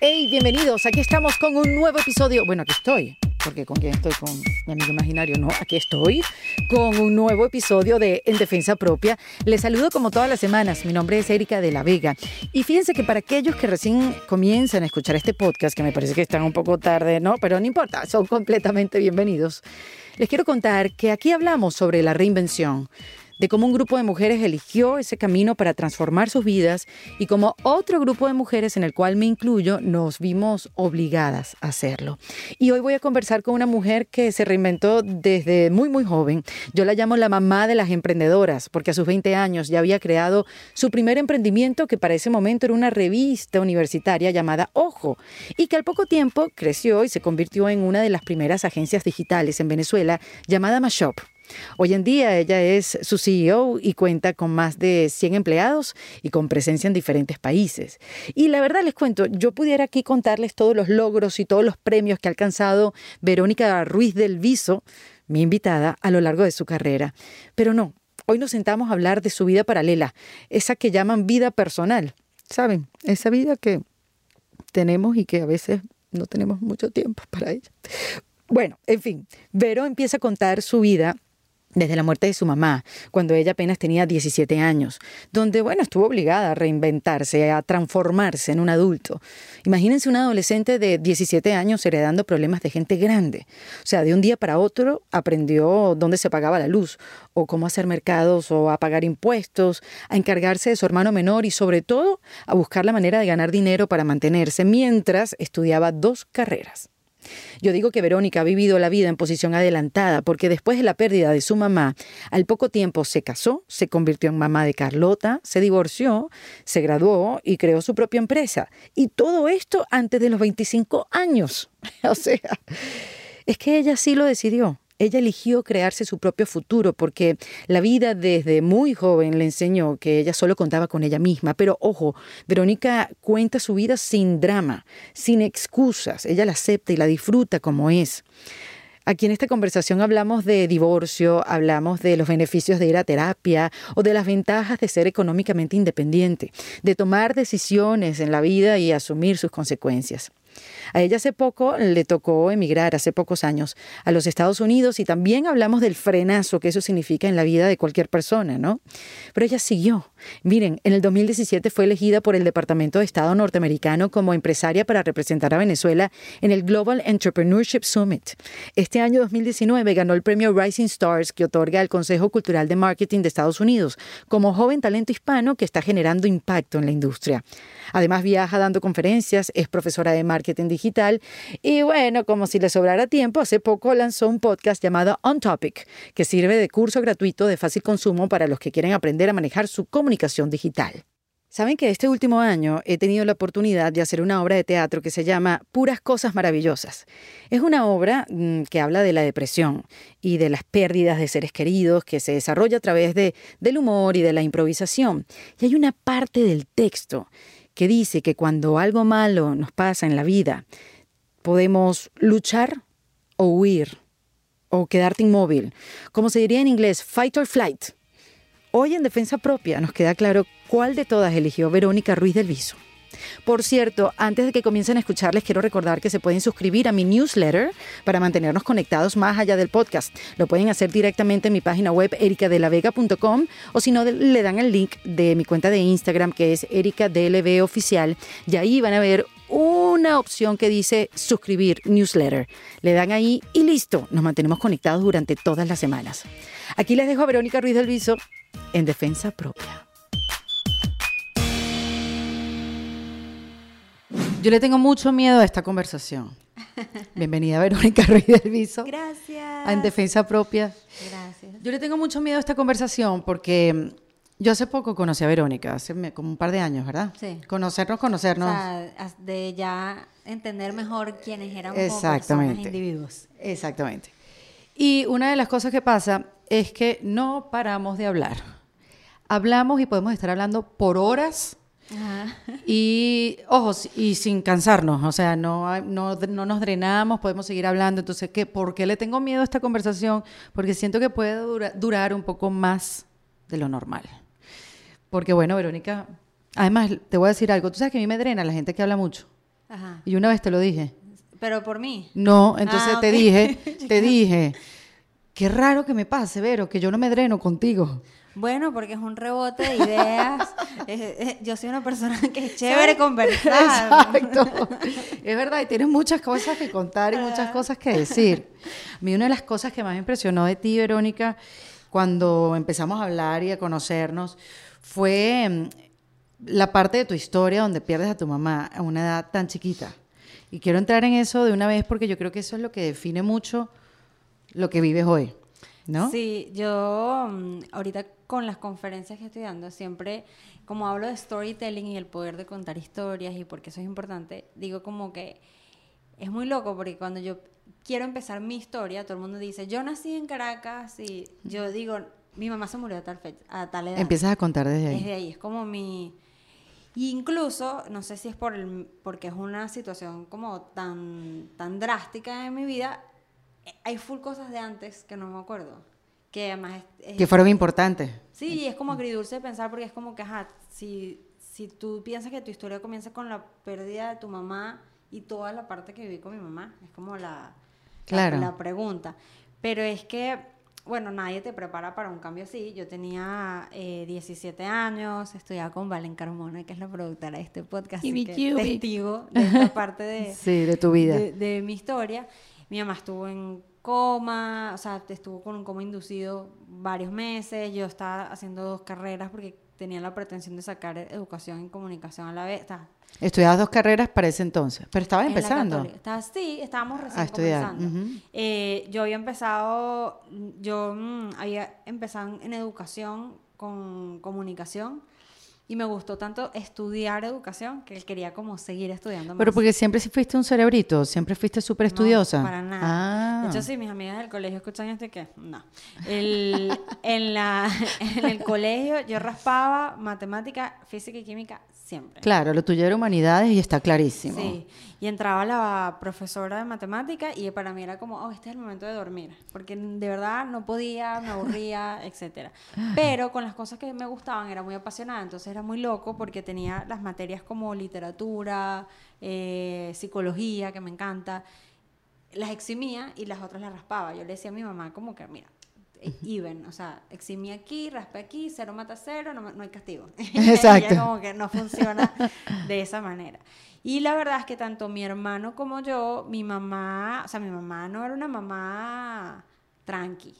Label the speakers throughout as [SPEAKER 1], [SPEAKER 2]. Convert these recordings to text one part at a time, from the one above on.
[SPEAKER 1] Hey, bienvenidos. Aquí estamos con un nuevo episodio. Bueno, aquí estoy. Porque con quién estoy, con mi amigo imaginario. No, aquí estoy con un nuevo episodio de En Defensa Propia. Les saludo como todas las semanas. Mi nombre es Erika de la Vega. Y fíjense que para aquellos que recién comienzan a escuchar este podcast, que me parece que están un poco tarde, ¿no? Pero no importa, son completamente bienvenidos. Les quiero contar que aquí hablamos sobre la reinvención de cómo un grupo de mujeres eligió ese camino para transformar sus vidas y cómo otro grupo de mujeres, en el cual me incluyo, nos vimos obligadas a hacerlo. Y hoy voy a conversar con una mujer que se reinventó desde muy, muy joven. Yo la llamo la mamá de las emprendedoras, porque a sus 20 años ya había creado su primer emprendimiento, que para ese momento era una revista universitaria llamada Ojo, y que al poco tiempo creció y se convirtió en una de las primeras agencias digitales en Venezuela llamada Mashop. Hoy en día ella es su CEO y cuenta con más de 100 empleados y con presencia en diferentes países. Y la verdad les cuento, yo pudiera aquí contarles todos los logros y todos los premios que ha alcanzado Verónica Ruiz del Viso, mi invitada, a lo largo de su carrera. Pero no, hoy nos sentamos a hablar de su vida paralela, esa que llaman vida personal. ¿Saben? Esa vida que tenemos y que a veces no tenemos mucho tiempo para ella. Bueno, en fin, Vero empieza a contar su vida desde la muerte de su mamá, cuando ella apenas tenía 17 años, donde, bueno, estuvo obligada a reinventarse, a transformarse en un adulto. Imagínense un adolescente de 17 años heredando problemas de gente grande. O sea, de un día para otro aprendió dónde se pagaba la luz, o cómo hacer mercados, o a pagar impuestos, a encargarse de su hermano menor y sobre todo a buscar la manera de ganar dinero para mantenerse mientras estudiaba dos carreras. Yo digo que Verónica ha vivido la vida en posición adelantada porque después de la pérdida de su mamá, al poco tiempo se casó, se convirtió en mamá de Carlota, se divorció, se graduó y creó su propia empresa. Y todo esto antes de los 25 años. o sea, es que ella sí lo decidió. Ella eligió crearse su propio futuro porque la vida desde muy joven le enseñó que ella solo contaba con ella misma. Pero ojo, Verónica cuenta su vida sin drama, sin excusas. Ella la acepta y la disfruta como es. Aquí en esta conversación hablamos de divorcio, hablamos de los beneficios de ir a terapia o de las ventajas de ser económicamente independiente, de tomar decisiones en la vida y asumir sus consecuencias. A ella hace poco le tocó emigrar, hace pocos años, a los Estados Unidos y también hablamos del frenazo que eso significa en la vida de cualquier persona, ¿no? Pero ella siguió. Miren, en el 2017 fue elegida por el Departamento de Estado norteamericano como empresaria para representar a Venezuela en el Global Entrepreneurship Summit. Este año 2019 ganó el premio Rising Stars que otorga el Consejo Cultural de Marketing de Estados Unidos como joven talento hispano que está generando impacto en la industria. Además viaja dando conferencias, es profesora de marketing digital y bueno, como si le sobrara tiempo, hace poco lanzó un podcast llamado On Topic, que sirve de curso gratuito de fácil consumo para los que quieren aprender a manejar su comunicación digital. Saben que este último año he tenido la oportunidad de hacer una obra de teatro que se llama Puras Cosas Maravillosas. Es una obra mm, que habla de la depresión y de las pérdidas de seres queridos que se desarrolla a través de, del humor y de la improvisación. Y hay una parte del texto que dice que cuando algo malo nos pasa en la vida, podemos luchar o huir o quedarte inmóvil. Como se diría en inglés, fight or flight. Hoy en Defensa Propia nos queda claro cuál de todas eligió Verónica Ruiz del Viso. Por cierto, antes de que comiencen a escucharles, quiero recordar que se pueden suscribir a mi newsletter para mantenernos conectados más allá del podcast. Lo pueden hacer directamente en mi página web ericadelavega.com o si no, le dan el link de mi cuenta de Instagram que es ericadlv oficial y ahí van a ver una opción que dice suscribir newsletter. Le dan ahí y listo, nos mantenemos conectados durante todas las semanas. Aquí les dejo a Verónica Ruiz del Viso en defensa propia. Yo le tengo mucho miedo a esta conversación. Bienvenida Verónica Ruiz del Viso.
[SPEAKER 2] Gracias.
[SPEAKER 1] En defensa propia.
[SPEAKER 2] Gracias.
[SPEAKER 1] Yo le tengo mucho miedo a esta conversación porque mm, yo hace poco conocí a Verónica, hace como un par de años, ¿verdad?
[SPEAKER 2] Sí.
[SPEAKER 1] Conocernos,
[SPEAKER 2] O
[SPEAKER 1] conocernos.
[SPEAKER 2] sea, de ya entender mejor quiénes éramos como
[SPEAKER 1] Exactamente.
[SPEAKER 2] personas, individuos.
[SPEAKER 1] Exactamente. Y una de las cosas que pasa es que no paramos de hablar. Hablamos y podemos estar hablando por horas
[SPEAKER 2] Ajá.
[SPEAKER 1] y, ojos, y sin cansarnos. O sea, no, no, no nos drenamos, podemos seguir hablando. Entonces, ¿qué, ¿por qué le tengo miedo a esta conversación? Porque siento que puede dura- durar un poco más de lo normal. Porque, bueno, Verónica, además, te voy a decir algo. Tú sabes que a mí me drena la gente que habla mucho.
[SPEAKER 2] Ajá.
[SPEAKER 1] Y una vez te lo dije.
[SPEAKER 2] Pero por mí.
[SPEAKER 1] No, entonces
[SPEAKER 2] Ah,
[SPEAKER 1] te
[SPEAKER 2] ok.
[SPEAKER 1] dije, te dije, qué raro que me pase, Vero, que yo no me dreno contigo.
[SPEAKER 2] Bueno, porque es un rebote de ideas. Eh, eh, yo soy una persona que es chévere conversar.
[SPEAKER 1] Exacto. Es verdad, y tienes muchas cosas que contar y muchas cosas que decir. A mí una de las cosas que más me impresionó de ti, Verónica, cuando empezamos a hablar y a conocernos, fue mm, la parte de tu historia donde pierdes a tu mamá a una edad tan chiquita. Y quiero entrar en eso de una vez porque yo creo que eso es lo que define mucho lo que vives hoy, ¿no?
[SPEAKER 2] Sí, yo mm, ahorita con las conferencias que estoy dando, siempre, como hablo de storytelling y el poder de contar historias y por qué eso es importante, digo como que es muy loco porque cuando yo quiero empezar mi historia, todo el mundo dice, yo nací en Caracas y yo digo, mi mamá se murió a tal, fecha, a tal edad.
[SPEAKER 1] Empiezas a contar desde ahí.
[SPEAKER 2] Desde ahí, es como mi... Y incluso, no sé si es por el, porque es una situación como tan, tan drástica en mi vida, eh, hay full cosas de antes que no me acuerdo. Que además es, es-
[SPEAKER 1] Que fueron importantes.
[SPEAKER 2] Sí, y es como agridulce pensar porque es como que, ajá, si, si tú piensas que tu historia comienza con la pérdida de tu mamá y toda la parte que viví con mi mamá, es como la, la-
[SPEAKER 1] Claro.
[SPEAKER 2] la, pregunta. Pero es que, bueno, nadie te prepara para un cambio así. Yo tenía eh, 17 años, estudiaba con Valen Carmona, que es la productora de este podcast, así
[SPEAKER 1] Cubi,
[SPEAKER 2] que testigo de esta parte de,
[SPEAKER 1] Sí, de tu vida.
[SPEAKER 2] de, de mi historia. Mi mamá estuvo en coma, o sea, estuvo con un coma inducido varios meses. Yo estaba haciendo dos carreras porque tenía la pretensión de sacar educación en comunicación a la vez.
[SPEAKER 1] Estudiabas dos carreras para ese entonces, pero estabas
[SPEAKER 2] en
[SPEAKER 1] empezando.
[SPEAKER 2] Estaba- sí, estábamos recién
[SPEAKER 1] A estudiar.
[SPEAKER 2] Eh, yo había empezado, yo mm, había empezado en educación con comunicación y me gustó tanto estudiar educación que quería como seguir estudiando
[SPEAKER 1] Pero porque siempre fuiste un cerebrito, siempre fuiste súper estudiosa.
[SPEAKER 2] No, para nada.
[SPEAKER 1] Ah.
[SPEAKER 2] De hecho, sí, mis amigas del colegio escuchan este que no. El- en, la, en el colegio yo raspaba matemática, física y química siempre.
[SPEAKER 1] Claro, lo tuyo era humanidades y está clarísimo.
[SPEAKER 2] Sí, y entraba la profesora de matemática y para mí era como, oh, este es el momento de dormir, porque de verdad no podía, me aburría, etcétera. Pero con las cosas que me gustaban era muy apasionada, entonces era muy loco porque tenía las materias como literatura, eh, psicología, que me encanta, las eximía y las otras las raspaba. Yo le decía a mi mamá como que, mira, eh, even, o sea, eximí aquí, raspé aquí, cero mata cero, no, no hay castigo.
[SPEAKER 1] Exacto.
[SPEAKER 2] Como que no funciona de esa manera. Y la verdad es que tanto mi hermano como yo, mi mamá, o sea, mi mamá no era una mamá tranqui.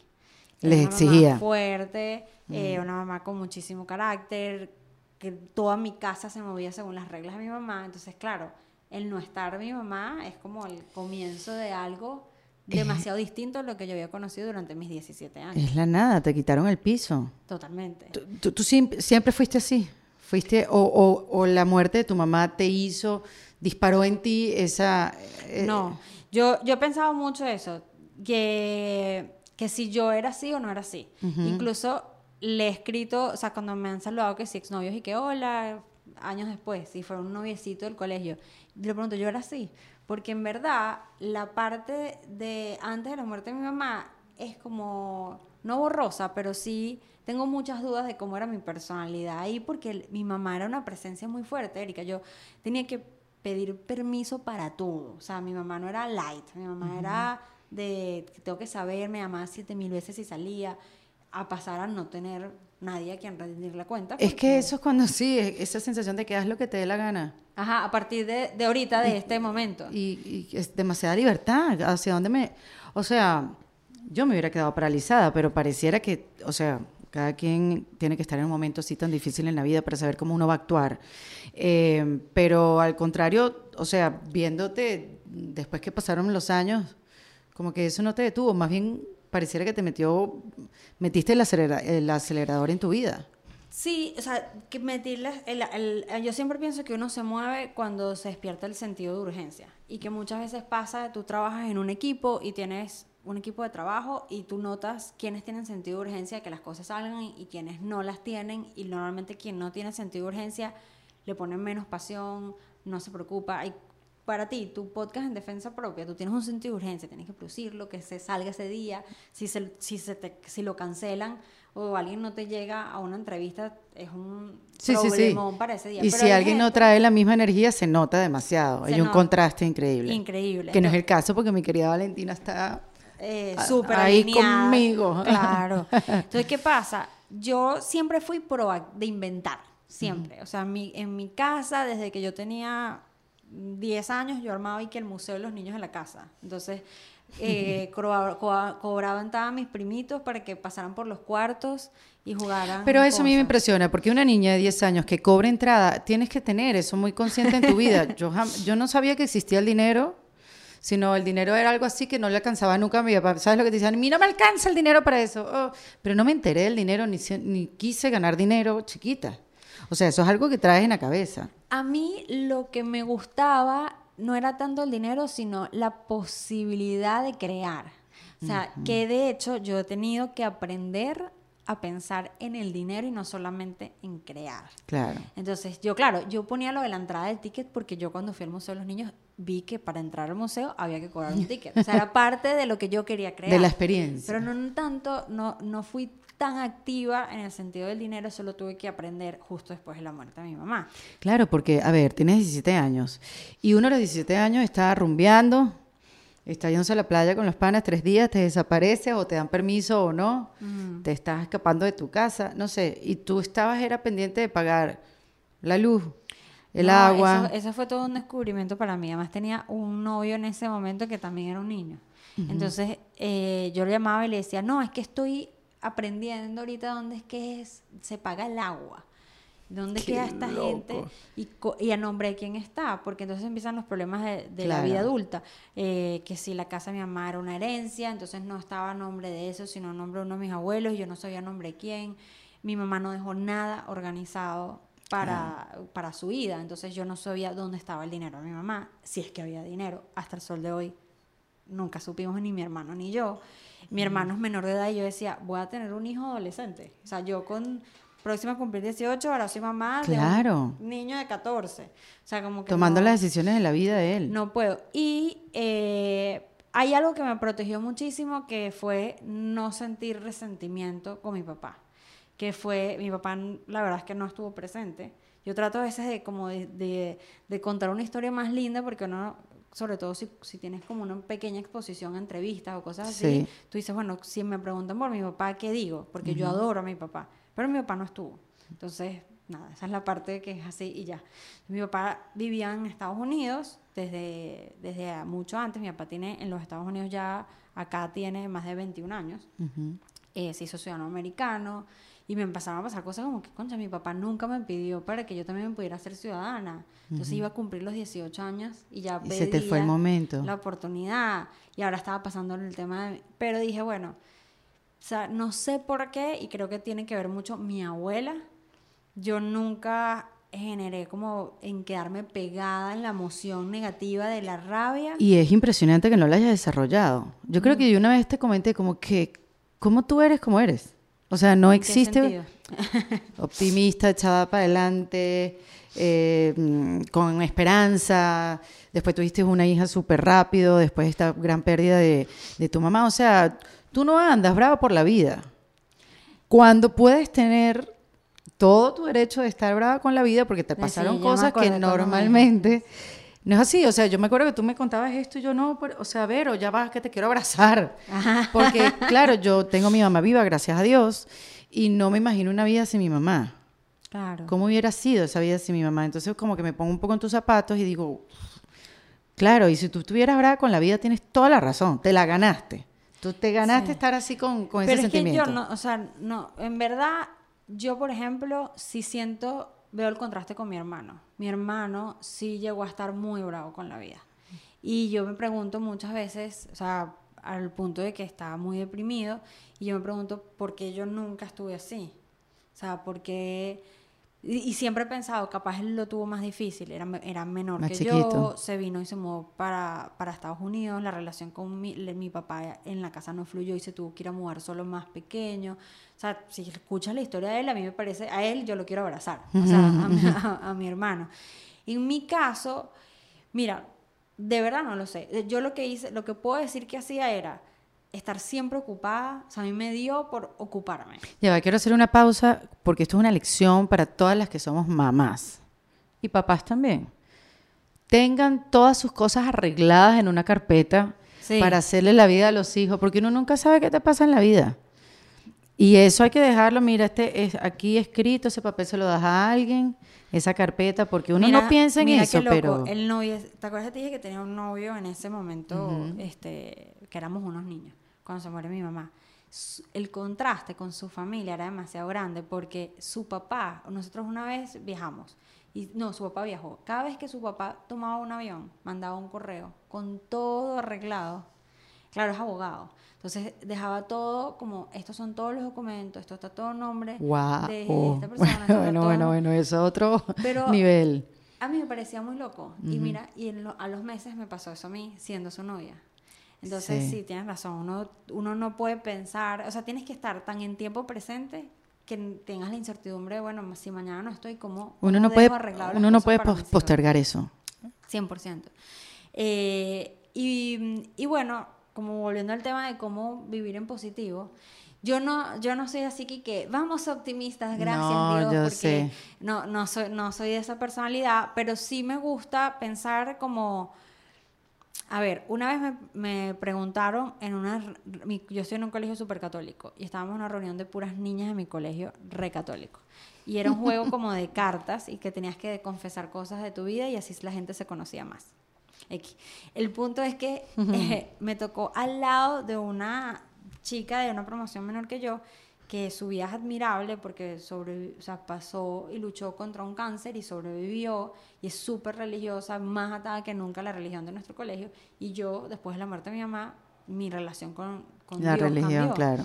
[SPEAKER 2] Era
[SPEAKER 1] Les
[SPEAKER 2] una mamá
[SPEAKER 1] exigía.
[SPEAKER 2] fuerte, eh, una mamá con muchísimo carácter, que toda mi casa se movía según las reglas de mi mamá. Entonces, claro, el no estar mi mamá es como el comienzo de algo demasiado distinto a lo que yo había conocido durante mis 17 años.
[SPEAKER 1] Es la nada, te quitaron el piso.
[SPEAKER 2] Totalmente.
[SPEAKER 1] ¿Tú, tú- tú siempre, siempre fuiste así? ¿Fuiste, o, o- o la muerte de tu mamá te hizo, disparó en ti esa... eh,
[SPEAKER 2] No, yo, yo he pensado mucho eso, que, que si yo era así o no era así. Incluso le he escrito, o sea, cuando me han saludado que si exnovios y que hola, años después, si fuera un noviecito del colegio, le pregunto, yo era así. Porque en verdad, la parte de antes de la muerte de mi mamá es como, no borrosa, pero sí tengo muchas dudas de cómo era mi personalidad ahí, porque mi mamá era una presencia muy fuerte, Erika. Yo tenía que pedir permiso para todo. O sea, mi mamá no era light, mi mamá era de que tengo que saber, me llamaba siete mil veces si salía, a pasar a no tener nadie a quien rendir la cuenta.
[SPEAKER 1] Es que eso es cuando sí, es- esa sensación de que haz lo que te dé la gana.
[SPEAKER 2] Ajá, a partir de, de ahorita, de este momento.
[SPEAKER 1] Y, y es demasiada libertad. ¿Hacia dónde me...? O sea, yo me hubiera quedado paralizada, pero pareciera que, o sea, cada quien tiene que estar en un momento así tan difícil en la vida para saber cómo uno va a actuar. Eh, pero al contrario, o sea, viéndote después que pasaron los años, como que eso no te detuvo, más bien pareciera que te metió, metiste el, acelera- el acelerador en tu vida.
[SPEAKER 2] Sí, o sea, que metirles, el, el- yo siempre pienso que uno se mueve cuando se despierta el sentido de urgencia y que muchas veces pasa, tú trabajas en un equipo y tienes un equipo de trabajo y tú notas quiénes tienen sentido de urgencia, que las cosas salgan y, y quienes no las tienen y normalmente quien no tiene sentido de urgencia le pone menos pasión, no se preocupa. Hay para ti, tu podcast en defensa propia, tú tienes un sentido de urgencia, tienes que producirlo, que se salga ese día, si, se, si, se te, si lo cancelan o alguien no te llega a una entrevista, es un
[SPEAKER 1] sí,
[SPEAKER 2] problemón
[SPEAKER 1] sí, sí.
[SPEAKER 2] para ese día.
[SPEAKER 1] Y
[SPEAKER 2] Pero
[SPEAKER 1] si alguien no trae la misma energía, se nota demasiado.
[SPEAKER 2] Se
[SPEAKER 1] Hay un contraste increíble.
[SPEAKER 2] Increíble.
[SPEAKER 1] Que no es el caso porque mi querida Valentina está
[SPEAKER 2] eh,
[SPEAKER 1] a-
[SPEAKER 2] súper
[SPEAKER 1] ahí conmigo.
[SPEAKER 2] Claro. Entonces, ¿qué pasa? Yo siempre fui pro de inventar, siempre. O sea, en mi, en mi casa, desde que yo tenía 10 años, yo armaba y que el museo de los niños en la casa. Entonces, eh, cobra- co- cobraban a mis primitos para que pasaran por los cuartos y jugaran.
[SPEAKER 1] Pero eso a mí me impresiona, porque una niña de 10 años que cobra entrada, tienes que tener eso muy consciente en tu vida. Yo, yo no sabía que existía el dinero, sino el dinero era algo así que no le alcanzaba nunca a mi papá. ¿Sabes lo que te decían? A mí no me alcanza el dinero para eso. Oh, pero no me enteré del dinero, ni, ni quise ganar dinero chiquita. O sea, eso es algo que traes en la cabeza.
[SPEAKER 2] A mí lo que me gustaba no era tanto el dinero, sino la posibilidad de crear. O sea, que de hecho yo he tenido que aprender a pensar en el dinero y no solamente en crear.
[SPEAKER 1] Claro.
[SPEAKER 2] Entonces, yo, claro, yo ponía lo de la entrada del ticket porque yo cuando fui al Museo de los Niños vi que para entrar al museo había que cobrar un ticket. O sea, era parte de lo que yo quería crear.
[SPEAKER 1] De la experiencia.
[SPEAKER 2] Pero no tanto, no, no fui tan activa en el sentido del dinero, eso lo tuve que aprender justo después de la muerte de mi mamá.
[SPEAKER 1] Claro, porque, a ver, tienes 17 años y uno a los 17 años está rumbeando, está yéndose a la playa con los panas tres días, te desapareces o te dan permiso o no, te estás escapando de tu casa, no sé, y tú estabas, era pendiente de pagar la luz, el
[SPEAKER 2] No,
[SPEAKER 1] agua.
[SPEAKER 2] Eso, eso fue todo un descubrimiento para mí. Además tenía un novio en ese momento que también era un niño. Entonces eh, yo le llamaba y le decía, no, es que estoy aprendiendo ahorita dónde es que es, se paga el agua. ¿Dónde
[SPEAKER 1] Qué
[SPEAKER 2] queda esta gente?
[SPEAKER 1] loco.
[SPEAKER 2] Y, co- y a nombre de quién está, porque entonces empiezan los problemas de, de la
[SPEAKER 1] Claro.
[SPEAKER 2] vida adulta. Eh, que si la casa de mi mamá era una herencia, entonces no estaba a nombre de eso, sino a nombre de uno de mis abuelos, y yo no sabía a nombre de quién. Mi mamá no dejó nada organizado para, para su vida, entonces yo no sabía dónde estaba el dinero de mi mamá, si es que había dinero. Hasta el sol de hoy nunca supimos ni mi hermano ni yo. Mi hermano es menor de edad y yo decía, voy a tener un hijo adolescente. O sea, yo con próxima a cumplir 18, ahora soy mamá
[SPEAKER 1] Claro.
[SPEAKER 2] de un niño de 14. O sea, como que
[SPEAKER 1] Tomando
[SPEAKER 2] no-
[SPEAKER 1] las decisiones de la vida de él.
[SPEAKER 2] no puedo. Y eh, hay algo que me protegió muchísimo que fue no sentir resentimiento con mi papá. Que fue, mi papá la verdad es que no estuvo presente. Yo trato a veces de como de, de- de contar una historia más linda porque uno, sobre todo si, si tienes como una pequeña exposición a entrevistas o cosas así,
[SPEAKER 1] Sí.
[SPEAKER 2] tú dices, bueno, si me preguntan por mi papá, ¿qué digo? Porque yo adoro a mi papá, pero mi papá no estuvo. Entonces, nada, esa es la parte que es así y ya. Mi papá vivía en Estados Unidos desde, desde mucho antes. Mi papá tiene en los Estados Unidos ya, acá tiene más de 21 años.
[SPEAKER 1] Ujú.
[SPEAKER 2] Eh, se hizo ciudadano americano y me empezaron a pasar cosas como que, concha, mi papá nunca me pidió para que yo también me pudiera ser ciudadana. Entonces iba a cumplir los 18 años y ya
[SPEAKER 1] Y se te fue el momento.
[SPEAKER 2] La oportunidad. Y ahora estaba pasando el tema de... Pero dije, bueno, o sea, no sé por qué, y creo que tiene que ver mucho mi abuela. Yo nunca generé como en quedarme pegada en la emoción negativa de la rabia.
[SPEAKER 1] Y es impresionante que no lo hayas desarrollado. Yo creo que yo una vez te comenté como que, ¿cómo tú eres como eres? O sea, no
[SPEAKER 2] ¿En qué
[SPEAKER 1] existe optimista, echada para adelante, eh, con esperanza. Después tuviste una hija súper rápido, después esta gran pérdida de, de tu mamá. O sea, tú no andas brava por la vida. Cuando puedes tener todo tu derecho de estar brava con la vida porque te
[SPEAKER 2] Sí,
[SPEAKER 1] pasaron cosas que normalmente... No es así, o sea, yo me acuerdo que tú me contabas esto y yo no, pero- o sea, Vero, ya vas que te quiero abrazar.
[SPEAKER 2] Ajá.
[SPEAKER 1] Porque, claro, yo tengo a mi mamá viva, gracias a Dios, y no me imagino una vida sin mi mamá.
[SPEAKER 2] Claro.
[SPEAKER 1] ¿Cómo hubiera sido esa vida sin mi mamá? Entonces, como que me pongo un poco en tus zapatos y digo, claro, y si tú estuvieras brava con la vida, tienes toda la razón, te la ganaste. Tú te ganaste
[SPEAKER 2] Sí.
[SPEAKER 1] estar así con, con
[SPEAKER 2] Pero
[SPEAKER 1] ese
[SPEAKER 2] es que
[SPEAKER 1] sentimiento.
[SPEAKER 2] yo no, o sea, no, en verdad, yo por ejemplo, sí siento, veo el contraste con mi hermano. Mi hermano sí llegó a estar muy bravo con la vida. Y yo me pregunto muchas veces, o sea, al punto de que estaba muy deprimido, y yo me pregunto por qué yo nunca estuve así. O sea, porque... Y, y siempre he pensado, capaz él lo tuvo más difícil, era, era menor
[SPEAKER 1] Más
[SPEAKER 2] que
[SPEAKER 1] chiquito.
[SPEAKER 2] yo, se vino y se mudó para, para Estados Unidos, la relación con mi, le- mi papá en la casa no fluyó y se tuvo que ir a mudar solo más pequeño. O sea, si escuchas la historia de él, a mí me parece, a él yo lo quiero abrazar, o sea, a mi, a- a mi hermano. En mi caso, mira, de verdad no lo sé. Yo lo que hice, lo que puedo decir que hacía era estar siempre ocupada, o sea, a mí me dio por ocuparme.
[SPEAKER 1] Ya va, quiero hacer una pausa porque esto es una lección para todas las que somos mamás y papás también. Tengan todas sus cosas arregladas en una carpeta
[SPEAKER 2] Sí.
[SPEAKER 1] para hacerle la vida a los hijos, porque uno nunca sabe qué te pasa en la vida. Y eso hay que dejarlo, mira, este es aquí escrito, ese papel se lo das a alguien, esa carpeta, porque uno
[SPEAKER 2] Mira-
[SPEAKER 1] no piensa en
[SPEAKER 2] mira
[SPEAKER 1] eso,
[SPEAKER 2] qué loco,
[SPEAKER 1] pero
[SPEAKER 2] El novio, ¿te acuerdas que te dije que tenía un novio en ese momento, este, que éramos unos niños, cuando se muere mi mamá? El contraste con su familia era demasiado grande porque su papá, nosotros una vez viajamos, y no, su papá viajó. Cada vez que su papá tomaba un avión, mandaba un correo con todo arreglado. Claro, es abogado. Entonces dejaba todo como, estos son todos los documentos, esto está todo nombre
[SPEAKER 1] wow.
[SPEAKER 2] de esta persona.
[SPEAKER 1] bueno, bueno,
[SPEAKER 2] en-
[SPEAKER 1] bueno, eso es otro
[SPEAKER 2] Pero-
[SPEAKER 1] nivel.
[SPEAKER 2] a mí me parecía muy loco. Y mira, y lo- a los meses me pasó eso a mí, siendo su novia. Entonces,
[SPEAKER 1] Sí.
[SPEAKER 2] sí, tienes razón. Uno, uno no puede pensar, o sea, tienes que estar tan en tiempo presente que tengas la incertidumbre de, bueno, si mañana no estoy, ¿cómo,
[SPEAKER 1] Uno no puede, uno no puede postergar eso.
[SPEAKER 2] 100%. Eh, y, y bueno, como volviendo al tema de cómo vivir en positivo, yo no, yo no soy así que, que vamos optimistas, gracias
[SPEAKER 1] No,
[SPEAKER 2] Dios,
[SPEAKER 1] yo
[SPEAKER 2] porque
[SPEAKER 1] sé.
[SPEAKER 2] no, no, soy, no soy de esa personalidad, pero sí me gusta pensar como... A ver, una vez me, me preguntaron en una... mi- yo estoy en un colegio súper católico y estábamos en una reunión de puras niñas de mi colegio re católico. Y era un juego como de cartas y que tenías que confesar cosas de tu vida y así la gente se conocía más. X. El punto es que eh, me tocó al lado de una chica de una promoción menor que yo, que su vida es admirable porque sobre, o sea, pasó y luchó contra un cáncer y sobrevivió y es súper religiosa, más atada que nunca a la religión de nuestro colegio. Y yo, después de la muerte de mi mamá, mi relación con, con
[SPEAKER 1] La
[SPEAKER 2] Dios
[SPEAKER 1] religión,
[SPEAKER 2] cambió.
[SPEAKER 1] claro.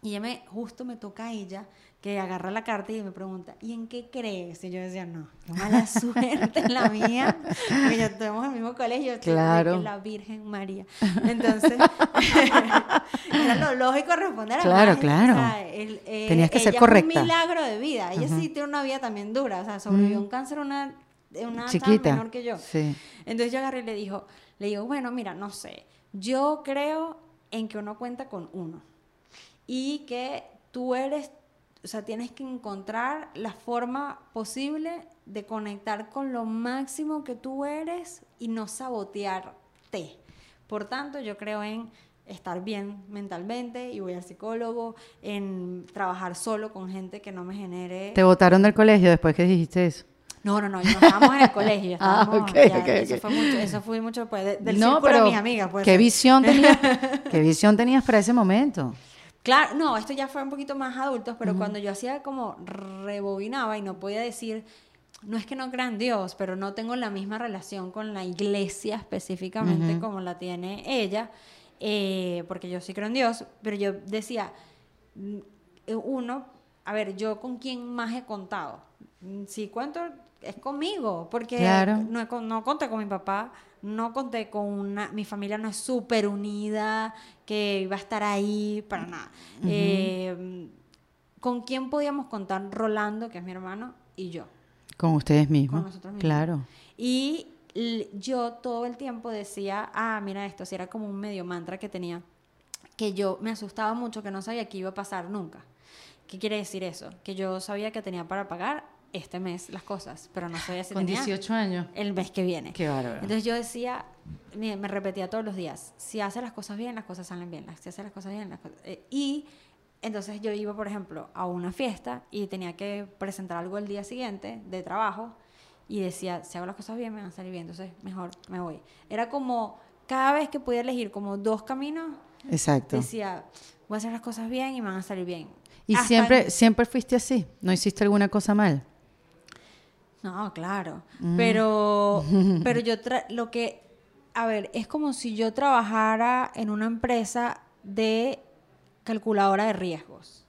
[SPEAKER 2] Y ella me, justo me toca a ella que agarra la carta y me pregunta, ¿y en qué crees? Y yo decía, no, qué mala suerte la mía, porque ya estamos en el mismo colegio, yo
[SPEAKER 1] Claro.
[SPEAKER 2] que la Virgen María. Entonces, era lo lógico responder a
[SPEAKER 1] Claro, claro.
[SPEAKER 2] o sea, el- eh,
[SPEAKER 1] Tenías que ser correcta.
[SPEAKER 2] Es un milagro de vida. Ella sí tiene una vida también dura, o sea, sobrevivió a un cáncer una, una tan
[SPEAKER 1] Chiquita.
[SPEAKER 2] menor que yo.
[SPEAKER 1] Sí.
[SPEAKER 2] Entonces yo agarré y le dijo, le digo, bueno, mira, no sé, yo creo en que uno cuenta con uno y que tú eres, o sea, tienes que encontrar la forma posible de conectar con lo máximo que tú eres y no sabotearte. Por tanto, yo creo en estar bien mentalmente y voy al psicólogo, en trabajar solo con gente que no me genere...
[SPEAKER 1] Te votaron del colegio después que dijiste eso.
[SPEAKER 2] No, no, no, no estábamos en el colegio,
[SPEAKER 1] Ah,
[SPEAKER 2] estábamos,
[SPEAKER 1] ok,
[SPEAKER 2] ya,
[SPEAKER 1] ok,
[SPEAKER 2] eso fue mucho, eso fue mucho de- del
[SPEAKER 1] no, pero
[SPEAKER 2] de mis amigas, pues.
[SPEAKER 1] ¿qué visión tenías? ¿Qué visión tenías para ese momento?
[SPEAKER 2] Claro, no, esto ya fue un poquito más adultos, pero cuando yo hacía como rebobinaba y no podía decir, no es que no crea en Dios, pero no tengo la misma relación con la iglesia específicamente como la tiene ella, eh, porque yo sí creo en Dios, pero yo decía, mm, eh, uno, a ver, yo con quién más he contado. Mm, Si cuento, es conmigo, porque
[SPEAKER 1] Claro.
[SPEAKER 2] no, no conté con mi papá, no conté con una, mi familia no es súper unida, que iba a estar ahí para nada. Eh, ¿Con quién podíamos contar? Rolando, que es mi hermano, y yo.
[SPEAKER 1] Con ustedes mismos.
[SPEAKER 2] Con nosotros mismos.
[SPEAKER 1] Claro.
[SPEAKER 2] Y yo todo el tiempo decía, ah, mira esto, si era como un medio mantra que tenía, que yo me asustaba mucho, que no sabía qué iba a pasar nunca. ¿Qué quiere decir eso? Que yo sabía que tenía para pagar este mes las cosas, pero no sabía si
[SPEAKER 1] Con
[SPEAKER 2] tenía
[SPEAKER 1] 18 años.
[SPEAKER 2] el mes que viene.
[SPEAKER 1] Qué bárbaro.
[SPEAKER 2] Entonces yo decía, me, me repetía todos los días, si hace las cosas bien, las cosas salen bien, si hace las cosas bien, las cosas... eh, y entonces yo iba, por ejemplo, a una fiesta y tenía que presentar algo el día siguiente de trabajo y decía, si hago las cosas bien, me van a salir bien, entonces mejor me voy. Era como, cada vez que podía elegir como dos caminos,
[SPEAKER 1] Exacto.
[SPEAKER 2] decía, voy a hacer las cosas bien y me van a salir bien.
[SPEAKER 1] ¿Y
[SPEAKER 2] Hasta
[SPEAKER 1] siempre, siempre fuiste así? ¿No hiciste alguna cosa mal?
[SPEAKER 2] No, claro.
[SPEAKER 1] Mm.
[SPEAKER 2] Pero, pero yo tra- lo que, a ver, es como si yo trabajara en una empresa de calculadora de riesgos.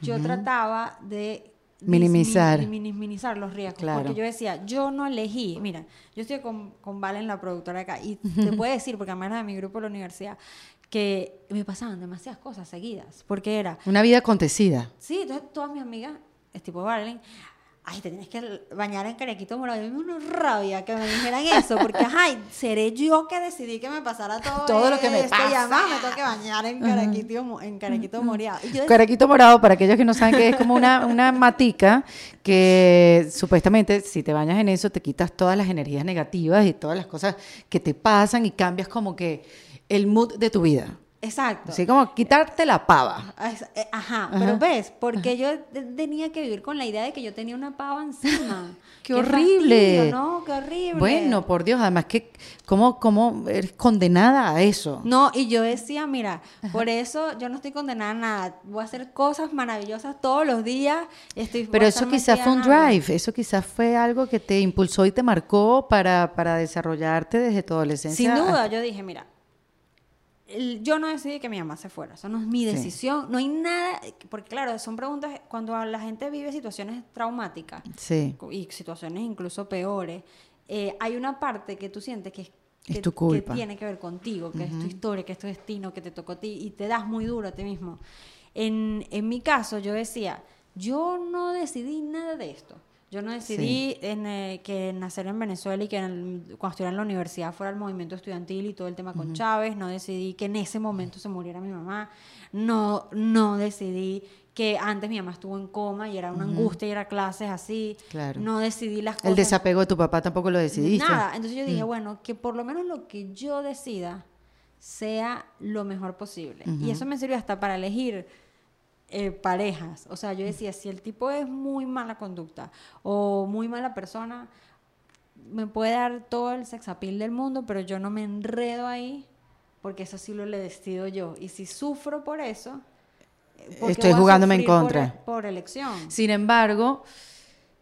[SPEAKER 2] Yo trataba de
[SPEAKER 1] Minimizar.
[SPEAKER 2] mini- minimizar los riesgos.
[SPEAKER 1] Claro.
[SPEAKER 2] Porque yo decía, yo no elegí, mira, yo estoy con, con Valen, la productora acá, y te puedo decir, porque además era de mi grupo de la universidad, que me pasaban demasiadas cosas seguidas. Porque era,
[SPEAKER 1] Una vida acontecida.
[SPEAKER 2] Sí, entonces todas mis amigas, es tipo Valen, ay, te tienes que bañar en carequito morado. Y me una rabia que me dijeran eso, porque, ay, seré yo que decidí que me pasara todo,
[SPEAKER 1] Todo lo que me
[SPEAKER 2] esto, Y
[SPEAKER 1] pasa.
[SPEAKER 2] además me tengo que bañar en carequito, en carequito morado. Yo
[SPEAKER 1] Caraquito morado, para aquellos que no saben que es como una, una matica que supuestamente si te bañas en eso te quitas todas las energías negativas y todas las cosas que te pasan y cambias como que el mood de tu vida.
[SPEAKER 2] Exacto.
[SPEAKER 1] Así como quitarte la pava.
[SPEAKER 2] Eh, Ajá, pero ves, porque yo tenía que vivir con la idea de que yo tenía una pava encima.
[SPEAKER 1] ¡Qué horrible!
[SPEAKER 2] fastidio, ¿no? ¡Qué horrible!
[SPEAKER 1] Bueno, por Dios, además que cómo, cómo eres condenada a eso.
[SPEAKER 2] No, y yo decía, mira, por eso yo no estoy condenada a nada. Voy a hacer cosas maravillosas todos los días. Estoy,
[SPEAKER 1] Pero eso quizás fue un drive, eso quizás fue algo que te impulsó y te marcó para, para desarrollarte desde tu adolescencia.
[SPEAKER 2] Sin duda,
[SPEAKER 1] hasta-
[SPEAKER 2] yo dije, mira, yo no decidí que mi mamá se fuera, eso no es mi decisión, no hay nada, porque claro, son preguntas, cuando la gente vive situaciones traumáticas
[SPEAKER 1] Sí.
[SPEAKER 2] y situaciones incluso peores, eh, hay una parte que tú sientes que,
[SPEAKER 1] Es
[SPEAKER 2] que-
[SPEAKER 1] tu culpa.
[SPEAKER 2] que tiene que ver contigo, que es tu historia, que es tu destino, que te tocó a ti y te das muy duro a ti mismo. En, en mi caso, yo decía, yo no decidí nada de esto. Yo no decidí en, eh, que nacer en Venezuela y que en el- cuando estuviera en la universidad fuera el movimiento estudiantil y todo el tema con Chávez. No decidí que en ese momento se muriera mi mamá. No, no decidí que antes mi mamá estuvo en coma y era una angustia ir a clases así.
[SPEAKER 1] Claro.
[SPEAKER 2] No decidí las cosas.
[SPEAKER 1] El desapego de tu papá tampoco lo decidiste.
[SPEAKER 2] Nada. Entonces yo dije, bueno, que por lo menos lo que yo decida sea lo mejor posible. Y eso me sirvió hasta para elegir eh, parejas. O sea, yo decía, si el tipo es muy mala conducta o muy mala persona, me puede dar todo el sexapil del mundo, pero yo no me enredo ahí porque eso sí lo le decido yo. Y si sufro por eso, eh, ¿por qué
[SPEAKER 1] Estoy jugándome en
[SPEAKER 2] sufrir por
[SPEAKER 1] contra.
[SPEAKER 2] e- Por, elección.
[SPEAKER 1] Sin embargo,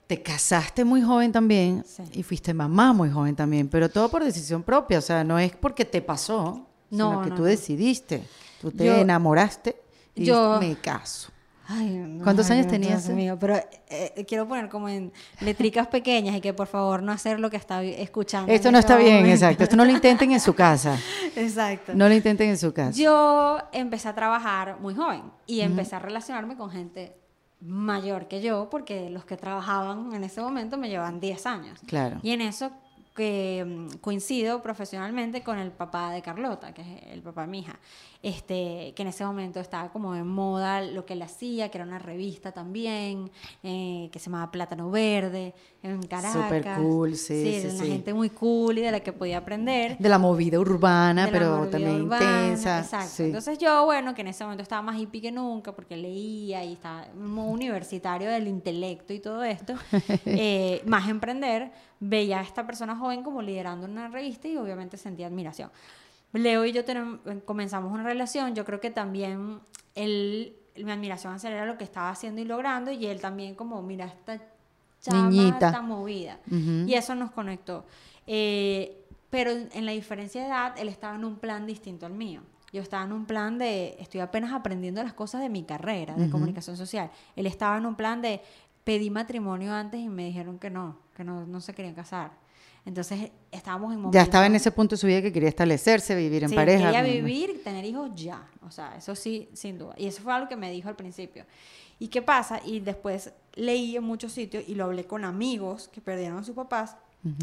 [SPEAKER 1] te casaste muy joven también
[SPEAKER 2] Sí.
[SPEAKER 1] y fuiste mamá muy joven también, pero todo por decisión propia, o sea, no es porque te pasó,
[SPEAKER 2] No,
[SPEAKER 1] sino que
[SPEAKER 2] no,
[SPEAKER 1] tú
[SPEAKER 2] no.
[SPEAKER 1] decidiste, tú te
[SPEAKER 2] Yo-
[SPEAKER 1] enamoraste y
[SPEAKER 2] yo-
[SPEAKER 1] me caso.
[SPEAKER 2] Ay, no,
[SPEAKER 1] ¿Cuántos años tenías
[SPEAKER 2] Dios mío, pero eh, quiero poner como en letricas pequeñas y que por favor no hacer lo que está escuchando.
[SPEAKER 1] Esto no
[SPEAKER 2] este
[SPEAKER 1] está bien, exacto, esto no lo intenten en su casa,
[SPEAKER 2] Exacto.
[SPEAKER 1] no lo intenten en su casa.
[SPEAKER 2] Yo empecé a trabajar muy joven y empecé a relacionarme con gente mayor que yo porque los que trabajaban en ese momento me llevaban 10 años.
[SPEAKER 1] Claro.
[SPEAKER 2] Y en eso que mm, coincido profesionalmente con el papá de Carlota, que es el papá de mi hija, este, que en ese momento estaba como en moda lo que él hacía, que era una revista también, eh, que se llamaba Plátano Verde, en Caracas.
[SPEAKER 1] Súper cool, sí, sí,
[SPEAKER 2] de una
[SPEAKER 1] sí.
[SPEAKER 2] gente muy cool y de la que podía aprender
[SPEAKER 1] De la movida urbana,
[SPEAKER 2] la
[SPEAKER 1] pero
[SPEAKER 2] movida
[SPEAKER 1] también
[SPEAKER 2] urbana,
[SPEAKER 1] intensa.
[SPEAKER 2] Exacto.
[SPEAKER 1] sí.
[SPEAKER 2] Entonces yo, bueno, que en ese momento estaba más hippie que nunca porque leía y estaba modo universitario del intelecto y todo esto, eh, más emprender, veía a esta persona joven como liderando una revista y obviamente sentía admiración. Leo y yo tenemos, comenzamos una relación, yo creo que también él, mi admiración hacia él era lo que estaba haciendo y logrando y él también como, mira, esta chama
[SPEAKER 1] Niñita.
[SPEAKER 2] está movida.
[SPEAKER 1] Ujú.
[SPEAKER 2] Y eso nos conectó. Eh, pero en, la diferencia de edad, él estaba en un plan distinto al mío. Yo estaba en un plan de, estoy apenas aprendiendo las cosas de mi carrera, de comunicación social. Él estaba en un plan de, pedí matrimonio antes y me dijeron que no, que no, no se querían casar. Entonces estábamos en
[SPEAKER 1] Ya estaba en ese punto de su vida que quería establecerse, vivir en
[SPEAKER 2] Sí,
[SPEAKER 1] pareja.
[SPEAKER 2] quería vivir, tener hijos ya. O sea, eso sí, sin duda. Y eso fue algo que me dijo al principio. ¿Y qué pasa? Y después leí en muchos sitios y lo hablé con amigos que perdieron a sus papás,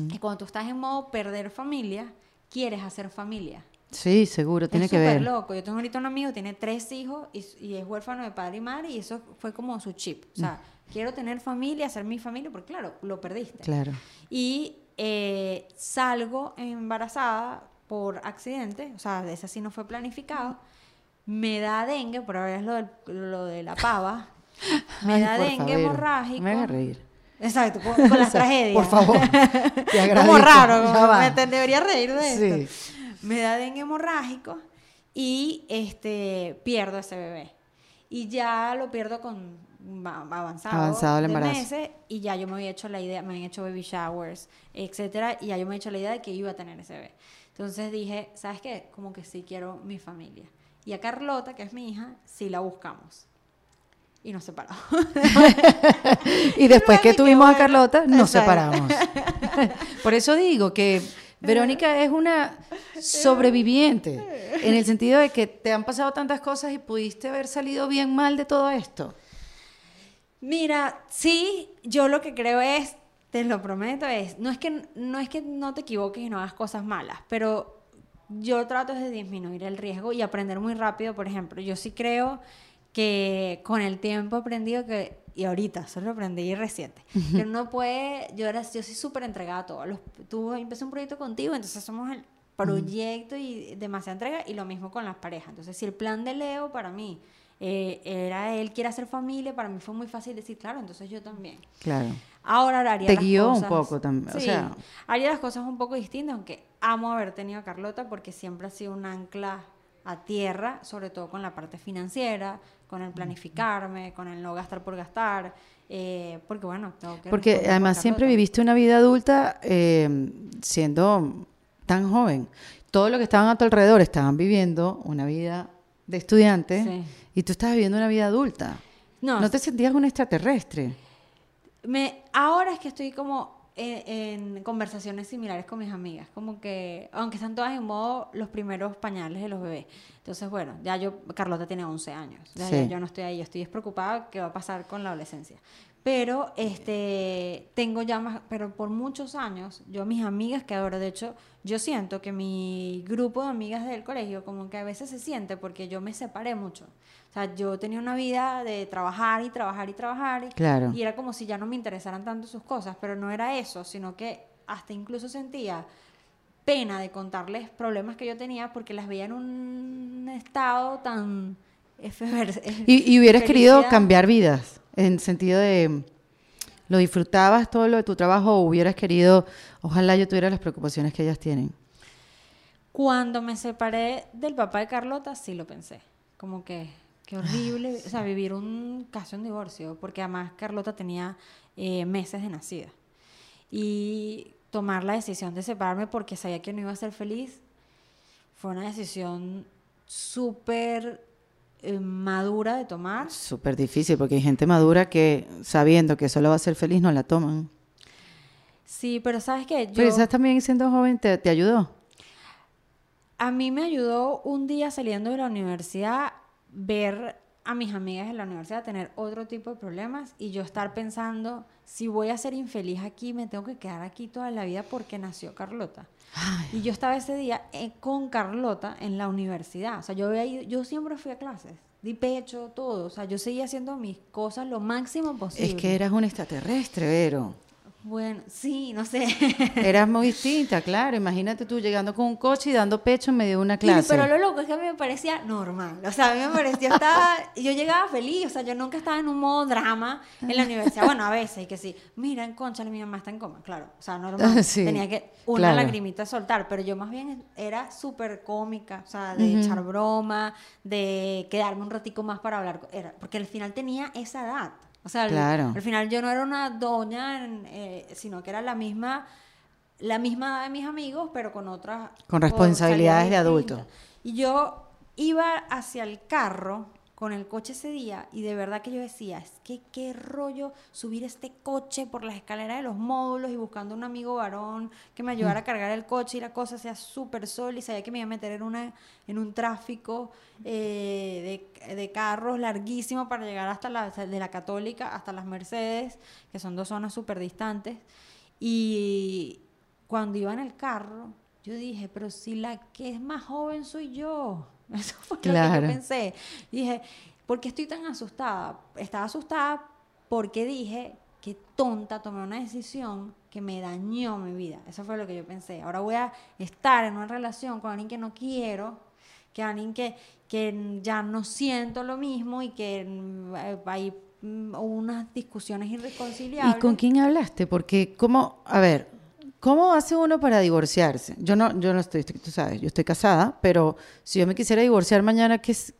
[SPEAKER 2] que cuando tú estás en modo perder familia, quieres hacer familia.
[SPEAKER 1] Sí, seguro, tiene
[SPEAKER 2] es
[SPEAKER 1] que ver.
[SPEAKER 2] loco. Yo tengo ahorita un amigo, tiene tres hijos y, y es huérfano de padre y madre y eso fue como su chip. O sea, quiero tener familia, hacer mi familia, porque claro, lo perdiste.
[SPEAKER 1] Claro.
[SPEAKER 2] Y eh, salgo embarazada por accidente, o sea, ese sí no fue planificado. Me da dengue, por ahora es lo, del- lo de la pava. Me da dengue hemorrágico.
[SPEAKER 1] Me haga reír.
[SPEAKER 2] Exacto, con, con las tragedias.
[SPEAKER 1] Por favor. Te agradezco.
[SPEAKER 2] Como raro, como me te- debería reír de
[SPEAKER 1] Sí.
[SPEAKER 2] esto. Me da dengue hemorrágico y este pierdo ese bebé. Y ya lo pierdo con va- avanzado,
[SPEAKER 1] Avanzado el
[SPEAKER 2] de
[SPEAKER 1] embarazo.
[SPEAKER 2] meses, y ya yo me había hecho la idea, me habían hecho baby showers, etcétera, y ya yo me había hecho la idea de que iba a tener ese bebé. Entonces dije, ¿sabes qué? Como que sí quiero mi familia. Y a Carlota, que es mi hija, sí la buscamos. Y nos separamos.
[SPEAKER 1] Y después que tuvimos a Carlota, nos separamos. Por eso digo que Verónica es una sobreviviente, en el sentido de que te han pasado tantas cosas y pudiste haber salido bien mal de todo esto.
[SPEAKER 2] Mira, sí, yo lo que creo es, te lo prometo, es, no es que no, es que no te equivoques y no hagas cosas malas, pero yo trato de disminuir el riesgo y aprender muy rápido, por ejemplo, yo sí creo que con el tiempo he aprendido que, y ahorita, solo aprendí reciente, que uno puede, yo, era, yo soy súper entregada a todo. Los, tú empecé un proyecto contigo, entonces somos el proyecto y demasiada entrega, y lo mismo con las parejas. Entonces, si el plan de Leo para mí eh, era él quiere hacer familia, para mí fue muy fácil decir, claro, entonces yo también.
[SPEAKER 1] Claro.
[SPEAKER 2] Ahora haría
[SPEAKER 1] Te
[SPEAKER 2] las
[SPEAKER 1] guió un
[SPEAKER 2] cosas-
[SPEAKER 1] poco también, o
[SPEAKER 2] sí,
[SPEAKER 1] sea-
[SPEAKER 2] haría las cosas un poco distintas, aunque amo haber tenido a Carlota porque siempre ha sido un ancla a tierra, sobre todo con la parte financiera, con el planificarme, con el no gastar por gastar, eh, porque bueno, tengo que
[SPEAKER 1] Porque además siempre viviste una vida adulta eh, siendo tan joven. Todo lo que estaban a tu alrededor estaban viviendo una vida de estudiante
[SPEAKER 2] Sí.
[SPEAKER 1] y tú estabas viviendo una vida adulta.
[SPEAKER 2] No,
[SPEAKER 1] No te sentías un extraterrestre.
[SPEAKER 2] Me, ahora es que estoy como en, en conversaciones similares con mis amigas, como que, aunque están todas en modo los primeros pañales de los bebés. Entonces, bueno, ya yo, Carlota tiene 11 años, ya,
[SPEAKER 1] Sí.
[SPEAKER 2] ya yo no estoy ahí, yo estoy despreocupada qué va a pasar con la adolescencia. Pero este, tengo ya más, pero por muchos años, yo mis amigas que ahora, de hecho, yo siento que mi grupo de amigas del colegio como que a veces se siente porque yo me separé mucho. O sea, yo tenía una vida de trabajar y trabajar y trabajar y,
[SPEAKER 1] Claro.
[SPEAKER 2] y era como si ya no me interesaran tanto sus cosas, pero no era eso, sino que hasta incluso sentía pena de contarles problemas que yo tenía porque las veía en un estado tan
[SPEAKER 1] Y, y hubieras querido cambiar vidas, en sentido de, ¿lo disfrutabas todo lo de tu trabajo o hubieras querido, ojalá yo tuviera las preocupaciones que ellas tienen?
[SPEAKER 2] Cuando me separé del papá de Carlota, sí lo pensé. Como que, qué horrible, o sea, vivir un casi un divorcio, porque además Carlota tenía eh, meses de nacida. Y tomar la decisión de separarme porque sabía que no iba a ser feliz fue una decisión súper eh, madura de tomar.
[SPEAKER 1] Súper difícil, porque hay gente madura que sabiendo que solo va a ser feliz no la toman.
[SPEAKER 2] Sí, pero sabes qué, yo,
[SPEAKER 1] Pero quizás también siendo joven te, te ayudó.
[SPEAKER 2] A mí me ayudó un día saliendo de la universidad ver a mis amigas en la universidad tener otro tipo de problemas y yo estar pensando, si voy a ser infeliz aquí, me tengo que quedar aquí toda la vida porque nació Carlota. Y yo estaba ese día eh, con Carlota en la universidad. O sea, yo, había ido- yo siempre fui a clases, di pecho, todo. O sea, yo seguía haciendo mis cosas lo máximo posible.
[SPEAKER 1] Es que eras un extraterrestre, Vero.
[SPEAKER 2] Bueno, sí, no sé.
[SPEAKER 1] Eras muy distinta, claro. Imagínate tú llegando con un coche y dando pecho en medio de una
[SPEAKER 2] Sí,
[SPEAKER 1] clase.
[SPEAKER 2] pero lo loco es que a mí me parecía normal. O sea, a mí me parecía, estaba, yo llegaba feliz, o sea, yo nunca estaba en un modo drama en la universidad. Bueno, a veces, y que sí, mira, en concha, mi mamá está en coma, claro. O sea, normal.
[SPEAKER 1] Sí,
[SPEAKER 2] Tenía que una
[SPEAKER 1] claro.
[SPEAKER 2] lagrimita soltar, pero yo más bien era súper cómica, o sea, de echar broma, de quedarme un ratico más para hablar. Era, porque al final tenía esa edad. O sea, al-
[SPEAKER 1] Claro.
[SPEAKER 2] al final yo no era una doña, en- eh, sino que era la misma la misma edad de mis amigos, pero con otras...
[SPEAKER 1] Con responsabilidades de adulto.
[SPEAKER 2] Y yo iba hacia el carro con el coche ese día y de verdad que yo decía, es que qué rollo subir este coche por las escaleras de los módulos y buscando un amigo varón que me ayudara a
[SPEAKER 1] Mm.
[SPEAKER 2] cargar el coche y la cosa sea súper sol y sabía que me iba a meter en, una, en un tráfico eh, de, de carros larguísimo para llegar hasta la, de la Católica hasta las Mercedes, que son dos zonas súper distantes. Y cuando iba en el carro, yo dije, pero si la que es más joven soy yo. Eso fue lo que
[SPEAKER 1] Claro.
[SPEAKER 2] yo pensé. Dije, ¿por qué estoy tan asustada? Estaba asustada porque dije, qué tonta, tomé una decisión que me dañó mi vida. Eso fue lo que yo pensé. Ahora voy a estar en una relación con alguien que no quiero, que alguien que, que ya no siento lo mismo y que mm, hay mm, unas discusiones irreconciliables.
[SPEAKER 1] ¿Y con quién hablaste? Porque, ¿cómo, a ver, cómo hace uno para divorciarse? Yo no, yo no estoy, tú sabes, yo estoy casada, pero si yo me quisiera divorciar mañana, ¿qué es?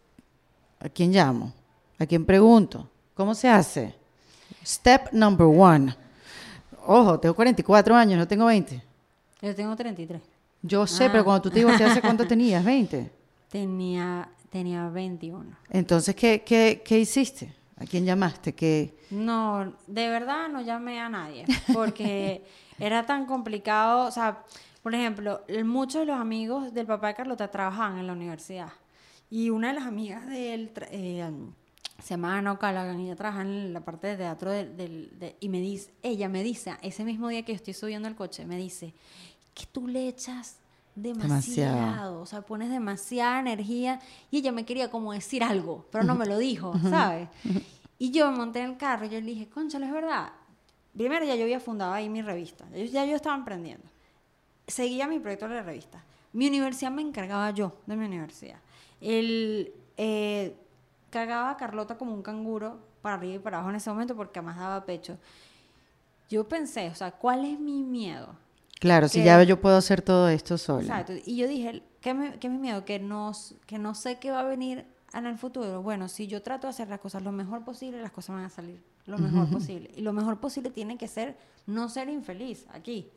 [SPEAKER 1] ¿a quién llamo? ¿A quién pregunto? ¿Cómo se hace? Step number one. Ojo, tengo 44 años, no tengo 20.
[SPEAKER 2] Yo tengo 33.
[SPEAKER 1] Yo sé,
[SPEAKER 2] Ah.
[SPEAKER 1] pero cuando tú te divorciaste, ¿cuánto tenías? 20.
[SPEAKER 2] Tenía, tenía 21.
[SPEAKER 1] Entonces, ¿qué, qué, qué hiciste? ¿A quién llamaste? ¿Qué?
[SPEAKER 2] No, de verdad no llamé a nadie, porque era tan complicado, o sea, por ejemplo, muchos de los amigos del papá de Carlota trabajaban en la universidad y una de las amigas de él eh, se llama Ana O'Callaghan y ella trabaja en la parte de teatro de- y me dice, ella me dice, ese mismo día que yo estoy subiendo el coche, me dice que tú le echas demasiado,
[SPEAKER 1] Demasiado.
[SPEAKER 2] o sea, pones demasiada energía y ella me quería como decir algo, pero no me lo dijo, ¿sabes? Y yo me monté en el carro y yo le dije, conchale, es verdad. Primero ya yo había fundado ahí mi revista, ya yo- ya yo estaba emprendiendo seguía mi proyecto de la revista. Mi universidad me encargaba yo de mi universidad. El, eh, cargaba a Carlota como un canguro para arriba y para abajo en ese momento porque además daba pecho. Yo pensé, o sea, ¿cuál es mi miedo?
[SPEAKER 1] Claro, si ya yo puedo hacer todo esto sola.
[SPEAKER 2] Exacto. Y yo dije, ¿qué, me, qué es mi miedo? Que no, que no sé qué va a venir en el futuro. Bueno, si yo trato de hacer las cosas lo mejor posible, las cosas van a salir lo mejor posible. Y lo mejor posible tiene que ser no ser infeliz aquí.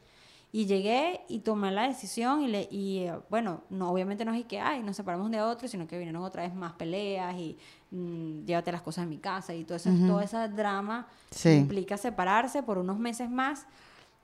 [SPEAKER 2] Y llegué y tomé la decisión y, le, y eh, bueno, no, obviamente no es que, ay, nos separamos de otro, sino que vinieron otra vez más peleas y mm, llévate las cosas de mi casa y todo eso, todo ese drama
[SPEAKER 1] Sí.
[SPEAKER 2] implica separarse por unos meses más,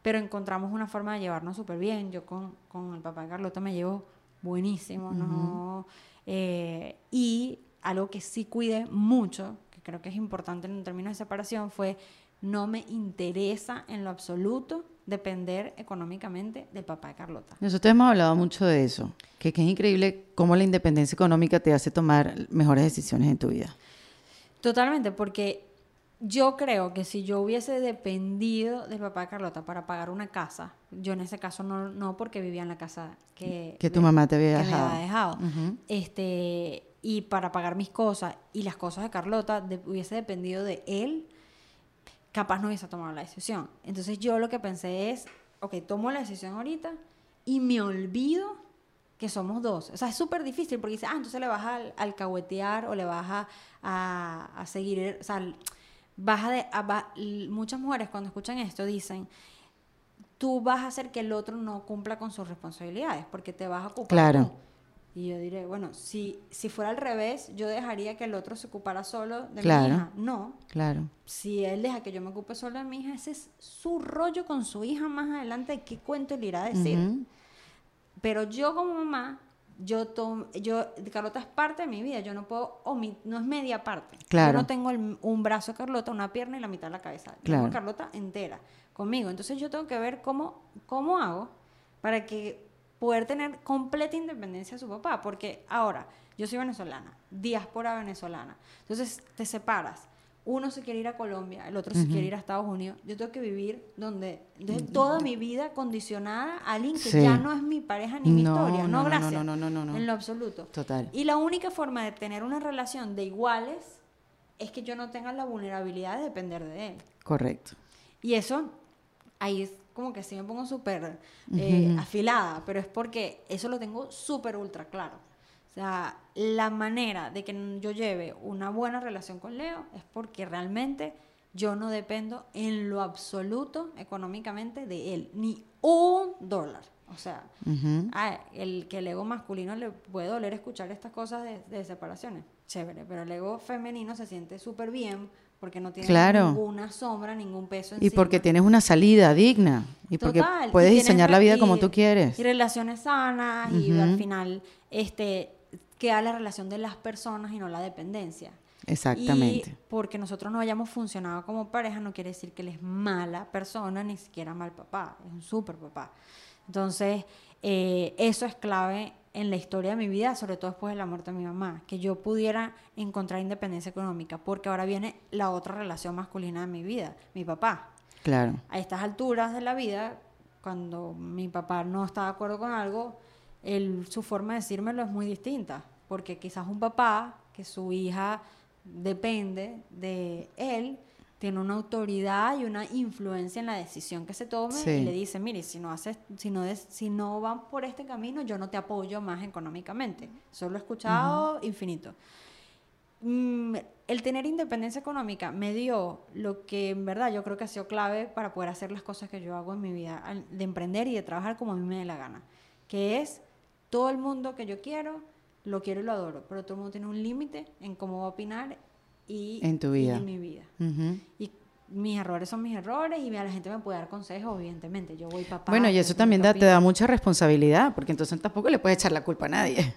[SPEAKER 2] pero encontramos una forma de llevarnos súper bien. Yo con, con el papá de Carlota me llevo buenísimo, ¿no? Eh, y algo que sí cuidé mucho, que creo que es importante en términos de separación, fue no me interesa en lo absoluto depender económicamente del papá de Carlota.
[SPEAKER 1] Nosotros hemos hablado mucho de eso, que, que es increíble cómo la independencia económica te hace tomar mejores decisiones en tu vida.
[SPEAKER 2] Totalmente, porque yo creo que si yo hubiese dependido del papá de Carlota para pagar una casa, yo en ese caso no, no porque vivía en la casa que,
[SPEAKER 1] Que tu mamá te había dejado.
[SPEAKER 2] había dejado,
[SPEAKER 1] Ujú.
[SPEAKER 2] este, y para pagar mis cosas y las cosas de Carlota de- hubiese dependido de él, capaz no hubiese tomado la decisión. Entonces yo lo que pensé es, ok, tomo la decisión ahorita y me olvido que somos dos. O sea, es súper difícil porque dice, ah, entonces le vas a al- alcahuetear o le vas a, a, a seguir, o sea, vas a, de- a- va- muchas mujeres cuando escuchan esto dicen, tú vas a hacer que el otro no cumpla con sus responsabilidades porque te vas a ocupar
[SPEAKER 1] Claro.
[SPEAKER 2] tú. Y yo diré, bueno, si, si fuera al revés, yo dejaría que el otro se ocupara solo de
[SPEAKER 1] Claro.
[SPEAKER 2] mi hija. No,
[SPEAKER 1] Claro.
[SPEAKER 2] si él deja que yo me ocupe solo de mi hija, ese es su rollo con su hija más adelante, ¿qué cuento le irá a decir? Pero yo como mamá, yo tomo, yo, Carlota es parte de mi vida, yo no puedo, omi- no es media parte.
[SPEAKER 1] Claro.
[SPEAKER 2] Yo no tengo el- un brazo de Carlota, una pierna y la mitad de la cabeza. Tengo
[SPEAKER 1] Claro.
[SPEAKER 2] Carlota entera conmigo. Entonces yo tengo que ver cómo, cómo hago para que poder tener completa independencia de su papá. Porque ahora, yo soy venezolana, diáspora venezolana. Entonces te separas. Uno se quiere ir a Colombia, el otro se quiere ir a Estados Unidos. Yo tengo que vivir donde, entonces toda mi vida condicionada a alguien que
[SPEAKER 1] Sí.
[SPEAKER 2] ya no es mi pareja ni mi
[SPEAKER 1] No,
[SPEAKER 2] historia.
[SPEAKER 1] no,
[SPEAKER 2] gracias.
[SPEAKER 1] no, no, no, no, no.
[SPEAKER 2] En lo absoluto.
[SPEAKER 1] Total.
[SPEAKER 2] Y la única forma de tener una relación de iguales es que yo no tenga la vulnerabilidad de depender de él.
[SPEAKER 1] Correcto.
[SPEAKER 2] Y eso, ahí es como que sí me pongo súper eh, afilada, pero es porque eso lo tengo súper ultra claro. O sea, la manera de que yo lleve una buena relación con Leo es porque realmente yo no dependo en lo absoluto económicamente de él, ni un dólar. O sea, el que el ego masculino le puede doler escuchar estas cosas de, de separaciones, chévere, pero el ego femenino se siente súper bien porque no tiene
[SPEAKER 1] Claro.
[SPEAKER 2] ninguna sombra, ningún peso
[SPEAKER 1] Y
[SPEAKER 2] encima.
[SPEAKER 1] porque tienes una salida digna. Y porque
[SPEAKER 2] Total, y
[SPEAKER 1] puedes diseñar la vida como
[SPEAKER 2] y-
[SPEAKER 1] tú quieres.
[SPEAKER 2] Y relaciones sanas y al final este queda la relación de las personas y no la dependencia.
[SPEAKER 1] Exactamente.
[SPEAKER 2] Y porque nosotros no hayamos funcionado como pareja no quiere decir que él es mala persona, ni siquiera mal papá, es un súper papá. Entonces, eh, eso es clave en la historia de mi vida, sobre todo después de la muerte de mi mamá, que yo pudiera encontrar independencia económica, porque ahora viene la otra relación masculina de mi vida, mi papá.
[SPEAKER 1] Claro.
[SPEAKER 2] A estas alturas de la vida, cuando mi papá no está de acuerdo con algo, él, su forma de decírmelo es muy distinta, porque quizás un papá que su hija depende de él, tiene una autoridad y una influencia en la decisión que se tome
[SPEAKER 1] Sí.
[SPEAKER 2] y le dice, mire, si no haces, si no des- si no van por este camino, yo no te apoyo más económicamente. Solo he escuchado infinito. Mm, el tener independencia económica me dio lo que en verdad yo creo que ha sido clave para poder hacer las cosas que yo hago en mi vida, de emprender y de trabajar como a mí me dé la gana, que es todo el mundo que yo quiero, lo quiero y lo adoro, pero todo el mundo tiene un límite en cómo va a opinar y
[SPEAKER 1] En tu
[SPEAKER 2] y
[SPEAKER 1] vida.
[SPEAKER 2] en mi vida. Y mis errores son mis errores y la gente me puede dar consejos, evidentemente. Yo voy papá.
[SPEAKER 1] Bueno, y eso también da- te da mucha responsabilidad, porque entonces tampoco le puedes echar la culpa a nadie.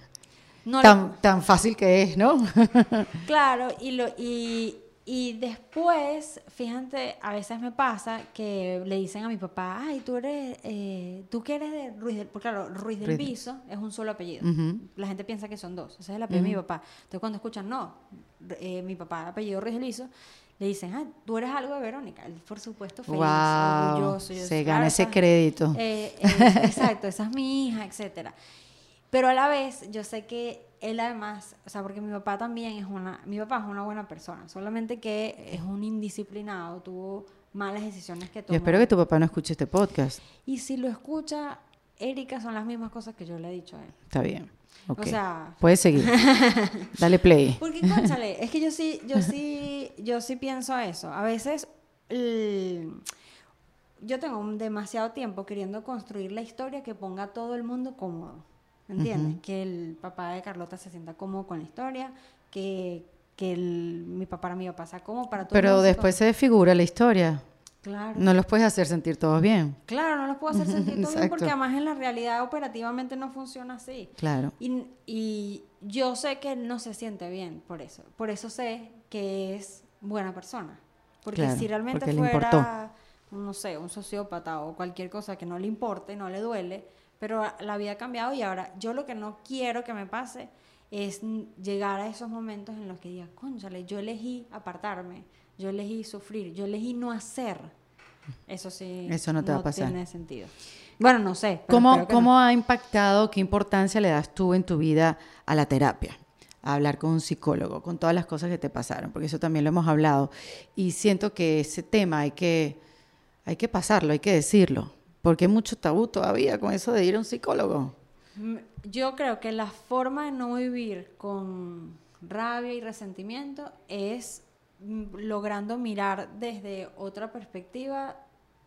[SPEAKER 2] No
[SPEAKER 1] tan, tan fácil que es, ¿no?
[SPEAKER 2] Claro, y, lo, y, y después, fíjate, a veces me pasa que le dicen a mi papá, ay, tú eres, eh, tú que eres de Ruiz del, porque claro, Ruiz del
[SPEAKER 1] Ruiz-
[SPEAKER 2] Viso es un solo apellido. La gente piensa que son dos, ese es el apellido de mi papá. Entonces cuando escuchan, no, eh, mi papá, apellido Ruiz del Viso, le dicen, ah, tú eres algo de Verónica. Él, por supuesto, feliz,
[SPEAKER 1] Wow,
[SPEAKER 2] orgulloso. Yo,
[SPEAKER 1] se gana ese
[SPEAKER 2] esa-
[SPEAKER 1] crédito.
[SPEAKER 2] eh, eh, exacto, esa es mi hija, etcétera. Pero a la vez, yo sé que él además, o sea, porque mi papá también es una, mi papá es una buena persona, solamente que es un indisciplinado, tuvo malas decisiones que
[SPEAKER 1] Yo
[SPEAKER 2] tomó.
[SPEAKER 1] espero que tu papá no escuche este podcast.
[SPEAKER 2] Y si lo escucha, Erika, son las mismas cosas que yo le he dicho a él.
[SPEAKER 1] Está bien.
[SPEAKER 2] O sea,
[SPEAKER 1] Puedes seguir. Dale play.
[SPEAKER 2] porque, cónchale, es que yo sí, yo sí, yo sí pienso eso. A veces, el- yo tengo un- demasiado tiempo queriendo construir la historia que ponga a todo el mundo cómodo. ¿Entiendes? Que el papá de Carlota se sienta cómodo con la historia, que, que el- mi papá para mi papá sea cómodo para todo el
[SPEAKER 1] Pero después se desfigura la historia.
[SPEAKER 2] Claro.
[SPEAKER 1] No los puedes hacer sentir todos bien.
[SPEAKER 2] Claro, no los puedo hacer sentir todo bien porque además en la realidad operativamente no funciona así.
[SPEAKER 1] Claro.
[SPEAKER 2] Y, y yo sé que él no se siente bien por eso. Por eso sé que es buena persona. Porque
[SPEAKER 1] Claro,
[SPEAKER 2] si realmente
[SPEAKER 1] porque
[SPEAKER 2] fuera, no sé, un sociópata o cualquier cosa que no le importe, no le duele, pero la vida ha cambiado y ahora yo lo que no quiero que me pase es llegar a esos momentos en los que diga, cónchale, yo elegí apartarme, yo elegí sufrir, yo elegí no hacer. Eso sí.
[SPEAKER 1] Eso no te va a pasar.
[SPEAKER 2] tiene sentido. Bueno, no sé.
[SPEAKER 1] ¿Cómo,
[SPEAKER 2] que no.
[SPEAKER 1] ¿Cómo ha impactado, qué importancia le das tú en tu vida a la terapia? A hablar con un psicólogo, con todas las cosas que te pasaron, porque eso también lo hemos hablado. Y siento que ese tema hay que, hay que pasarlo, hay que decirlo, porque hay mucho tabú todavía con eso de ir a un psicólogo.
[SPEAKER 2] Mm, Yo creo que la forma de no vivir con rabia y resentimiento es mm, logrando mirar desde otra perspectiva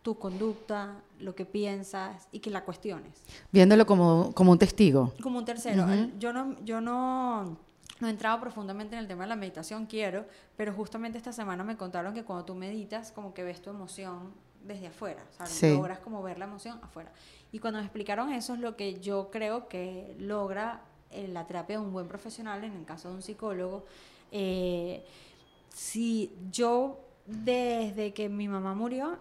[SPEAKER 2] tu conducta, lo que piensas y que la cuestiones.
[SPEAKER 1] Viéndolo como, como un testigo.
[SPEAKER 2] Como un tercero, yo no, yo no, no he entrado profundamente en el tema de la meditación, quiero, pero justamente esta semana me contaron que cuando tú meditas, como que ves tu emoción desde afuera,
[SPEAKER 1] Sí.
[SPEAKER 2] logras como ver la emoción afuera. Y cuando me explicaron eso es lo que yo creo que logra la terapia de un buen profesional, en el caso de un psicólogo. Eh, si yo, desde que mi mamá murió,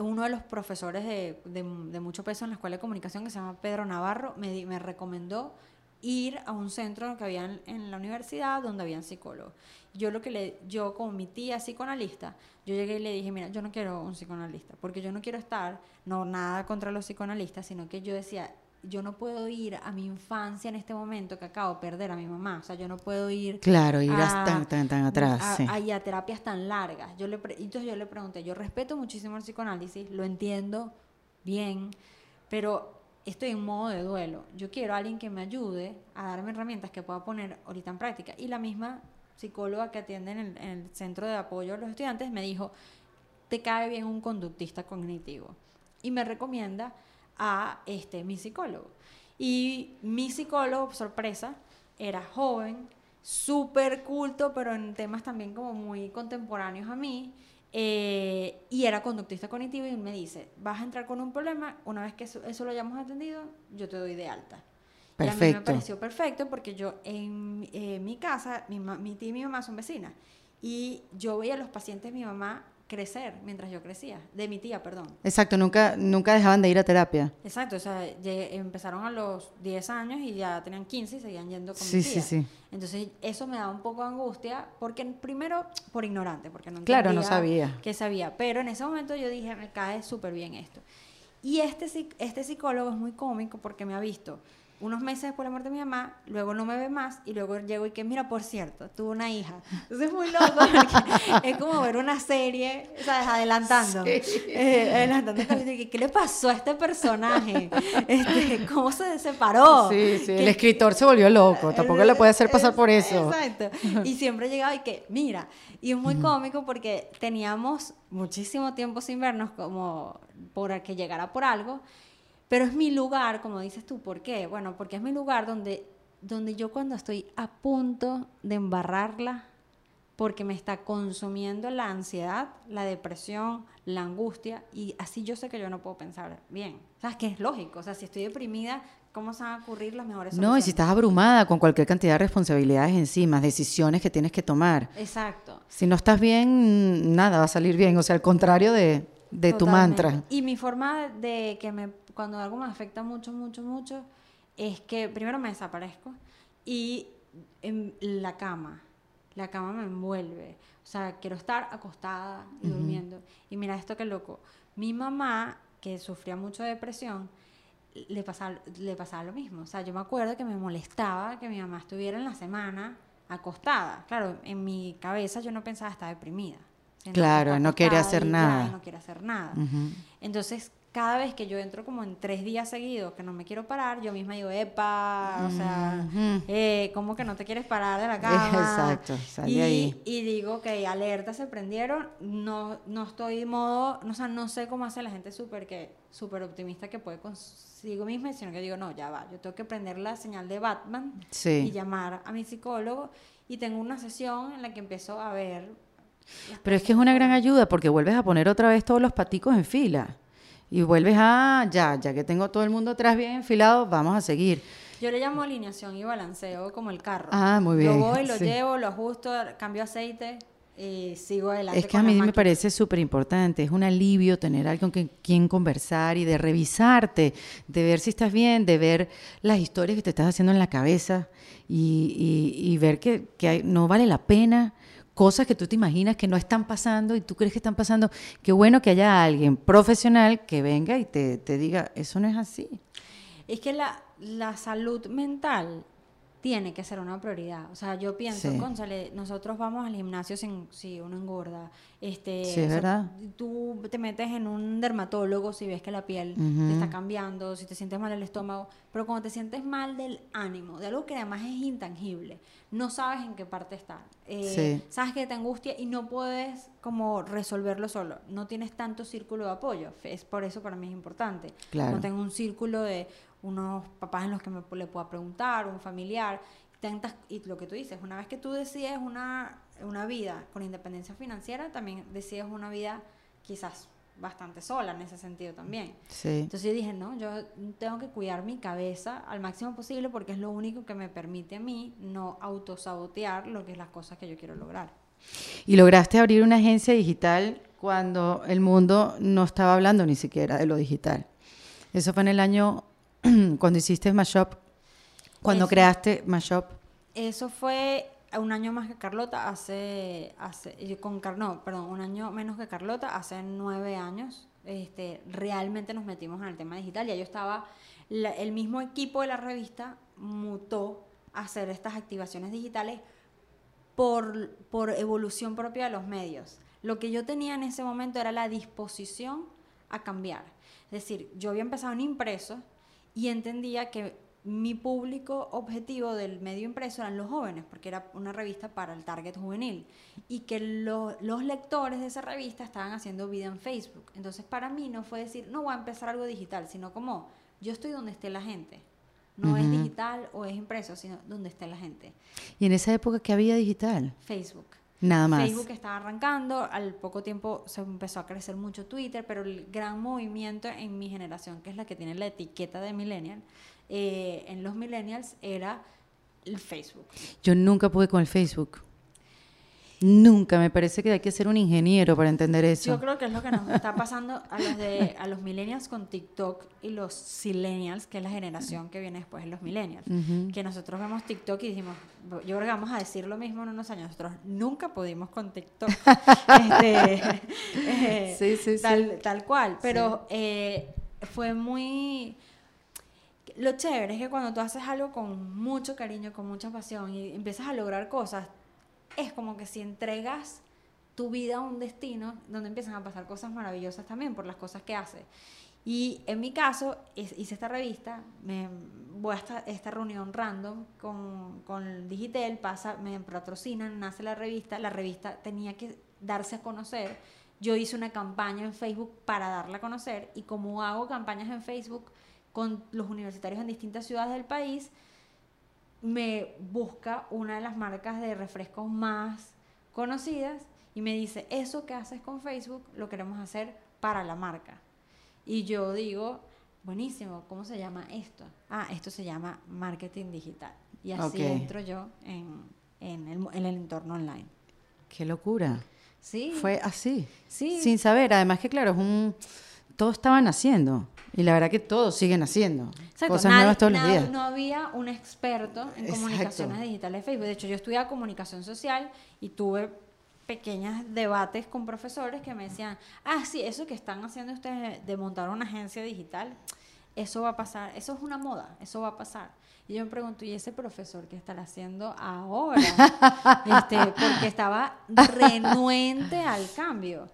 [SPEAKER 2] uno de los profesores de, de- de mucho peso en la escuela de comunicación, que se llama Pedro Navarro, me recomendó ir a un centro que había en, en la universidad donde habían psicólogos. Yo lo que le, yo como mi tía psicoanalista, yo llegué y le dije, mira, yo no quiero un psicoanalista, porque yo no quiero estar, no nada contra los psicoanalistas, sino que yo decía, yo no puedo ir a mi infancia en este momento que acabo de perder a mi mamá, o sea, yo no puedo ir
[SPEAKER 1] Claro, ir
[SPEAKER 2] a-
[SPEAKER 1] tan, tan, tan atrás.
[SPEAKER 2] a,
[SPEAKER 1] sí.
[SPEAKER 2] a- y a terapias tan largas. Yo le entonces yo le pregunté, yo respeto muchísimo el psicoanálisis, lo entiendo bien, pero estoy en modo de duelo. Yo quiero a alguien que me ayude a darme herramientas que pueda poner ahorita en práctica. Y la misma psicóloga que atiende en el, en el centro de apoyo a los estudiantes me dijo, te cae bien un conductista cognitivo. Y me recomienda a este, mi psicólogo. Y mi psicólogo, sorpresa, era joven, súper culto, pero en temas también como muy contemporáneos a mí. Eh, y era conductista cognitivo y me dice, vas a entrar con un problema, una vez que eso, eso lo hayamos atendido, yo te doy de alta. Y a mí me pareció perfecto porque yo en eh, mi casa, mi, mi tía y mi mamá son vecinas. Y yo veía a los pacientes de mi mamá crecer mientras yo crecía, de mi tía, perdón.
[SPEAKER 1] Exacto, nunca, nunca dejaban de ir a terapia.
[SPEAKER 2] Exacto, o sea, llegué- empezaron a los 10 años y ya tenían 15 y seguían yendo con
[SPEAKER 1] Sí,
[SPEAKER 2] mi
[SPEAKER 1] sí,
[SPEAKER 2] tía.
[SPEAKER 1] sí.
[SPEAKER 2] Entonces, eso me da un poco de angustia, porque primero, por ignorante, porque no
[SPEAKER 1] Claro, no sabía.
[SPEAKER 2] qué sabía. Pero en ese momento yo dije, me cae súper bien esto. Y este, este psicólogo es muy cómico porque me ha visto unos meses después de la muerte de mi mamá, luego no me ve más y luego llego y que, mira, por cierto, tuvo una hija. Entonces es muy loco porque es como ver una serie, ¿sabes? Adelantando. Eh, adelantando ¿Qué le pasó a este personaje? Este, ¿Cómo se separó?
[SPEAKER 1] Sí, sí,
[SPEAKER 2] ¿Qué-
[SPEAKER 1] el escritor se volvió loco, tampoco le puede hacer pasar por eso.
[SPEAKER 2] Exacto. Y siempre llegaba y que, mira, y es muy cómico porque teníamos muchísimo tiempo sin vernos como por que llegara por algo, pero es mi lugar, como dices tú, ¿por qué? Bueno, porque es mi lugar donde, donde yo cuando estoy a punto de embarrarla, porque me está consumiendo la ansiedad, la depresión, la angustia y así yo sé que yo no puedo pensar bien. O sea, es que es lógico, o sea, si estoy deprimida, ¿cómo se van a ocurrir las mejores soluciones?
[SPEAKER 1] No, y si estás abrumada con cualquier cantidad de responsabilidades encima, decisiones que tienes que tomar.
[SPEAKER 2] Exacto.
[SPEAKER 1] Si no estás bien, nada va a salir bien, o sea, al contrario de, de tu mantra.
[SPEAKER 2] Y mi forma de que me, cuando algo me afecta mucho, mucho, mucho, es que primero me desaparezco y en la cama, la cama me envuelve. O sea, quiero estar acostada y durmiendo. Y mira esto que loco. Mi mamá, que sufría mucho de depresión, le pasaba, le pasaba lo mismo. O sea, yo me acuerdo que me molestaba que mi mamá estuviera en la semana acostada. Claro, en mi cabeza yo no pensaba estar deprimida.
[SPEAKER 1] Claro, no quiere hacer nada.
[SPEAKER 2] no quiere hacer nada.
[SPEAKER 1] Ujú.
[SPEAKER 2] Entonces, cada vez que yo entro como en tres días seguidos que no me quiero parar, yo misma digo, epa, o sea, eh, ¿cómo que no te quieres parar de la cama?
[SPEAKER 1] Exacto, sal
[SPEAKER 2] y,
[SPEAKER 1] ahí.
[SPEAKER 2] Y digo, que alertas se prendieron, no, no estoy modo, o sea, no sé cómo hace la gente súper que súper optimista que puede consigo misma, sino que digo, no, ya va, yo tengo que prender la señal de Batman
[SPEAKER 1] Sí.
[SPEAKER 2] y llamar a mi psicólogo y tengo una sesión en la que empiezo a ver...
[SPEAKER 1] Pero es que es una gran ayuda porque vuelves a poner otra vez todos los paticos en fila. Y vuelves a, ya, ya que tengo todo el mundo atrás bien enfilado, vamos a seguir.
[SPEAKER 2] Yo le llamo alineación y balanceo como el carro.
[SPEAKER 1] Ah, muy bien,
[SPEAKER 2] Yo voy, lo
[SPEAKER 1] sí.
[SPEAKER 2] llevo, lo ajusto, cambio aceite y sigo adelante.
[SPEAKER 1] Es que
[SPEAKER 2] con
[SPEAKER 1] a mí me parece súper importante, es un alivio tener alguien con quien conversar y de revisarte, de ver si estás bien, de ver las historias que te estás haciendo en la cabeza y, y- y ver que, que hay- no vale la pena cosas que tú te imaginas que no están pasando y tú crees que están pasando. Qué bueno que haya alguien profesional que venga y te, te diga, eso no es así.
[SPEAKER 2] Es que la, la salud mental tiene que ser una prioridad. O sea, yo pienso,
[SPEAKER 1] Sí.
[SPEAKER 2] cónchale, nosotros vamos al gimnasio sin, si uno engorda. Este,
[SPEAKER 1] Sí, es
[SPEAKER 2] o sea,
[SPEAKER 1] verdad.
[SPEAKER 2] Tú te metes en un dermatólogo si ves que la piel te está cambiando, si te sientes mal el estómago. Pero cuando te sientes mal del ánimo, de algo que además es intangible, no sabes en qué parte está. Eh,
[SPEAKER 1] Sí.
[SPEAKER 2] Sabes que te angustia y no puedes como resolverlo solo. No tienes tanto círculo de apoyo. Es por eso para mí es importante.
[SPEAKER 1] Claro.
[SPEAKER 2] No tengo un círculo de unos papás en los que me, le pueda preguntar, un familiar. Tantas, y lo que tú dices, una vez que tú decides una, una vida con independencia financiera, también decides una vida quizás bastante sola en ese sentido también.
[SPEAKER 1] Sí.
[SPEAKER 2] Entonces yo dije, no, yo tengo que cuidar mi cabeza al máximo posible porque es lo único que me permite a mí no autosabotear lo que es las cosas que yo quiero lograr.
[SPEAKER 1] Y lograste abrir una agencia digital cuando el mundo no estaba hablando ni siquiera de lo digital. Eso fue en el año cuando hiciste Mashop, cuando
[SPEAKER 2] Eso.
[SPEAKER 1] creaste Mashop.
[SPEAKER 2] Eso fue un año más que Carlota, hace, hace con Car- no, perdón, un año menos que Carlota, hace nueve años. Este, realmente nos metimos en el tema digital. Ya yo estaba, la- el mismo equipo de la revista mutó a hacer estas activaciones digitales por, por evolución propia de los medios. Lo que yo tenía en ese momento era la disposición a cambiar. Es decir, yo había empezado en impreso y entendía que mi público objetivo del medio impreso eran los jóvenes, porque era una revista para el target juvenil, y que lo- los lectores de esa revista estaban haciendo vida en Facebook. Entonces, para mí no fue decir, no voy a empezar algo digital, sino como yo estoy donde esté la gente. No es digital o es impreso, sino donde esté la gente.
[SPEAKER 1] Y en esa época que había digital,
[SPEAKER 2] Facebook.
[SPEAKER 1] Nada más.
[SPEAKER 2] Facebook estaba arrancando, al poco tiempo se empezó a crecer mucho Twitter, pero el gran movimiento en mi generación, que es la que tiene la etiqueta de millennial, eh, en los millennials era el Facebook.
[SPEAKER 1] Yo nunca pude con el Facebook. Nunca, me parece que hay que ser un ingeniero para entender eso.
[SPEAKER 2] Yo creo que es lo que nos está pasando a los de a los millennials con TikTok y los silenials, que es la generación que viene después de los millennials. Que nosotros vemos TikTok y decimos, yo creo que vamos a decir lo mismo en unos años. Nosotros nunca pudimos con TikTok. Este, eh,
[SPEAKER 1] Sí, sí, sí.
[SPEAKER 2] tal, tal cual. Pero eh, fue muy lo chévere es que cuando tú haces algo con mucho cariño, con mucha pasión y empiezas a lograr cosas, es como que si entregas tu vida a un destino donde empiezan a pasar cosas maravillosas también por las cosas que haces. Y en mi caso, hice esta revista, me voy a esta, esta reunión random con, con Digitel, pasa, me patrocinan, nace la revista, la revista tenía que darse a conocer. Yo hice una campaña en Facebook para darla a conocer y como hago campañas en Facebook con los universitarios en distintas ciudades del país, me busca una de las marcas de refrescos más conocidas y me dice, eso que haces con Facebook lo queremos hacer para la marca. Y yo digo, buenísimo, ¿cómo se llama esto? Ah, esto se llama marketing digital. Y así entro yo en, en el, en el entorno online.
[SPEAKER 1] Qué locura.
[SPEAKER 2] Sí.
[SPEAKER 1] Fue así.
[SPEAKER 2] Sí.
[SPEAKER 1] Sin saber. Además que, claro, es un... Todos estaban haciendo. Y la verdad que todos siguen haciendo.
[SPEAKER 2] Exacto,
[SPEAKER 1] Cosas
[SPEAKER 2] nadie-
[SPEAKER 1] nuevas todos los días.
[SPEAKER 2] No había un experto en
[SPEAKER 1] Exacto.
[SPEAKER 2] comunicaciones digitales de Facebook. De hecho, yo estudiaba comunicación social y tuve pequeños debates con profesores que me decían, ah, sí, eso que están haciendo ustedes de montar una agencia digital, eso va a pasar, eso es una moda, eso va a pasar. Y yo me pregunto, ¿y ese profesor qué estará haciendo ahora? este, porque estaba renuente al cambio.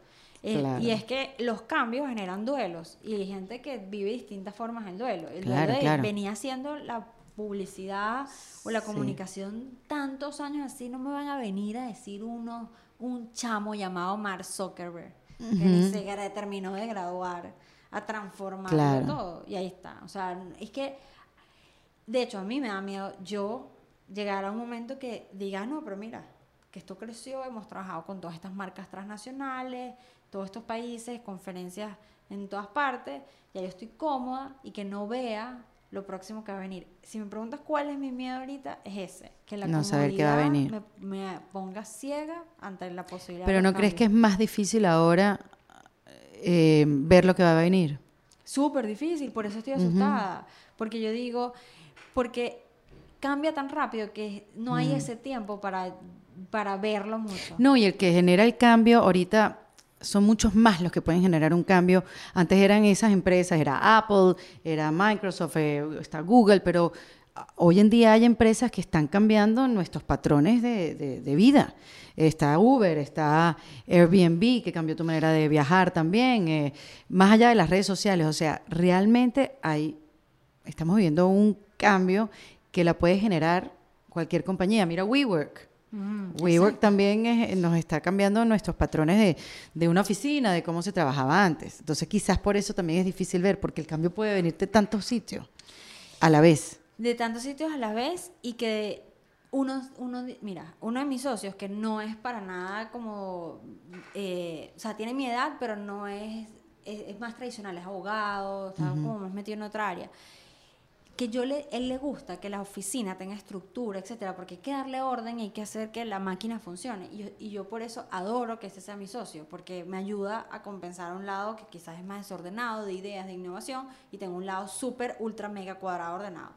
[SPEAKER 2] Eh,
[SPEAKER 1] Claro.
[SPEAKER 2] Y es que los cambios generan duelos y hay gente que vive distintas formas el duelo. El
[SPEAKER 1] Claro,
[SPEAKER 2] duelo de
[SPEAKER 1] claro.
[SPEAKER 2] venía haciendo la publicidad o la
[SPEAKER 1] Sí.
[SPEAKER 2] comunicación tantos años así, no me van a venir a decir uno, un chamo llamado Mark Zuckerberg, que ni siquiera terminó de graduar, a transformarlo
[SPEAKER 1] Claro.
[SPEAKER 2] todo. Y ahí está. O sea, es que, de hecho, a mí me da miedo yo llegar a un momento que diga, no, pero mira, que esto creció, hemos trabajado con todas estas marcas transnacionales, todos estos países, conferencias en todas partes, ya yo estoy cómoda y que no vea lo próximo que va a venir. Si me preguntas cuál es mi miedo ahorita, es ese, que la
[SPEAKER 1] No saber qué va a
[SPEAKER 2] comodidad
[SPEAKER 1] venir.
[SPEAKER 2] Me, me ponga ciega ante la posibilidad
[SPEAKER 1] Pero ¿no crees que es más difícil ahora eh, ver lo que va a venir?
[SPEAKER 2] Súper difícil, por eso estoy asustada. Porque yo digo, porque cambia tan rápido que no hay ese tiempo para, para verlo mucho.
[SPEAKER 1] Mm. No, y el que genera el cambio ahorita son muchos más los que pueden generar un cambio. Antes eran esas empresas, era Apple, era Microsoft, eh, está Google, pero ah, hoy en día hay empresas que están cambiando nuestros patrones de, vida. Está Uber, está Airbnb, que cambió tu manera de viajar también, eh, más allá de las redes sociales. O sea, realmente hay, estamos viviendo un cambio que la puede generar cualquier compañía. Mira WeWork.
[SPEAKER 2] Mm,
[SPEAKER 1] WeWork también es- nos está cambiando nuestros patrones de, de una oficina, de cómo se trabajaba antes. Entonces quizás por eso también es difícil ver, porque el cambio puede venir de tantos sitios a la vez.
[SPEAKER 2] de tantos sitios a la vez y que uno, uno, mira, uno de mis socios que no es para nada como, eh, o sea, tiene mi edad, pero no es, es, es más tradicional, es abogado, está como más metido en otra área. Que yo le, él le gusta que la oficina tenga estructura, etcétera, porque hay que darle orden y hay que hacer que la máquina funcione. Y yo, y yo por eso adoro que ese sea mi socio, porque me ayuda a compensar un lado que quizás es más desordenado, de ideas, de innovación, y tengo un lado súper, ultra, mega cuadrado, ordenado.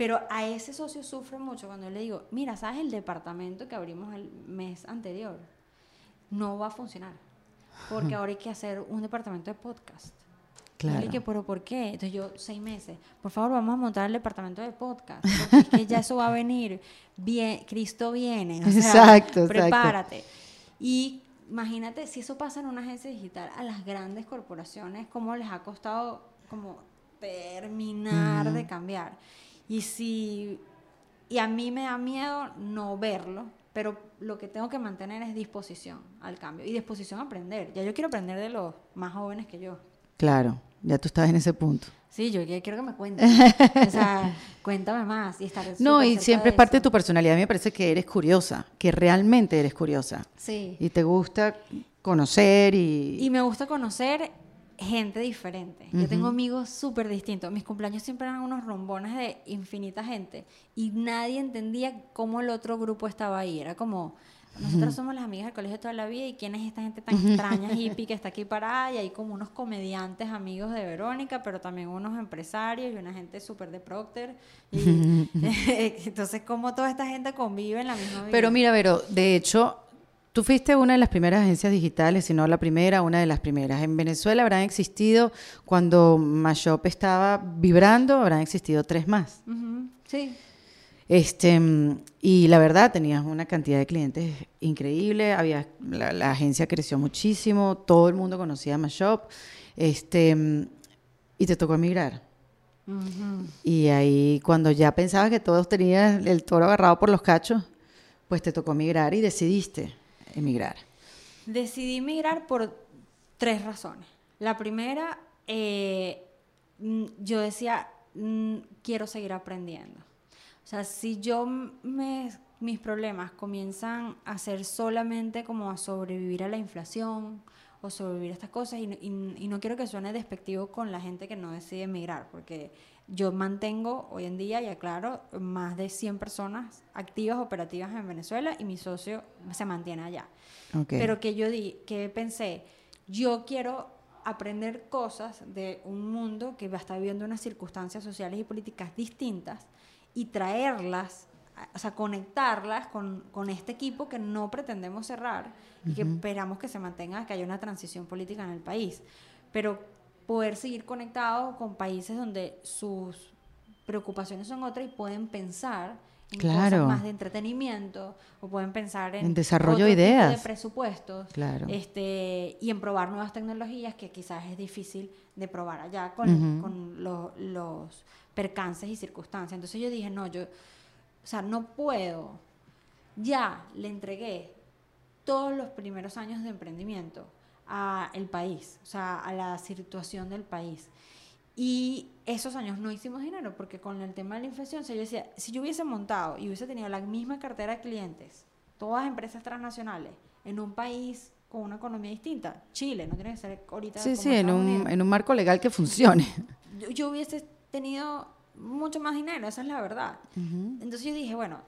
[SPEAKER 2] Pero a ese socio sufre mucho cuando yo le digo, mira, ¿sabes el departamento que abrimos el mes anterior? No va a funcionar. Porque ahora hay que hacer un departamento de podcast.
[SPEAKER 1] Claro.
[SPEAKER 2] y que, ¿pero por qué? Entonces yo, seis meses. Por favor, vamos a montar el departamento de podcast. Porque es que ya eso va a venir. Bien, Cristo viene. o sea,
[SPEAKER 1] Exacto, exacto.
[SPEAKER 2] Prepárate. Y imagínate, si eso pasa en una agencia digital, a las grandes corporaciones, ¿cómo les ha costado como terminar de cambiar? Y si y a mí me da miedo no verlo, pero lo que tengo que mantener es disposición al cambio y disposición a aprender. Ya yo quiero aprender de los más jóvenes que yo.
[SPEAKER 1] Claro, ya tú estás en ese punto.
[SPEAKER 2] Sí, yo quiero que me cuentes. o sea, cuéntame más y estar
[SPEAKER 1] No, y siempre es parte de tu personalidad. A mí me parece que eres curiosa, que realmente eres curiosa.
[SPEAKER 2] Sí.
[SPEAKER 1] Y te gusta conocer y...
[SPEAKER 2] Y me gusta conocer gente diferente. Yo tengo amigos súper distintos. Mis cumpleaños siempre eran unos rombones de infinita gente y nadie entendía cómo el otro grupo estaba ahí. Era como, nosotros somos las amigas del colegio toda la vida y quién es esta gente tan extraña, hippie, que está aquí parada y hay como unos comediantes amigos de Verónica, pero también unos empresarios y una gente súper de Procter. Y, entonces, cómo toda esta gente convive en la misma vida.
[SPEAKER 1] Pero mira, Vero, de hecho, tú fuiste una de las primeras agencias digitales, si no la primera, una de las primeras. En Venezuela habrán existido, cuando Mashop estaba vibrando, habrán existido tres más.
[SPEAKER 2] Sí.
[SPEAKER 1] Este, y la verdad, tenías una cantidad de clientes increíble, había, la, la agencia creció muchísimo, todo el mundo conocía Mashop, este, y te tocó emigrar. Y ahí, cuando ya pensabas que todos tenían el toro agarrado por los cachos, pues te tocó emigrar y decidiste emigrar.
[SPEAKER 2] Decidí migrar por tres razones. La primera, eh, mm, yo decía, mm, quiero seguir aprendiendo. O sea, si yo me mis problemas comienzan a ser solamente como a sobrevivir a la inflación o sobrevivir a estas cosas y, no- y- y no quiero que suene despectivo con la gente que no decide emigrar, porque yo mantengo hoy en día, y aclaro, más de 100 personas activas, operativas en Venezuela y mi socio se mantiene allá.
[SPEAKER 1] Ok.
[SPEAKER 2] Pero que yo di, que pensé, yo quiero aprender cosas de un mundo que va a estar viviendo unas circunstancias sociales y políticas distintas y traerlas, o sea, conectarlas con, con este equipo que no pretendemos cerrar y que esperamos que se mantenga, que haya una transición política en el país. Pero poder seguir conectado con países donde sus preocupaciones son otras y pueden pensar en
[SPEAKER 1] Claro.
[SPEAKER 2] cosas más de entretenimiento o pueden pensar en,
[SPEAKER 1] En desarrollo de ideas.
[SPEAKER 2] de presupuestos
[SPEAKER 1] Claro.
[SPEAKER 2] este, y en probar nuevas tecnologías que quizás es difícil de probar allá con,
[SPEAKER 1] Ujú.
[SPEAKER 2] con lo- los percances y circunstancias. Entonces yo dije, no, yo, o sea, no puedo. Ya le entregué todos los primeros años de emprendimiento al país, o sea, a la situación del país. Y esos años no hicimos dinero porque con el tema de la inflación, o sea, yo decía, si yo hubiese montado y hubiese tenido la misma cartera de clientes, todas empresas transnacionales, en un país con una economía distinta, Chile, no tiene que ser ahorita.
[SPEAKER 1] Sí, sí, en un, en un marco legal que funcione.
[SPEAKER 2] yo, yo hubiese tenido mucho más dinero, esa es la verdad. Entonces yo dije, bueno,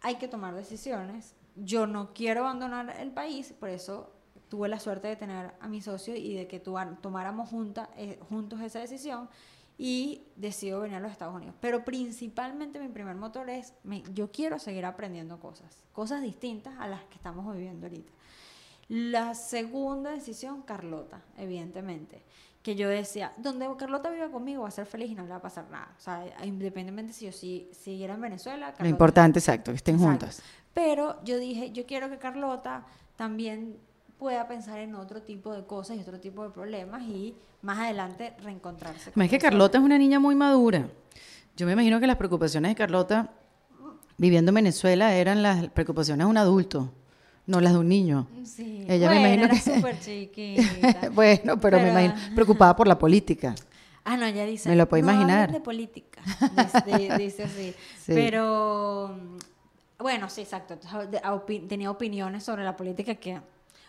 [SPEAKER 2] hay que tomar decisiones. Yo no quiero abandonar el país, por eso tuve la suerte de tener a mi socio y de que tomáramos junta, eh, juntos esa decisión y decido venir a los Estados Unidos. Pero principalmente mi primer motor es, me- yo quiero seguir aprendiendo cosas, cosas distintas a las que estamos viviendo ahorita. La segunda decisión, Carlota, evidentemente. Que yo decía, donde Carlota viva conmigo va a ser feliz y no le va a pasar nada. O sea, independientemente si yo si, siguiera en Venezuela.
[SPEAKER 1] Lo
[SPEAKER 2] Carlota-
[SPEAKER 1] importante, exacto, que estén
[SPEAKER 2] Exacto.
[SPEAKER 1] juntas.
[SPEAKER 2] Pero yo dije, yo quiero que Carlota también pueda pensar en otro tipo de cosas y otro tipo de problemas y más adelante reencontrarse. con
[SPEAKER 1] Es que. Carlota es una niña muy madura. Yo me imagino que las preocupaciones de Carlota viviendo en Venezuela eran las preocupaciones de un adulto, no las de un niño.
[SPEAKER 2] Sí,
[SPEAKER 1] Ella me
[SPEAKER 2] bueno,
[SPEAKER 1] imagino
[SPEAKER 2] era
[SPEAKER 1] que-
[SPEAKER 2] súper chiquita.
[SPEAKER 1] bueno, pero, me imagino preocupada por la política.
[SPEAKER 2] Ah, no, ella dice.
[SPEAKER 1] Me lo puedo
[SPEAKER 2] "No
[SPEAKER 1] imaginar".
[SPEAKER 2] de política. Dice, así.
[SPEAKER 1] Sí.
[SPEAKER 2] Pero, bueno, sí, exacto. Tenía opiniones sobre la política que.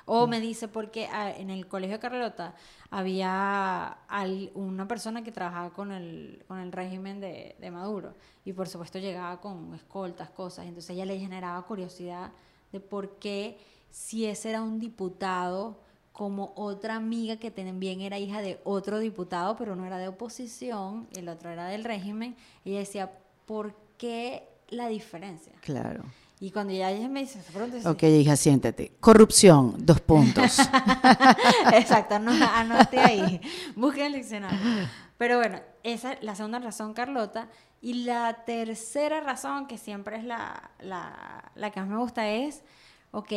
[SPEAKER 2] O me dice porque ah, en el colegio de Carlota había una persona que trabajaba con el, con el régimen de, de Maduro. Y por supuesto llegaba con escoltas, cosas. Entonces ella le generaba curiosidad de por qué, si ese era un diputado, como otra amiga que también era hija de otro diputado, pero no era de oposición, el otro era del régimen, ella decía, ¿por qué la diferencia?
[SPEAKER 1] Claro.
[SPEAKER 2] Y cuando ella me dice, dice,
[SPEAKER 1] Ok, hija, siéntate. Corrupción, dos puntos.
[SPEAKER 2] Exacto, no, anote ahí, busque el diccionario. Pero bueno, esa es la segunda razón, Carlota. Y la tercera razón, que siempre es la, la, la que más me gusta, es, ok,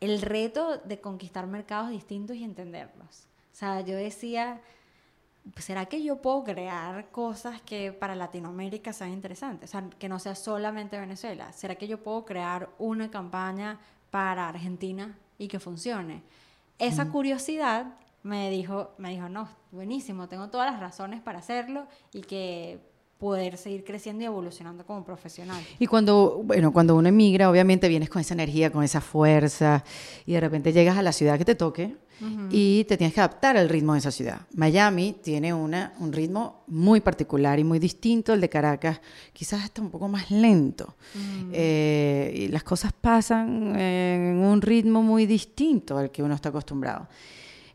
[SPEAKER 2] el reto de conquistar mercados distintos y entenderlos. O sea, yo decía, pues, ¿será que yo puedo crear cosas que para Latinoamérica sean interesantes? O sea, que no sea solamente Venezuela. ¿Será que yo puedo crear una campaña para Argentina y que funcione? Esa curiosidad me dijo, me dijo, no, buenísimo, tengo todas las razones para hacerlo y que poder seguir creciendo y evolucionando como profesional.
[SPEAKER 1] Y cuando, bueno, cuando uno emigra, obviamente vienes con esa energía, con esa fuerza, y de repente llegas a la ciudad que te toque y te tienes que adaptar al ritmo de esa ciudad. Miami tiene una, un ritmo muy particular y muy distinto al de Caracas, quizás hasta un poco más lento. Eh, y las cosas pasan en un ritmo muy distinto al que uno está acostumbrado.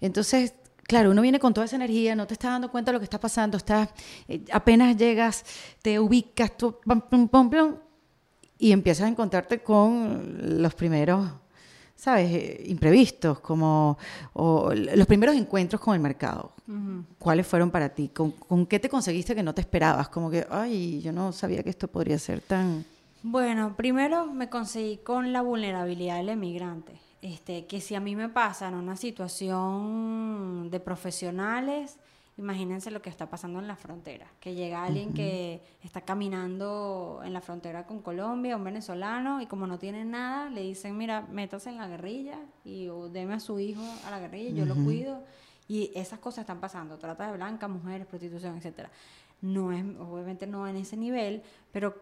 [SPEAKER 1] Entonces, claro, uno viene con toda esa energía, no te estás dando cuenta de lo que está pasando, estás, eh, apenas llegas, te ubicas, tú, pam, pam, pam, pam, y empiezas a encontrarte con los primeros, ¿sabes? Eh, imprevistos, como o los primeros encuentros con el mercado. ¿Cuáles fueron para ti? ¿Con, con qué te conseguiste que no te esperabas? Como que, ay, yo no sabía que esto podría ser tan...
[SPEAKER 2] Bueno, primero me conseguí con la vulnerabilidad del emigrante. Este, que si a mí me pasa en una situación de profesionales, imagínense lo que está pasando en la frontera. Que llega alguien que está caminando en la frontera con Colombia, un venezolano, y como no tiene nada, le dicen, mira, métase en la guerrilla y o deme a su hijo a la guerrilla, yo lo cuido. Y esas cosas están pasando, trata de blancas, mujeres, prostitución, etcétera. No es, obviamente no en ese nivel, pero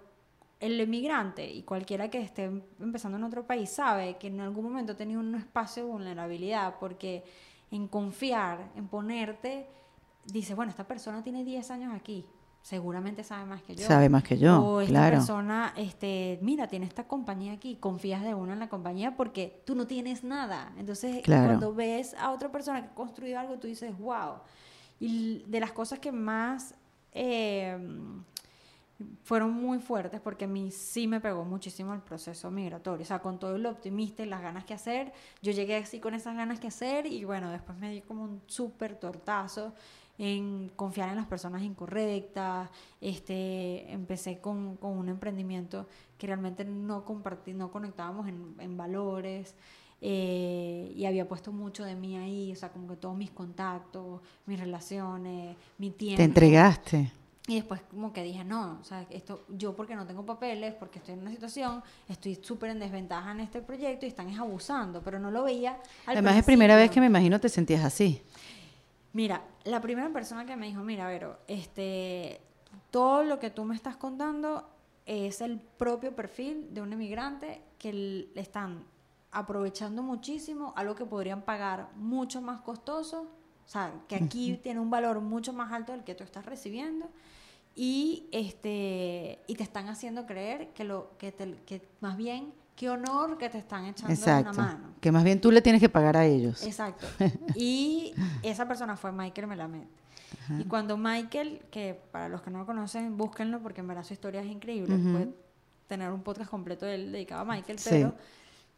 [SPEAKER 2] el emigrante y cualquiera que esté empezando en otro país sabe que en algún momento ha tenido un espacio de vulnerabilidad porque en confiar, en ponerte, dice, bueno, esta persona tiene 10 años aquí, seguramente sabe más que yo.
[SPEAKER 1] Sabe más que yo,
[SPEAKER 2] o esta
[SPEAKER 1] claro.
[SPEAKER 2] persona, este, mira, tiene esta compañía aquí, confías de uno en la compañía porque tú no tienes nada. Entonces,
[SPEAKER 1] Claro.
[SPEAKER 2] cuando ves a otra persona que ha construido algo, tú dices, wow. Y de las cosas que más eh, fueron muy fuertes, porque a mí sí me pegó muchísimo el proceso migratorio. O sea, con todo lo optimista y las ganas que hacer, yo llegué así con esas ganas que hacer y bueno, después me di como un súper tortazo en confiar en las personas incorrectas, este, empecé con, con un emprendimiento que realmente no compartí, no conectábamos en, en valores, eh, y había puesto mucho de mí ahí, o sea, como que todos mis contactos, mis relaciones, mi tiempo.
[SPEAKER 1] Te entregaste.
[SPEAKER 2] Y después como que dije, no, o sea, esto, yo porque no tengo papeles, porque estoy en una situación, estoy súper en desventaja en este proyecto y están es abusando, pero no lo veía. al
[SPEAKER 1] Además es primera vez que me imagino te sentías así.
[SPEAKER 2] Mira, la primera persona que me dijo, mira, Vero, este, todo lo que tú me estás contando es el propio perfil de un emigrante que le están aprovechando muchísimo, algo que podrían pagar mucho más costoso, o sea, que aquí tiene un valor mucho más alto del que tú estás recibiendo y este y te están haciendo creer que lo que, te- que más bien qué honor que te están echando
[SPEAKER 1] Exacto.
[SPEAKER 2] una mano.
[SPEAKER 1] Que más bien tú le tienes que pagar a ellos.
[SPEAKER 2] Exacto. Y esa persona fue Michael Melamed. Y cuando Michael, que para los que no lo conocen, búsquenlo porque en verdad su historia es increíble. Puede tener un podcast completo de él dedicado a Michael,
[SPEAKER 1] Sí.
[SPEAKER 2] pero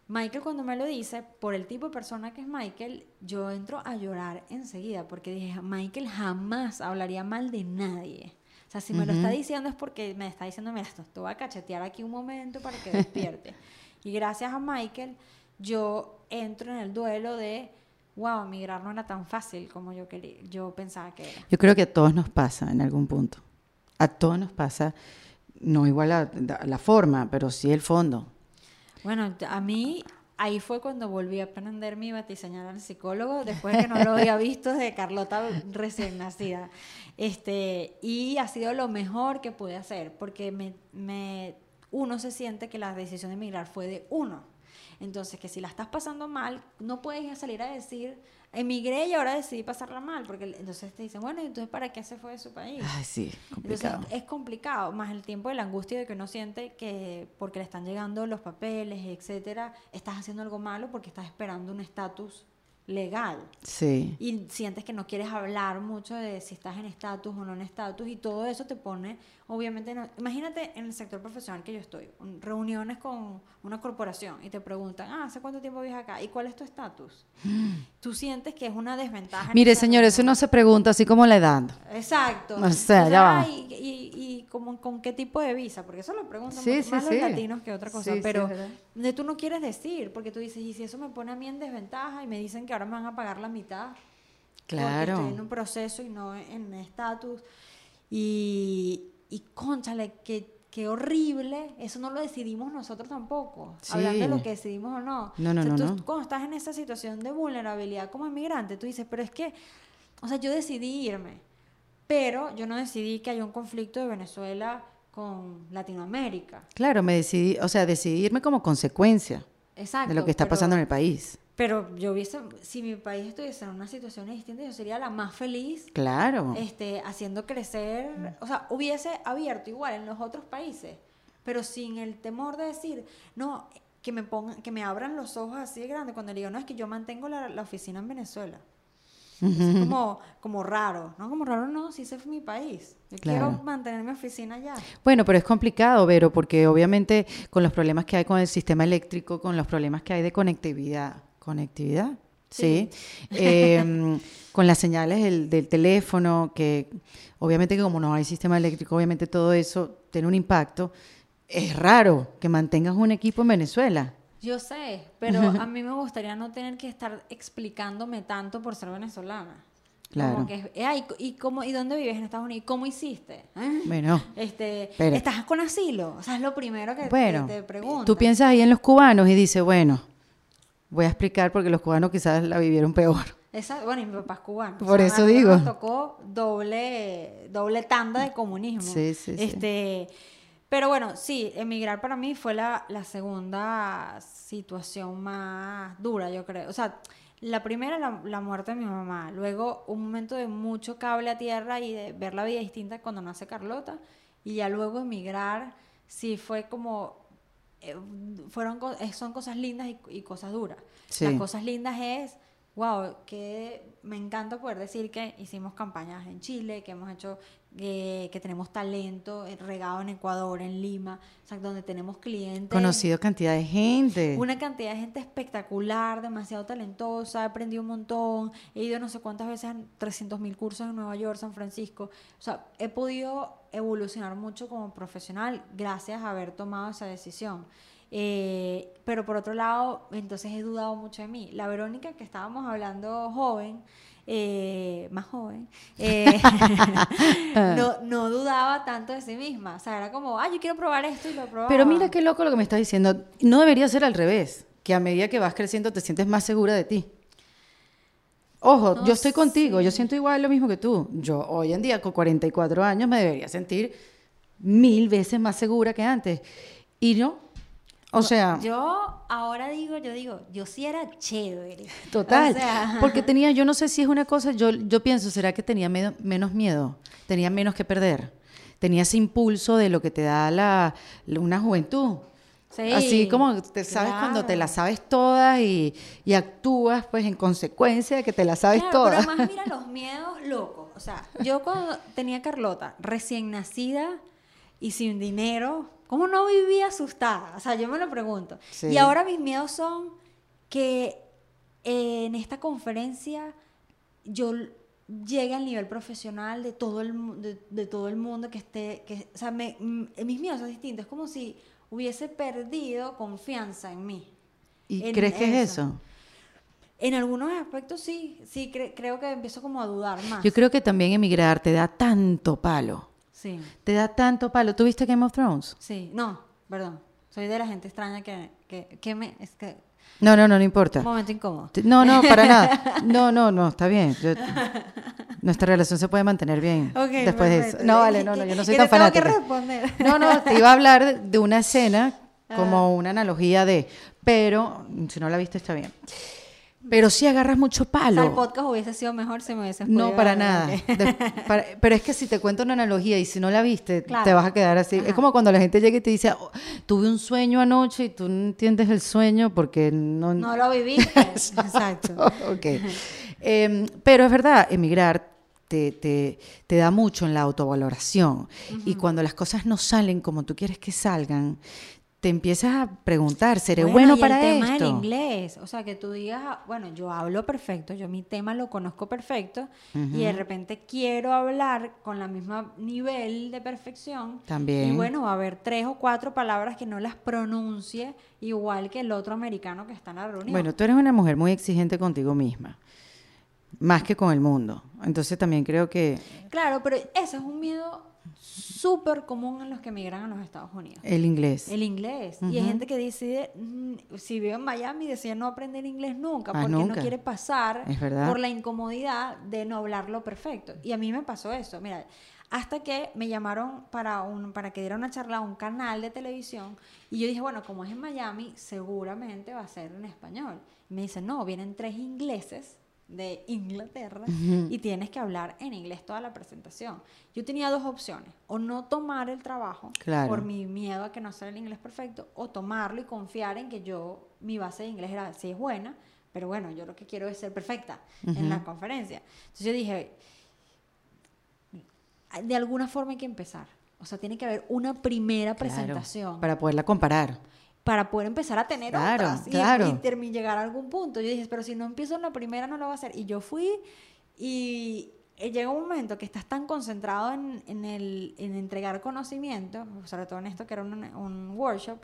[SPEAKER 2] Michael cuando me lo dice, por el tipo de persona que es Michael, yo entro a llorar enseguida porque dije, Michael jamás hablaría mal de nadie. O sea, si me lo está diciendo es porque me está diciendo, mira, esto te voy a cachetear aquí un momento para que despierte. y gracias a Michael, yo entro en el duelo de, wow, emigrar no era tan fácil como yo, quería, yo pensaba que era.
[SPEAKER 1] Yo creo que a todos nos pasa en algún punto. A todos nos pasa, no igual a, a la forma, pero sí el fondo.
[SPEAKER 2] Bueno, a mí ahí fue cuando volví a aprender mi batiseñal al psicólogo, después de que no lo había visto de Carlota recién nacida. Este, y ha sido lo mejor que pude hacer, porque me, me- uno se siente que la decisión de emigrar fue de uno. Entonces, que si la estás pasando mal, no puedes salir a decir, emigré y ahora decidí pasarla mal, porque entonces te dicen, bueno, ¿y entonces para qué se fue de su país?
[SPEAKER 1] Ay, sí,
[SPEAKER 2] Entonces
[SPEAKER 1] complicado.
[SPEAKER 2] es complicado, más el tiempo de la angustia de que uno siente que porque le están llegando los papeles, etcétera, estás haciendo algo malo porque estás esperando un estatus legal.
[SPEAKER 1] Sí.
[SPEAKER 2] Y sientes que no quieres hablar mucho de si estás en estatus o no en estatus y todo eso te pone, obviamente, no- imagínate en el sector profesional que yo estoy, un- reuniones con una corporación y te preguntan, ah, ¿hace cuánto tiempo vives acá? ¿Y cuál es tu estatus? Tú sientes que es una desventaja. en
[SPEAKER 1] Mire, señor, eso no se pregunta así como la edad.
[SPEAKER 2] Exacto.
[SPEAKER 1] O sea, ya va.
[SPEAKER 2] ay, y, y como, con qué tipo de visa, porque eso lo preguntan
[SPEAKER 1] Sí,
[SPEAKER 2] más
[SPEAKER 1] sí.
[SPEAKER 2] los latinos que otra cosa, pero de tú no quieres decir, porque tú dices, y si eso me pone a mí en desventaja y me dicen que ahora me van a pagar la mitad, porque
[SPEAKER 1] Claro.
[SPEAKER 2] estoy en un proceso y no en estatus, y, y conchale, qué, qué horrible, eso no lo decidimos nosotros tampoco,
[SPEAKER 1] Sí.
[SPEAKER 2] hablando de lo que decidimos o no.
[SPEAKER 1] No, no,
[SPEAKER 2] O sea,
[SPEAKER 1] no,
[SPEAKER 2] tú
[SPEAKER 1] no.
[SPEAKER 2] cuando estás en esa situación de vulnerabilidad como inmigrante, tú dices, pero es que, o sea, yo decidí irme, pero yo no decidí que haya un conflicto de Venezuela con Latinoamérica.
[SPEAKER 1] Claro, me decidí, o sea, decidirme como consecuencia
[SPEAKER 2] Exacto.
[SPEAKER 1] de lo que está pasando en el país.
[SPEAKER 2] Pero yo hubiese, si mi país estuviese en una situación distinta, yo sería la más feliz
[SPEAKER 1] Claro.
[SPEAKER 2] este, haciendo crecer, o sea, hubiese abierto igual en los otros países, pero sin el temor de decir, no, que me pongan, que me abran los ojos así de grande cuando le digo, no, es que yo mantengo la, la oficina en Venezuela. Es como, como raro, ¿no? Como raro no, si ese es mi país. Yo
[SPEAKER 1] Claro.
[SPEAKER 2] quiero mantener mi oficina allá.
[SPEAKER 1] Bueno, pero es complicado, Vero, porque obviamente con los problemas que hay con el sistema eléctrico, con los problemas que hay de conectividad, conectividad, sí, Em, con las señales del, del teléfono, que obviamente que como no hay sistema eléctrico, obviamente todo eso tiene un impacto. Es raro que mantengas un equipo en Venezuela.
[SPEAKER 2] Yo sé, pero a mí me gustaría no tener que estar explicándome tanto por ser venezolana.
[SPEAKER 1] Claro.
[SPEAKER 2] Como que, eh, ay, ¿y, cómo, ¿y dónde vives en Estados Unidos? ¿Cómo hiciste? ¿Eh?
[SPEAKER 1] Bueno,
[SPEAKER 2] Este,
[SPEAKER 1] Pero-
[SPEAKER 2] ¿Estás con asilo? O sea, es lo primero que
[SPEAKER 1] bueno,
[SPEAKER 2] te, pregunto.
[SPEAKER 1] tú piensas ahí en los cubanos y dices, bueno, voy a explicar porque los cubanos quizás la vivieron peor.
[SPEAKER 2] bueno, y mi papá es cubano.
[SPEAKER 1] Por eso
[SPEAKER 2] a nosotros
[SPEAKER 1] digo.
[SPEAKER 2] Nos tocó doble, doble tanda de comunismo.
[SPEAKER 1] Sí, sí, sí.
[SPEAKER 2] Este, Pero bueno, sí, emigrar para mí fue la, la segunda situación más dura, yo creo. O sea, la primera, la, la, muerte de mi mamá. Luego, un momento de mucho cable a tierra y de ver la vida distinta cuando nace Carlota. Y ya luego emigrar, sí fue como. Eh, fueron, son cosas lindas y, y cosas duras. Las cosas lindas es wow, que me encanta poder decir que hicimos campañas en Chile, que hemos hecho, eh, que tenemos talento eh, regado en Ecuador, en Lima, o sea, donde tenemos clientes.
[SPEAKER 1] Conocido cantidad de gente.
[SPEAKER 2] Una cantidad de gente espectacular, demasiado talentosa, he aprendido un montón, he ido no sé cuántas veces a 300 mil cursos en Nueva York, San Francisco, o sea, he podido evolucionar mucho como profesional gracias a haber tomado esa decisión. Eh, pero por otro lado, entonces he dudado mucho de mí. La Verónica que estábamos hablando joven, eh, más joven, eh, no, no, dudaba tanto de sí misma. O sea, era como, ah, yo quiero probar esto y lo probaba.
[SPEAKER 1] Pero mira qué loco lo que me estás diciendo. No debería ser al revés, que a medida que vas creciendo te sientes más segura de ti. Ojo, yo estoy contigo, yo siento igual lo mismo que tú. Yo hoy en día, con 44 años, me debería sentir mil veces más segura que antes. Y no, o sea.
[SPEAKER 2] Yo ahora digo, yo digo, yo sí era chévere.
[SPEAKER 1] Total. porque tenía, yo no sé si es una cosa, yo, yo pienso, ¿será que tenía menos miedo? Tenía menos que perder. Tenía ese impulso de lo que te da la, una juventud. Sí, Así como te sabes cuando te la sabes todas y, y, actúas pues en consecuencia de que te la sabes todas.
[SPEAKER 2] Pero además mira los miedos locos. O sea, yo cuando tenía Carlota, recién nacida y sin dinero, ¿Cómo no viví asustada? O sea, yo me lo pregunto. Y ahora mis miedos son que en esta conferencia yo llegue al nivel profesional de todo el, de, todo el mundo que esté, que, o sea, mis miedos son distintos. Es como si hubiese perdido confianza en mí.
[SPEAKER 1] ¿Y crees que es eso?
[SPEAKER 2] En algunos aspectos sí, sí creo que empiezo como a dudar más.
[SPEAKER 1] Yo creo que también emigrar te da tanto palo te da tanto palo. ¿Tuviste Game of Thrones?
[SPEAKER 2] Sí, no, perdón. Soy de la gente extraña que, que, me... Es que,
[SPEAKER 1] no, no, no, no importa.
[SPEAKER 2] Un momento incómodo.
[SPEAKER 1] No, no, para nada. No, no, no, está bien. nuestra relación se puede mantener bien después de eso. No, vale, no, no, yo no soy tan fanática. No, no, te iba a hablar de una escena como ah. una analogía de, pero si no la viste está bien. Pero sí agarras mucho palo.
[SPEAKER 2] el podcast hubiese sido mejor si me hubiese
[SPEAKER 1] No, para nada. pero es que si te cuento una analogía y si no la viste, te vas a quedar así. Es como cuando la gente llega y te dice, oh, tuve un sueño anoche y tú no entiendes el sueño porque no...
[SPEAKER 2] No lo viviste. Exacto.
[SPEAKER 1] ok. Em, pero es verdad, emigrar te, te, te, da mucho en la autovaloración. Y cuando las cosas no salen como tú quieres que salgan, te empiezas a preguntar, ¿seré bueno, para
[SPEAKER 2] el
[SPEAKER 1] tema
[SPEAKER 2] del inglés, o sea, que tú digas, ah, bueno, yo hablo perfecto, yo mi tema lo conozco perfecto y de repente quiero hablar con la misma nivel de perfección.
[SPEAKER 1] También.
[SPEAKER 2] Y bueno, va a haber tres o cuatro palabras que no las pronuncie igual que el otro americano que está en la reunión.
[SPEAKER 1] Bueno, tú eres una mujer muy exigente contigo misma. Más que con el mundo. Entonces también creo que...
[SPEAKER 2] Claro, pero eso es un miedo súper común en los que emigran a los Estados Unidos.
[SPEAKER 1] El inglés.
[SPEAKER 2] El inglés. Y hay gente que decide, mm, si vive en Miami, decide no aprender inglés nunca, ah, porque no quiere pasar por la incomodidad de no hablarlo perfecto. Y a mí me pasó eso. Mira, hasta que me llamaron para, un, para que diera una charla a un canal de televisión y yo dije, bueno, como es en Miami, seguramente va a ser en español. Y me dicen, no, vienen tres ingleses de Inglaterra y tienes que hablar en inglés toda la presentación. Yo tenía dos opciones, o no tomar el trabajo por mi miedo a que no sea el inglés perfecto, o tomarlo y confiar en que yo, mi base de inglés era, sí es buena, pero bueno, yo lo que quiero es ser perfecta en la conferencia. Entonces yo dije, de alguna forma hay que empezar. O sea, tiene que haber una primera presentación.
[SPEAKER 1] para poderla comparar
[SPEAKER 2] para poder empezar a tener otras y, claro. y, llegar a algún punto. Yo dije, pero si no empiezo en la primera no lo va a hacer. Y yo fui y eh, llega un momento que estás tan concentrado en, en, el, en entregar conocimiento, sobre todo en esto que era un, un workshop,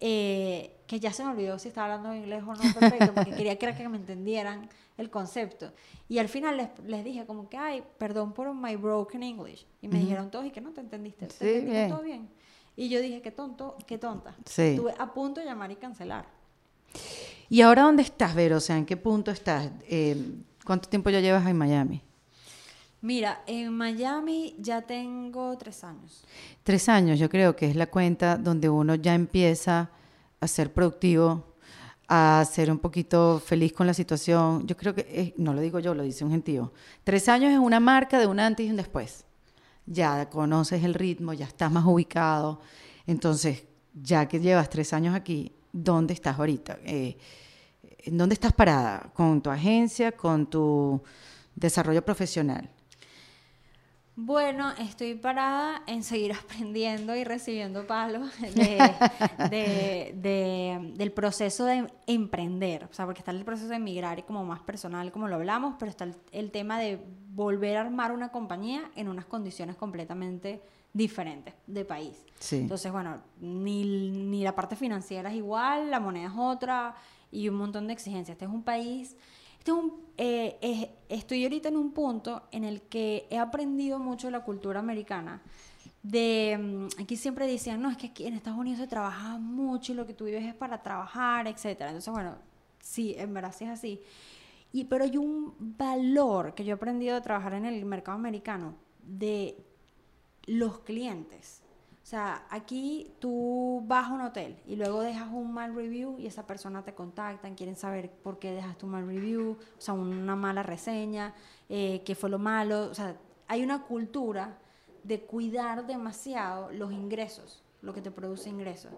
[SPEAKER 2] eh, que ya se me olvidó si estaba hablando inglés o no perfecto, porque quería que, que me entendieran el concepto. Y al final les, les, dije como que, ay, perdón por my broken English. Y me dijeron todos, ¿y que no te entendiste? ¿Te sí, entendiste todo bien? Y yo dije, qué tonto, qué tonta. Estuve a punto de llamar y cancelar.
[SPEAKER 1] ¿Y ahora dónde estás, Vero? O sea, ¿en qué punto estás? Eh, ¿Cuánto tiempo ya llevas en Miami?
[SPEAKER 2] Mira, en Miami ya tengo tres años.
[SPEAKER 1] Tres años, yo creo que es la cuenta donde uno ya empieza a ser productivo, a ser un poquito feliz con la situación. Yo creo que, no lo digo yo, lo dice un gentío. Tres años es una marca de un antes y un después. Ya conoces el ritmo, ya estás más ubicado. Entonces, ya que llevas tres años aquí, ¿dónde estás ahorita? Eh, ¿En dónde estás parada? ¿Con tu agencia? ¿Con tu desarrollo profesional?
[SPEAKER 2] Bueno, estoy parada en seguir aprendiendo y recibiendo palos del proceso de emprender. O sea, porque está el proceso de emigrar y como más personal, como lo hablamos, pero está el, tema de volver a armar una compañía en unas condiciones completamente diferentes de país. Entonces, bueno, ni, ni la parte financiera es igual, la moneda es otra y un montón de exigencias. Este es un país este eh, estoy ahorita en un punto en el que he aprendido mucho de la cultura americana. De, mm, aquí siempre decían, no, es que aquí en Estados Unidos se trabaja mucho y lo que tú vives es para trabajar, etc. Entonces, bueno, sí, en verdad sí es así. Y, pero hay un valor que yo he aprendido de trabajar en el mercado americano de los clientes. O sea, aquí tú vas a un hotel y luego dejas un mal review y esa persona te contacta, quieren saber por qué dejas tu mal review, o sea, una mala reseña, eh, qué fue lo malo. O sea, hay una cultura de cuidar demasiado los ingresos, lo que te produce ingresos.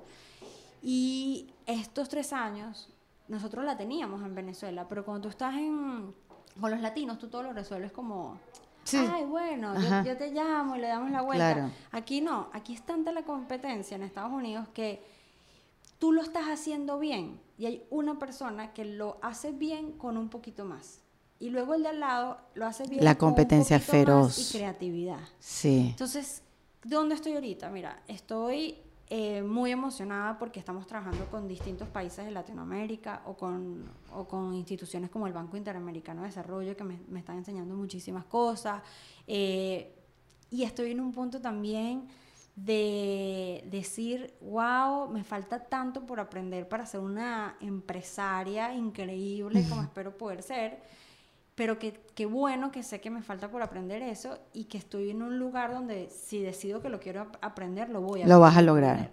[SPEAKER 2] Y estos tres años, nosotros la teníamos en Venezuela, pero cuando tú estás con los latinos, tú todo lo resuelves como Ay, bueno, yo, te llamo y le damos la vuelta. Aquí no, aquí es tanta la competencia en Estados Unidos que tú lo estás haciendo bien y hay una persona que lo hace bien con un poquito más. Y luego el de al lado lo hace bien
[SPEAKER 1] la competencia con un feroz
[SPEAKER 2] y creatividad.
[SPEAKER 1] Sí.
[SPEAKER 2] Entonces, ¿dónde estoy ahorita? Mira, estoy eh, muy emocionada porque estamos trabajando con distintos países de Latinoamérica o con, o con instituciones como el Banco Interamericano de Desarrollo que me, me están enseñando muchísimas cosas. Eh, y estoy en un punto también de decir, wow, me falta tanto por aprender para ser una empresaria increíble como espero poder ser pero qué bueno que sé que me falta por aprender eso y que estoy en un lugar donde si decido que lo quiero aprender, lo voy a
[SPEAKER 1] Lo vas a lograr.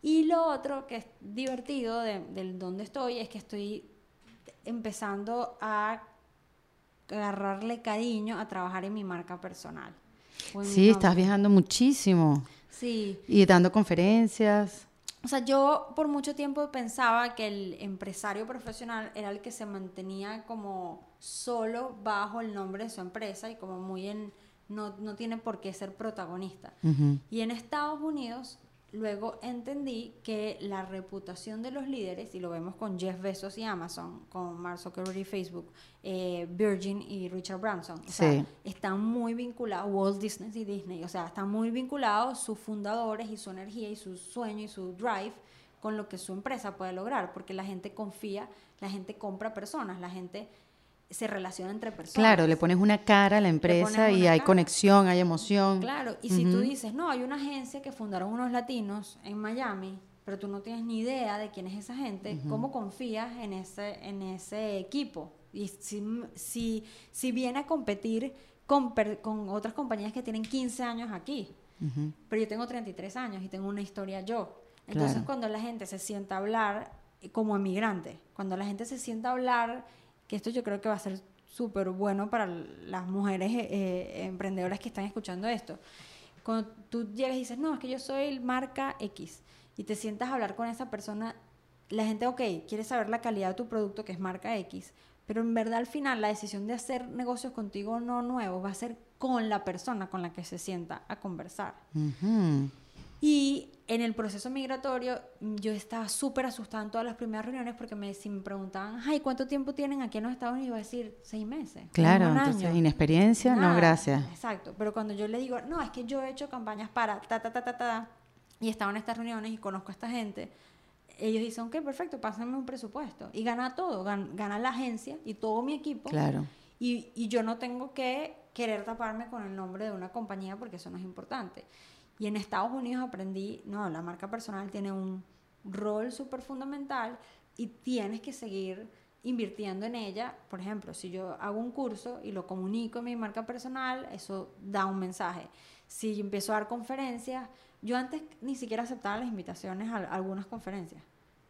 [SPEAKER 2] Y lo otro que es divertido de, donde estoy es que estoy empezando a agarrarle cariño a trabajar en mi marca personal.
[SPEAKER 1] Sí, estás viajando muchísimo.
[SPEAKER 2] Sí.
[SPEAKER 1] Y dando conferencias.
[SPEAKER 2] O sea, yo por mucho tiempo pensaba que el empresario profesional era el que se mantenía como solo bajo el nombre de su empresa y como muy en... No, no tiene por qué ser protagonista. Y en Estados Unidos luego entendí que la reputación de los líderes, y lo vemos con Jeff Bezos y Amazon, con Mark Zuckerberg y Facebook, eh, Virgin y Richard Branson, o sea, están muy vinculados, Walt Disney y Disney, o sea, están muy vinculados sus fundadores y su energía y su sueño y su drive con lo que su empresa puede lograr, porque la gente confía, la gente compra personas, la gente se relaciona entre personas.
[SPEAKER 1] Claro, le pones una cara a la empresa y hay conexión, hay emoción.
[SPEAKER 2] Claro, y si tú dices, no, hay una agencia que fundaron unos latinos en Miami, pero tú no tienes ni idea de quién es esa gente, ¿cómo confías en ese, en ese equipo? Y si, si, si viene a competir con, con otras compañías que tienen 15 años aquí, pero yo tengo 33 años y tengo una historia yo. Entonces cuando la gente se sienta a hablar como emigrante, cuando la gente se sienta a hablar que esto yo creo que va a ser súper bueno para las mujeres eh, eh, emprendedoras que están escuchando esto. Cuando tú llegas y dices, no, es que yo soy marca X, y te sientas a hablar con esa persona, la gente, ok, quiere saber la calidad de tu producto, que es marca X, pero en verdad al final la decisión de hacer negocios contigo no nuevos va a ser con la persona con la que se sienta a conversar. Y en el proceso migratorio mm, yo estaba súper asustada en todas las primeras reuniones porque me, si me preguntaban, ay, ¿cuánto tiempo tienen aquí en los Estados Unidos? Iba a decir, seis meses.
[SPEAKER 1] Claro, entonces inexperiencia, no, gracias.
[SPEAKER 2] Exacto, pero cuando yo le digo, no, es que yo he hecho campañas para ta, ta, ta, ta, ta, y estaba en estas reuniones y conozco a esta gente, ellos dicen, ok, perfecto, pásenme un presupuesto. Y gana todo, gana, la agencia y todo mi equipo.
[SPEAKER 1] Claro.
[SPEAKER 2] Y, y yo no tengo que querer taparme con el nombre de una compañía porque eso no es importante. Y en Estados Unidos aprendí, no, la marca personal tiene un rol súper fundamental y tienes que seguir invirtiendo en ella. Por ejemplo, si yo hago un curso y lo comunico en mi marca personal, eso da un mensaje. Si empiezo a dar conferencias, yo antes ni siquiera aceptaba las invitaciones a algunas conferencias,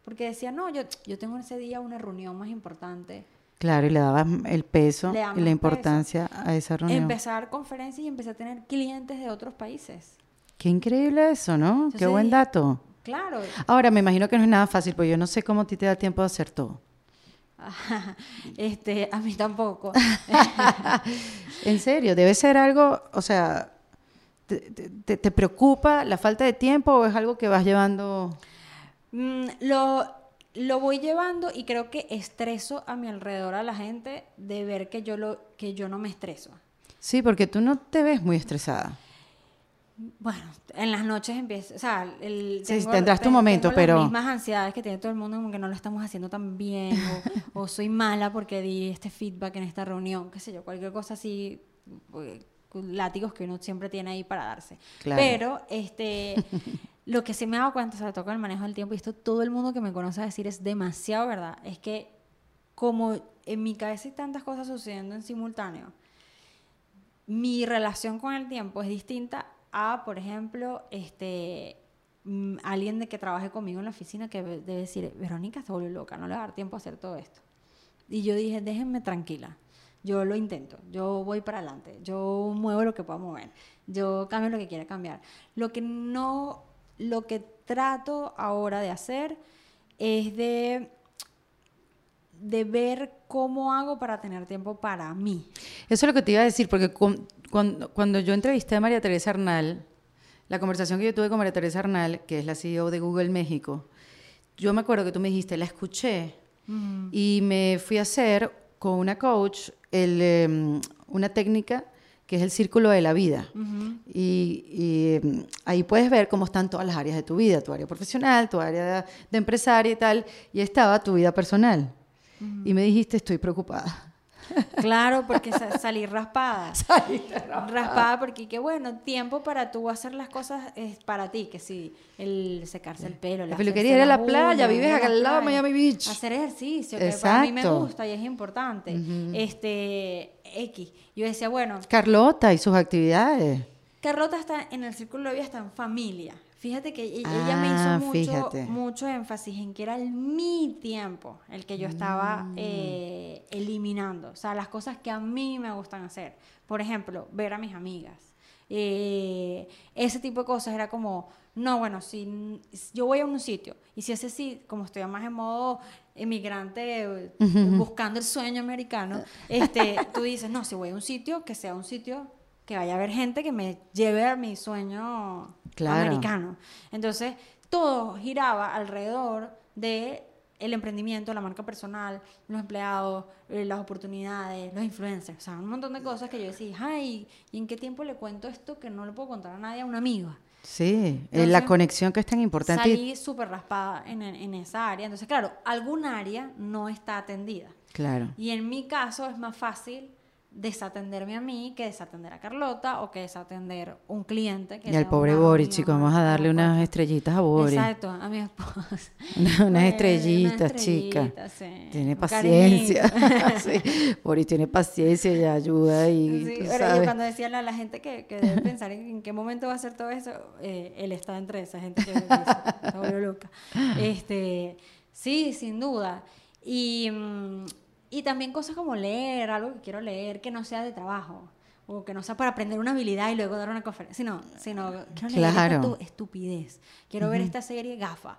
[SPEAKER 2] porque decía, no, yo, yo tengo ese día una reunión más importante.
[SPEAKER 1] Claro, y le dabas el peso y la importancia a esa reunión.
[SPEAKER 2] Empecé a dar conferencias y empecé a tener clientes de otros países.
[SPEAKER 1] Qué increíble eso, ¿no? Qué buen dato.
[SPEAKER 2] Claro.
[SPEAKER 1] Ahora, me imagino que no es nada fácil, porque yo no sé cómo a ti te da tiempo de hacer todo.
[SPEAKER 2] este, a mí tampoco.
[SPEAKER 1] en serio, debe ser algo, o sea, ¿te, te, preocupa la falta de tiempo o es algo que vas llevando?
[SPEAKER 2] Mm, lo, lo voy llevando y creo que estreso a mi alrededor a la gente de ver que yo, lo, que yo no me estreso.
[SPEAKER 1] Sí, porque tú no te ves muy estresada.
[SPEAKER 2] Bueno, en las noches empieza, o sea, el,
[SPEAKER 1] sí, tendrás tu momento, pero...
[SPEAKER 2] Las mismas ansiedades que tiene todo el mundo, como que no lo estamos haciendo tan bien, o, soy mala porque di este feedback en esta reunión, qué sé yo, cualquier cosa así, pues, látigos que uno siempre tiene ahí para darse. Pero, este, lo que sí me he dado cuenta, sobre todo con el manejo del tiempo, y esto todo el mundo que me conoce a decir es demasiado verdad, es que como en mi cabeza hay tantas cosas sucediendo en simultáneo, mi relación con el tiempo es distinta a, por ejemplo, este, mm, alguien de que trabaje conmigo en la oficina que debe decir, Verónica se volvió loca, no le va a dar tiempo a hacer todo esto. Y yo dije, déjenme tranquila, yo lo intento, yo voy para adelante, yo muevo lo que pueda mover, yo cambio lo que quiera cambiar. Lo que no, lo que trato ahora de hacer es de de ver cómo hago para tener tiempo para mí.
[SPEAKER 1] Eso es lo que te iba a decir, porque cuando, cuando yo entrevisté a María Teresa Arnal, la conversación que yo tuve con María Teresa Arnal, que es la CEO de Google México, yo me acuerdo que tú me dijiste, la escuché mm. y me fui a hacer con una coach el, em, una técnica que es el círculo de la vida. Y, em, ahí puedes ver cómo están todas las áreas de tu vida, tu área profesional, tu área de, de empresaria y tal, y estaba tu vida personal. Y me dijiste, estoy preocupada.
[SPEAKER 2] Claro, porque salí raspada. raspada. raspada. porque qué bueno, tiempo para tú hacer las cosas es para ti, que si el secarse el pelo,
[SPEAKER 1] la peluquería ir a la playa, vives acá al lado de Miami Beach.
[SPEAKER 2] Hacer ejercicio, que para mí me gusta y es importante. Este X. Yo decía, bueno,
[SPEAKER 1] Carlota y sus actividades.
[SPEAKER 2] Carlota está en el círculo de vida, está en familia. Fíjate que e-, ella me hizo ah, mucho, mucho, énfasis en que era el, mi tiempo el que yo estaba mm. eh, eliminando. O sea, las cosas que a mí me gustan hacer. Por ejemplo, ver a mis amigas. Eh, ese tipo de cosas era como, no, bueno, si yo voy a un sitio y si ese sí, como estoy más en modo emigrante, buscando el sueño americano, este, tú dices, no, si voy a un sitio, que sea un sitio que vaya a haber gente que me lleve a mi sueño americano. Entonces, todo giraba alrededor de el emprendimiento, la marca personal, los empleados, eh, las oportunidades, los influencers, o sea, un montón de cosas que yo decía, ay, ¿y en qué tiempo le cuento esto que no le puedo contar a nadie a una amiga?
[SPEAKER 1] Sí, eh, la conexión que es tan importante.
[SPEAKER 2] Salí súper raspada en, en, esa área. Entonces, claro, algún área no está atendida.
[SPEAKER 1] Claro.
[SPEAKER 2] Y en mi caso es más fácil desatenderme a mí que desatender a Carlota o que desatender un cliente. Que
[SPEAKER 1] y al pobre Boris, chicos, vamos a darle unas estrellitas a Boris.
[SPEAKER 2] Exacto, a mi esposa.
[SPEAKER 1] unas estrellitas, chica. Tiene paciencia. Boris tiene paciencia y ayuda. Y,
[SPEAKER 2] sí, pero cuando decía a la, gente que, que debe pensar en, qué momento va a hacer todo eso, eh, él está entre esa gente que está loca. Este, sí, sin duda. Y. Mm, y también cosas como leer, algo que quiero leer, que no sea de trabajo. O que no sea para aprender una habilidad y luego dar una conferencia. Sino, sino quiero leer esta estupidez. Quiero ver esta serie gafa.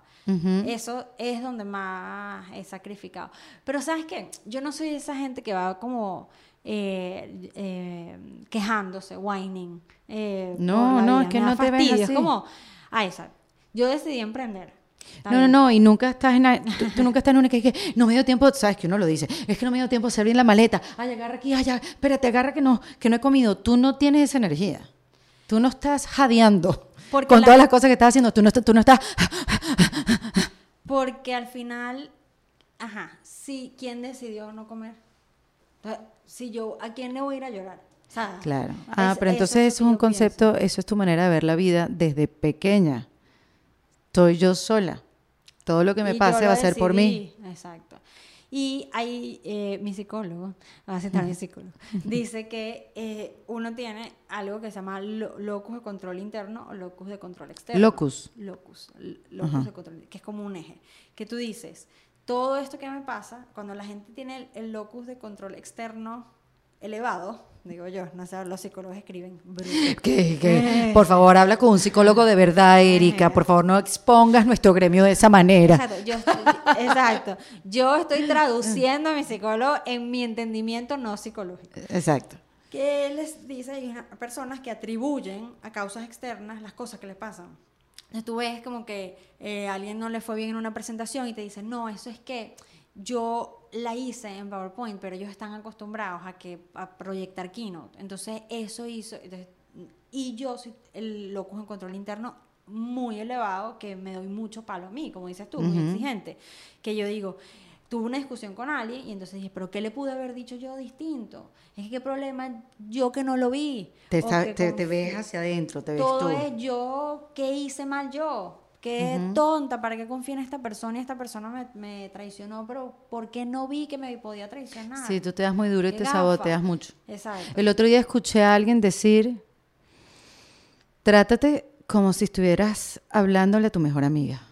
[SPEAKER 2] Eso es donde más he sacrificado. Pero ¿sabes qué? Yo no soy esa gente que va como... Eh, eh, quejándose, whining. Eh,
[SPEAKER 1] no, no, es que no te ves así. Es
[SPEAKER 2] como, ah, esa. Yo decidí emprender
[SPEAKER 1] no, no, no, y nunca estás en tú, nunca estás en una que, que no me dio tiempo, sabes que uno lo dice, es que no me dio tiempo de bien la maleta, ay, agarra aquí, ay, espérate, agarra que no, que no he comido, tú no tienes esa energía, tú no estás jadeando con todas las cosas que estás haciendo, tú no, tú no estás...
[SPEAKER 2] Porque al final, ajá, sí, ¿quién decidió no comer? Si yo, ¿a quién le voy a ir a llorar?
[SPEAKER 1] claro. Ah, pero entonces eso es un concepto, eso es tu manera de ver la vida desde pequeña soy yo sola. Todo lo que me pase va a ser por mí.
[SPEAKER 2] Exacto. Y hay, eh, mi psicólogo, voy a citar mi psicólogo, dice que eh, uno tiene algo que se llama lo- locus de control interno o locus de control externo.
[SPEAKER 1] Locus.
[SPEAKER 2] Locus, locus de control, que es como un eje. Que tú dices, todo esto que me pasa, cuando la gente tiene el, el locus de control externo elevado, digo yo, no sé, los psicólogos escriben, bruto.
[SPEAKER 1] Que, que, por favor, habla con un psicólogo de verdad, Erika. Por favor, no expongas nuestro gremio de esa manera.
[SPEAKER 2] Exacto, yo estoy, exacto. Yo estoy traduciendo a mi psicólogo en mi entendimiento no psicológico.
[SPEAKER 1] Exacto.
[SPEAKER 2] Que les dice, una- personas que atribuyen a causas externas las cosas que les pasan. Entonces tú ves como que eh, a alguien no le fue bien en una presentación y te dicen, no, eso es que yo la hice en PowerPoint, pero ellos están acostumbrados a que a proyectar Keynote. Entonces eso hizo, entonces, y yo soy el locus en control interno muy elevado que me doy mucho palo a mí, como dices tú, muy exigente, que yo digo, tuve una discusión con alguien y entonces dije, pero ¿qué le pude haber dicho yo distinto? Es que qué problema yo que no lo vi.
[SPEAKER 1] Te,
[SPEAKER 2] que
[SPEAKER 1] te, te ves hacia adentro, te ves
[SPEAKER 2] todo
[SPEAKER 1] tú.
[SPEAKER 2] es yo, ¿qué hice mal yo? Qué tonta, ¿para qué confío en esta persona y esta persona me, me traicionó? Pero ¿por qué no vi que me podía traicionar?
[SPEAKER 1] Sí, tú te das muy duro y te
[SPEAKER 2] gafa.
[SPEAKER 1] saboteas mucho.
[SPEAKER 2] Exacto.
[SPEAKER 1] El otro día escuché a alguien decir, trátate como si estuvieras hablándole a tu mejor amiga.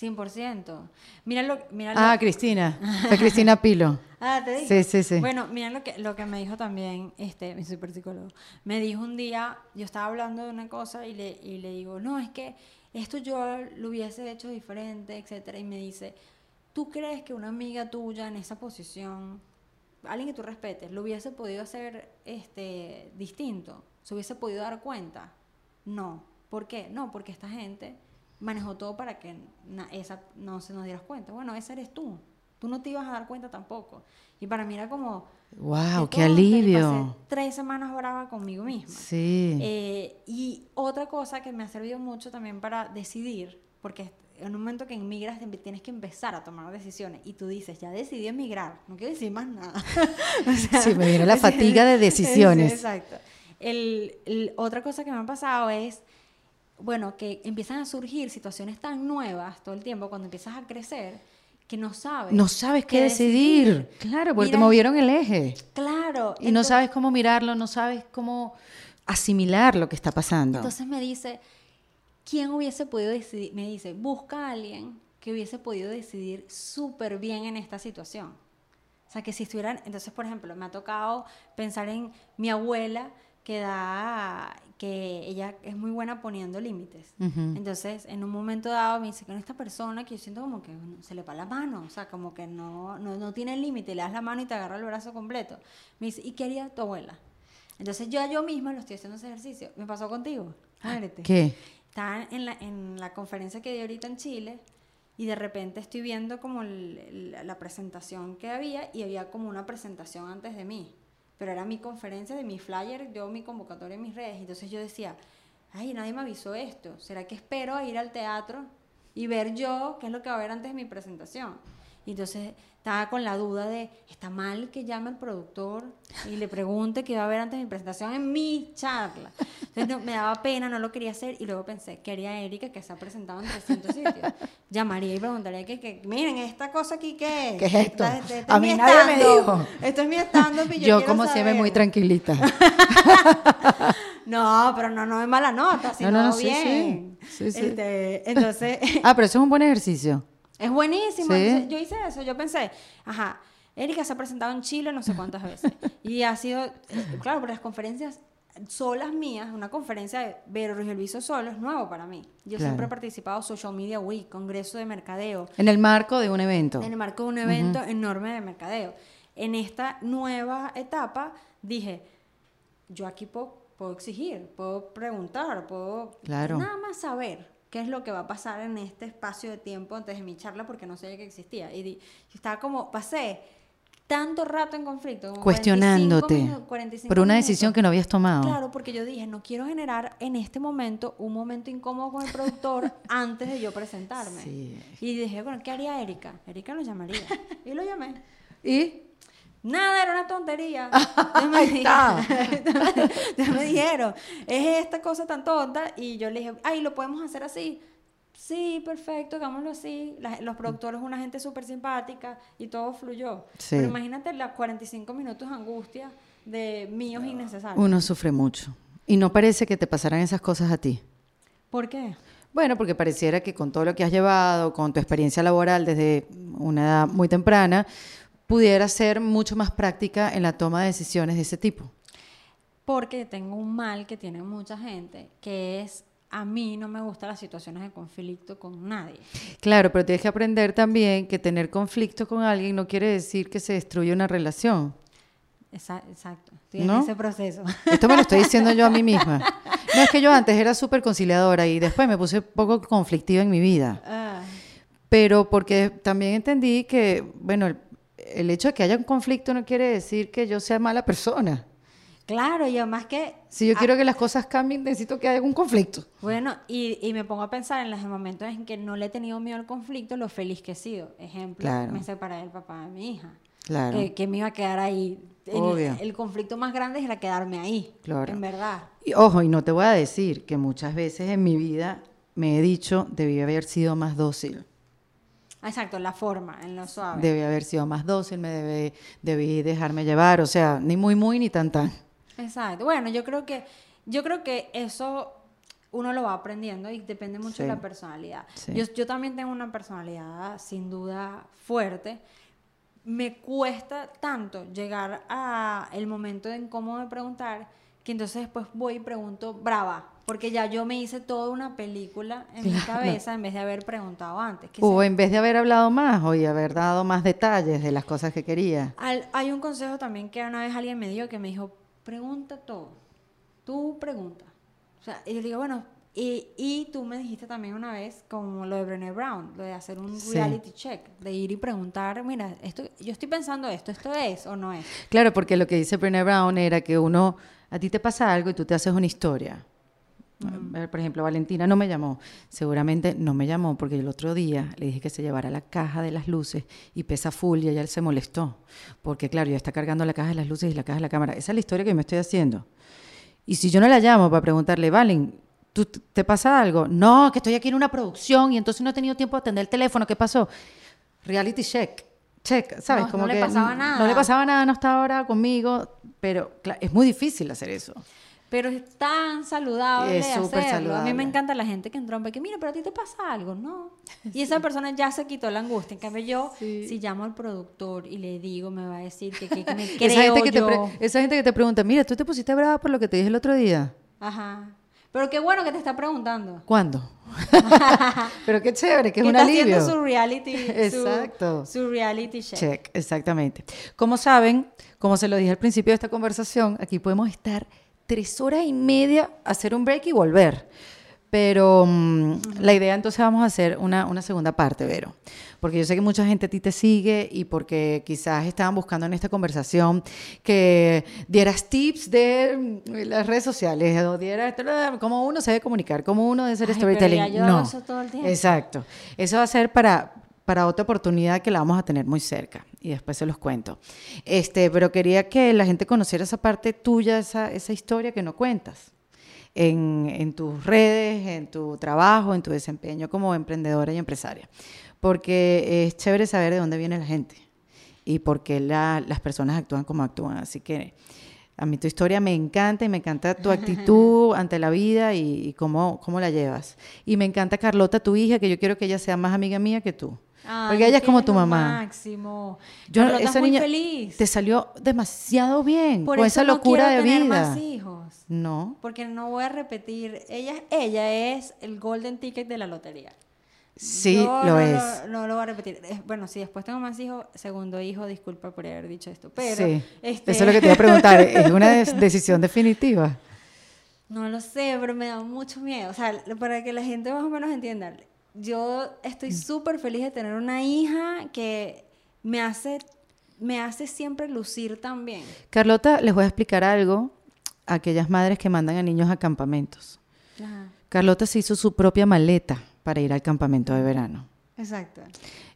[SPEAKER 2] 100%. Mira lo, mira lo-
[SPEAKER 1] Ah, Cristina. Fue Cristina Pilo.
[SPEAKER 2] Ah, te dije.
[SPEAKER 1] Sí, sí, sí.
[SPEAKER 2] Bueno, mira lo que, lo que me dijo también este, mi super psicólogo. Me dijo un día, yo estaba hablando de una cosa y le, y le digo, no, es que esto yo lo hubiese hecho diferente, etcétera. Y me dice, ¿tú crees que una amiga tuya en esa posición, alguien que tú respetes, lo hubiese podido hacer este, distinto? ¿Se hubiese podido dar cuenta? No. ¿Por qué? No, porque esta gente manejó todo para que esa no se nos dieras cuenta. Bueno, esa eres tú. Tú no te ibas a dar cuenta tampoco. Y para mí era como...
[SPEAKER 1] Wow, qué alivio.
[SPEAKER 2] pasé tres semanas brava conmigo misma.
[SPEAKER 1] Sí.
[SPEAKER 2] Eh, y otra cosa que me ha servido mucho también para decidir, porque en un momento que emigras tienes que empezar a tomar decisiones y tú dices, ya decidí emigrar, no quiero decir más nada. O sea,
[SPEAKER 1] Sí, me viene la fatiga de decisiones.
[SPEAKER 2] Exacto. El, el- otra cosa que me ha pasado es, bueno, que empiezan a surgir situaciones tan nuevas todo el tiempo cuando empiezas a crecer que no sabes.
[SPEAKER 1] no sabes qué decidir. Claro, porque te movieron el eje.
[SPEAKER 2] Claro.
[SPEAKER 1] Y no sabes cómo mirarlo, no sabes cómo asimilar lo que está pasando.
[SPEAKER 2] Entonces me dice, ¿quién hubiese podido decidir? Me dice, busca a alguien que hubiese podido decidir súper bien en esta situación. O sea, que si estuvieran, entonces, por ejemplo, me ha tocado pensar en mi abuela que da, que ella es muy buena poniendo límites. Entonces, en un momento dado me dice que esta persona que yo siento como que bueno, se le va la mano, o sea, como que no, no, no tiene límite, le das la mano y te agarra el brazo completo. Me dice, ¿y qué haría tu abuela? Entonces yo yo misma lo estoy haciendo ese ejercicio. Me pasó contigo. Muérete.
[SPEAKER 1] ¿Qué?
[SPEAKER 2] Estaba en la, en la conferencia que di ahorita en Chile y de repente estoy viendo como el- el- la presentación que había y había como una presentación antes de mí. Pero era mi conferencia de mi flyer, yo mi convocatoria en mis redes. Entonces yo decía, ay, nadie me avisó esto. ¿Será que espero a ir al teatro y ver yo qué es lo que va a haber antes de mi presentación? Y entonces estaba con la duda de, ¿está mal que llame al productor y le pregunte qué va a haber antes de mi presentación en mi charla? Entonces no, me daba pena, no lo quería hacer y luego pensé, ¿qué haría Erika que se ha presentado en 300 sitios? Llamaría y preguntaría que, que, miren, esta cosa aquí, ¿qué es?
[SPEAKER 1] ¿Qué es esto?
[SPEAKER 2] Esta-
[SPEAKER 1] A
[SPEAKER 2] es
[SPEAKER 1] mí nadie me dijo.
[SPEAKER 2] Esto es mi stand-up y yo,
[SPEAKER 1] Yo, como siempre, muy
[SPEAKER 2] saber".
[SPEAKER 1] tranquilita.
[SPEAKER 2] No, pero no, no es mala nota, sino
[SPEAKER 1] no, no,
[SPEAKER 2] bien.
[SPEAKER 1] sí. Sí, sí.
[SPEAKER 2] Este, entonces,
[SPEAKER 1] Ah, pero eso es un buen ejercicio.
[SPEAKER 2] Es buenísimo.
[SPEAKER 1] Sí.
[SPEAKER 2] Entonces, yo hice eso. Yo pensé, ajá, Erika se ha presentado en Chile no sé cuántas veces. Y ha sido, eh, claro, pero las conferencias solas mías, una conferencia de Vero y Luiso solo es nuevo para mí. Yo
[SPEAKER 1] Claro.
[SPEAKER 2] siempre he participado Social Media Week, Congreso de Mercadeo,
[SPEAKER 1] En el marco de un evento.
[SPEAKER 2] en el marco de un evento enorme de mercadeo. En esta nueva etapa dije, yo aquí puedo, puedo exigir, puedo preguntar, puedo
[SPEAKER 1] Claro.
[SPEAKER 2] nada más saber qué es lo que va a pasar en este espacio de tiempo antes de mi charla porque no sabía que existía. Y di- estaba como, pasé tanto rato en conflicto. 45
[SPEAKER 1] Cuestionándote
[SPEAKER 2] minu- 45
[SPEAKER 1] por una
[SPEAKER 2] minutos.
[SPEAKER 1] decisión que no habías tomado.
[SPEAKER 2] Claro, porque yo dije, no quiero generar en este momento un momento incómodo con el productor antes de yo presentarme.
[SPEAKER 1] Sí.
[SPEAKER 2] Y dije, bueno, ¿qué haría Erika? Erika lo llamaría. Y lo llamé.
[SPEAKER 1] ¿Y?
[SPEAKER 2] Nada, era una tontería. Entonces me. Entonces me dijeron, es esta cosa tan tonta. Y yo le dije, ay, ¿lo podemos hacer así? sí, perfecto, hagámoslo así. La- los productores, una gente súper simpática y todo fluyó.
[SPEAKER 1] Sí.
[SPEAKER 2] Pero imagínate las 45 minutos de angustia de míos innecesarios.
[SPEAKER 1] Uno sufre mucho. Y no parece que te pasaran esas cosas a ti.
[SPEAKER 2] ¿Por qué?
[SPEAKER 1] Bueno, porque pareciera que con todo lo que has llevado, con tu experiencia laboral desde una edad muy temprana, pudiera ser mucho más práctica en la toma de decisiones de ese tipo.
[SPEAKER 2] Porque tengo un mal que tiene mucha gente, que es a mí no me gustan las situaciones de conflicto con nadie.
[SPEAKER 1] Claro, pero tienes que aprender también que tener conflicto con alguien no quiere decir que se destruya una relación.
[SPEAKER 2] Exacto. Estoy en ese proceso.
[SPEAKER 1] Esto me lo estoy diciendo yo a mí misma. No es que yo antes era súper conciliadora y después me puse poco conflictiva en mi vida.
[SPEAKER 2] Ah,
[SPEAKER 1] Pero porque también entendí que, bueno, el, el hecho de que haya un conflicto no quiere decir que yo sea mala persona.
[SPEAKER 2] claro, y además que
[SPEAKER 1] Si yo quiero que las cosas cambien, necesito que haya un conflicto.
[SPEAKER 2] Bueno, y, y me pongo a pensar en los momentos en que no le he tenido miedo al conflicto, lo feliz que he sido. Ejemplo,
[SPEAKER 1] Claro.
[SPEAKER 2] me separé del papá de mi hija.
[SPEAKER 1] Claro.
[SPEAKER 2] Que, que me iba a quedar ahí. El,
[SPEAKER 1] Obvio.
[SPEAKER 2] el conflicto más grande era quedarme ahí.
[SPEAKER 1] Claro.
[SPEAKER 2] En verdad.
[SPEAKER 1] Y ojo, y no te voy a decir que muchas veces en mi vida me he dicho, debí haber sido más dócil.
[SPEAKER 2] Exacto, la forma, en lo suave.
[SPEAKER 1] Debí haber sido más dócil, me debí, debí dejarme llevar, o sea, ni muy, muy, ni tan, tan.
[SPEAKER 2] Exacto. Bueno, yo creo que yo creo que eso uno lo va aprendiendo y depende mucho de la personalidad.
[SPEAKER 1] Sí.
[SPEAKER 2] Yo, yo también tengo una personalidad sin duda fuerte. Me cuesta tanto llegar a el momento de incómodo de preguntar que entonces después voy y pregunto brava, porque ya yo me hice toda una película en mi cabeza en vez de haber preguntado antes. que
[SPEAKER 1] O en vez de haber hablado más o y haber dado más detalles de las cosas que quería.
[SPEAKER 2] Al- hay un consejo también que una vez alguien me dio que me dijo, pregunta todo. Tú pregunta. O sea, y yo digo, bueno, y, y tú me dijiste también una vez, como lo de Brené Brown, lo de hacer un
[SPEAKER 1] Sí.
[SPEAKER 2] reality check, de ir y preguntar, mira, esto, yo estoy pensando esto, ¿esto es o no es?
[SPEAKER 1] Claro, porque lo que dice Brené Brown era que uno, a ti te pasa algo y tú te haces una historia. Ver, Por ejemplo, Valentina no me llamó. Seguramente no me llamó porque el otro día le dije que se llevara la caja de las luces y pesa full y ella se molestó. Porque, claro, ya está cargando la caja de las luces y la caja de la cámara. Esa es la historia que me estoy haciendo. Y si yo no la llamo para preguntarle, Valen, ¿tú, ¿te pasa algo? No, que estoy aquí en una producción y entonces no he tenido tiempo de atender el teléfono. ¿Qué pasó? Reality check. Check, ¿sabes?
[SPEAKER 2] No,
[SPEAKER 1] Como
[SPEAKER 2] no le
[SPEAKER 1] que
[SPEAKER 2] pasaba nada.
[SPEAKER 1] No le pasaba nada, no estaba ahora conmigo, pero es muy difícil hacer eso.
[SPEAKER 2] Pero es tan saludable
[SPEAKER 1] Es súper
[SPEAKER 2] hacerlo. A mí
[SPEAKER 1] saludable.
[SPEAKER 2] me encanta la gente que entró que mira, pero a ti te pasa algo, ¿no? Y esa persona ya se quitó la angustia. En cambio yo, si llamo al productor y le digo, me va a decir que, que, que me creo
[SPEAKER 1] esa, gente que
[SPEAKER 2] yo.
[SPEAKER 1] esa gente que te pregunta, mira, ¿tú te pusiste brava por lo que te dije el otro día?
[SPEAKER 2] Ajá. Pero qué bueno que te está preguntando.
[SPEAKER 1] ¿Cuándo? pero qué chévere, que es un
[SPEAKER 2] está
[SPEAKER 1] alivio.
[SPEAKER 2] haciendo su reality. su-
[SPEAKER 1] Exacto.
[SPEAKER 2] Su, reality check.
[SPEAKER 1] Check, exactamente. Como saben, como se lo dije al principio de esta conversación, aquí podemos estar tres horas y media, hacer un break y volver. Pero mm, la idea entonces vamos a hacer una, una segunda parte, Vero. Porque yo sé que mucha gente a ti te sigue y porque quizás estaban buscando en esta conversación que dieras tips de mm, las redes sociales o dieras cómo uno se debe comunicar, cómo uno debe
[SPEAKER 2] Ay, pero
[SPEAKER 1] storytelling.
[SPEAKER 2] ya yo
[SPEAKER 1] no.
[SPEAKER 2] eso todo el tiempo.
[SPEAKER 1] Exacto. Eso va a ser para, para otra oportunidad que la vamos a tener muy cerca y después se los cuento. Este, pero quería que la gente conociera esa parte tuya, esa, esa historia que no cuentas en, en tus redes, en tu trabajo, en tu desempeño como emprendedora y empresaria. Porque es chévere saber de dónde viene la gente y por qué la- las personas actúan como actúan. Así que a mí tu historia me encanta y me encanta tu actitud ante la vida y, y cómo, cómo la llevas. Y me encanta Carlota, tu hija, que yo quiero que ella sea más amiga mía que tú.
[SPEAKER 2] Ay,
[SPEAKER 1] Porque ella es como tu mamá.
[SPEAKER 2] Máximo.
[SPEAKER 1] Yo,
[SPEAKER 2] Carlota es
[SPEAKER 1] esa
[SPEAKER 2] muy
[SPEAKER 1] niña
[SPEAKER 2] feliz.
[SPEAKER 1] te salió demasiado bien
[SPEAKER 2] Por
[SPEAKER 1] con
[SPEAKER 2] eso
[SPEAKER 1] esa
[SPEAKER 2] no
[SPEAKER 1] locura
[SPEAKER 2] quiero
[SPEAKER 1] de
[SPEAKER 2] tener
[SPEAKER 1] vida.
[SPEAKER 2] más hijos.
[SPEAKER 1] No.
[SPEAKER 2] Porque no voy a repetir. Ella, ella es el golden ticket de la lotería.
[SPEAKER 1] Sí,
[SPEAKER 2] Yo
[SPEAKER 1] lo
[SPEAKER 2] no
[SPEAKER 1] es.
[SPEAKER 2] No, lo voy a repetir. Bueno, si después tengo más hijos, segundo hijo, disculpa por haber dicho esto. Pero,
[SPEAKER 1] sí.
[SPEAKER 2] este,
[SPEAKER 1] Eso es lo que te iba a preguntar. ¿Es una decisión definitiva?
[SPEAKER 2] No lo sé, pero me da mucho miedo. O sea, para que la gente más o menos entienda, yo estoy súper feliz de tener una hija que me hace, me hace siempre lucir tan bien.
[SPEAKER 1] Carlota, les voy a explicar algo a aquellas madres que mandan a niños a campamentos. Carlota se hizo su propia maleta para ir al campamento de verano.
[SPEAKER 2] Exacto.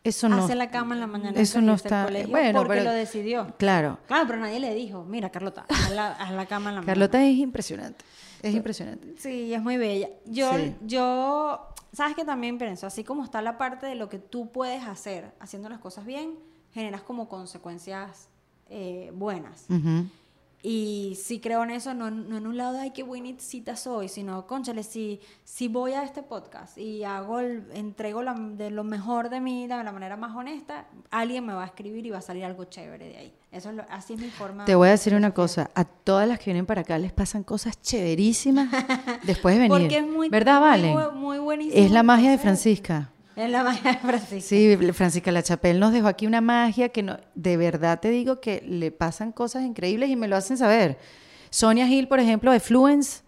[SPEAKER 1] Eso no.
[SPEAKER 2] Hace la cama en la mañana.
[SPEAKER 1] Eso no está.
[SPEAKER 2] colegio
[SPEAKER 1] Bueno,
[SPEAKER 2] porque
[SPEAKER 1] pero-
[SPEAKER 2] lo decidió.
[SPEAKER 1] Claro.
[SPEAKER 2] Claro, pero nadie le dijo, mira, Carlota, haz la, haz la cama en la mañana.
[SPEAKER 1] Carlota es impresionante. Es impresionante.
[SPEAKER 2] Sí, es muy bella. Yo,
[SPEAKER 1] Sí.
[SPEAKER 2] yo sabes que también pienso, así como está la parte de lo que tú puedes hacer haciendo las cosas bien, generas como consecuencias eh, buenas.
[SPEAKER 1] Ujú.
[SPEAKER 2] Y sí creo en eso, no, no en un lado de, ay, qué buenita soy, sino, conchale, si, si voy a este podcast y hago el- entrego la- de lo mejor de mí de la manera más honesta, alguien me va a escribir y va a salir algo chévere de ahí. Eso es lo- así es mi forma.
[SPEAKER 1] Te voy a decir
[SPEAKER 2] de
[SPEAKER 1] una cosa, a todas las que vienen para acá les pasan cosas chéverísimas después de venir.
[SPEAKER 2] Porque es muy,
[SPEAKER 1] ¿Verdad, Vale?
[SPEAKER 2] muy buenísimo.
[SPEAKER 1] Es la magia de. Francisca.
[SPEAKER 2] Es la magia de Francisco.
[SPEAKER 1] Sí, Francisca La Chapelle nos dejó aquí una magia que no, de verdad te digo que le pasan cosas increíbles y me lo hacen saber. Sonia Gil, por ejemplo, de Fluence,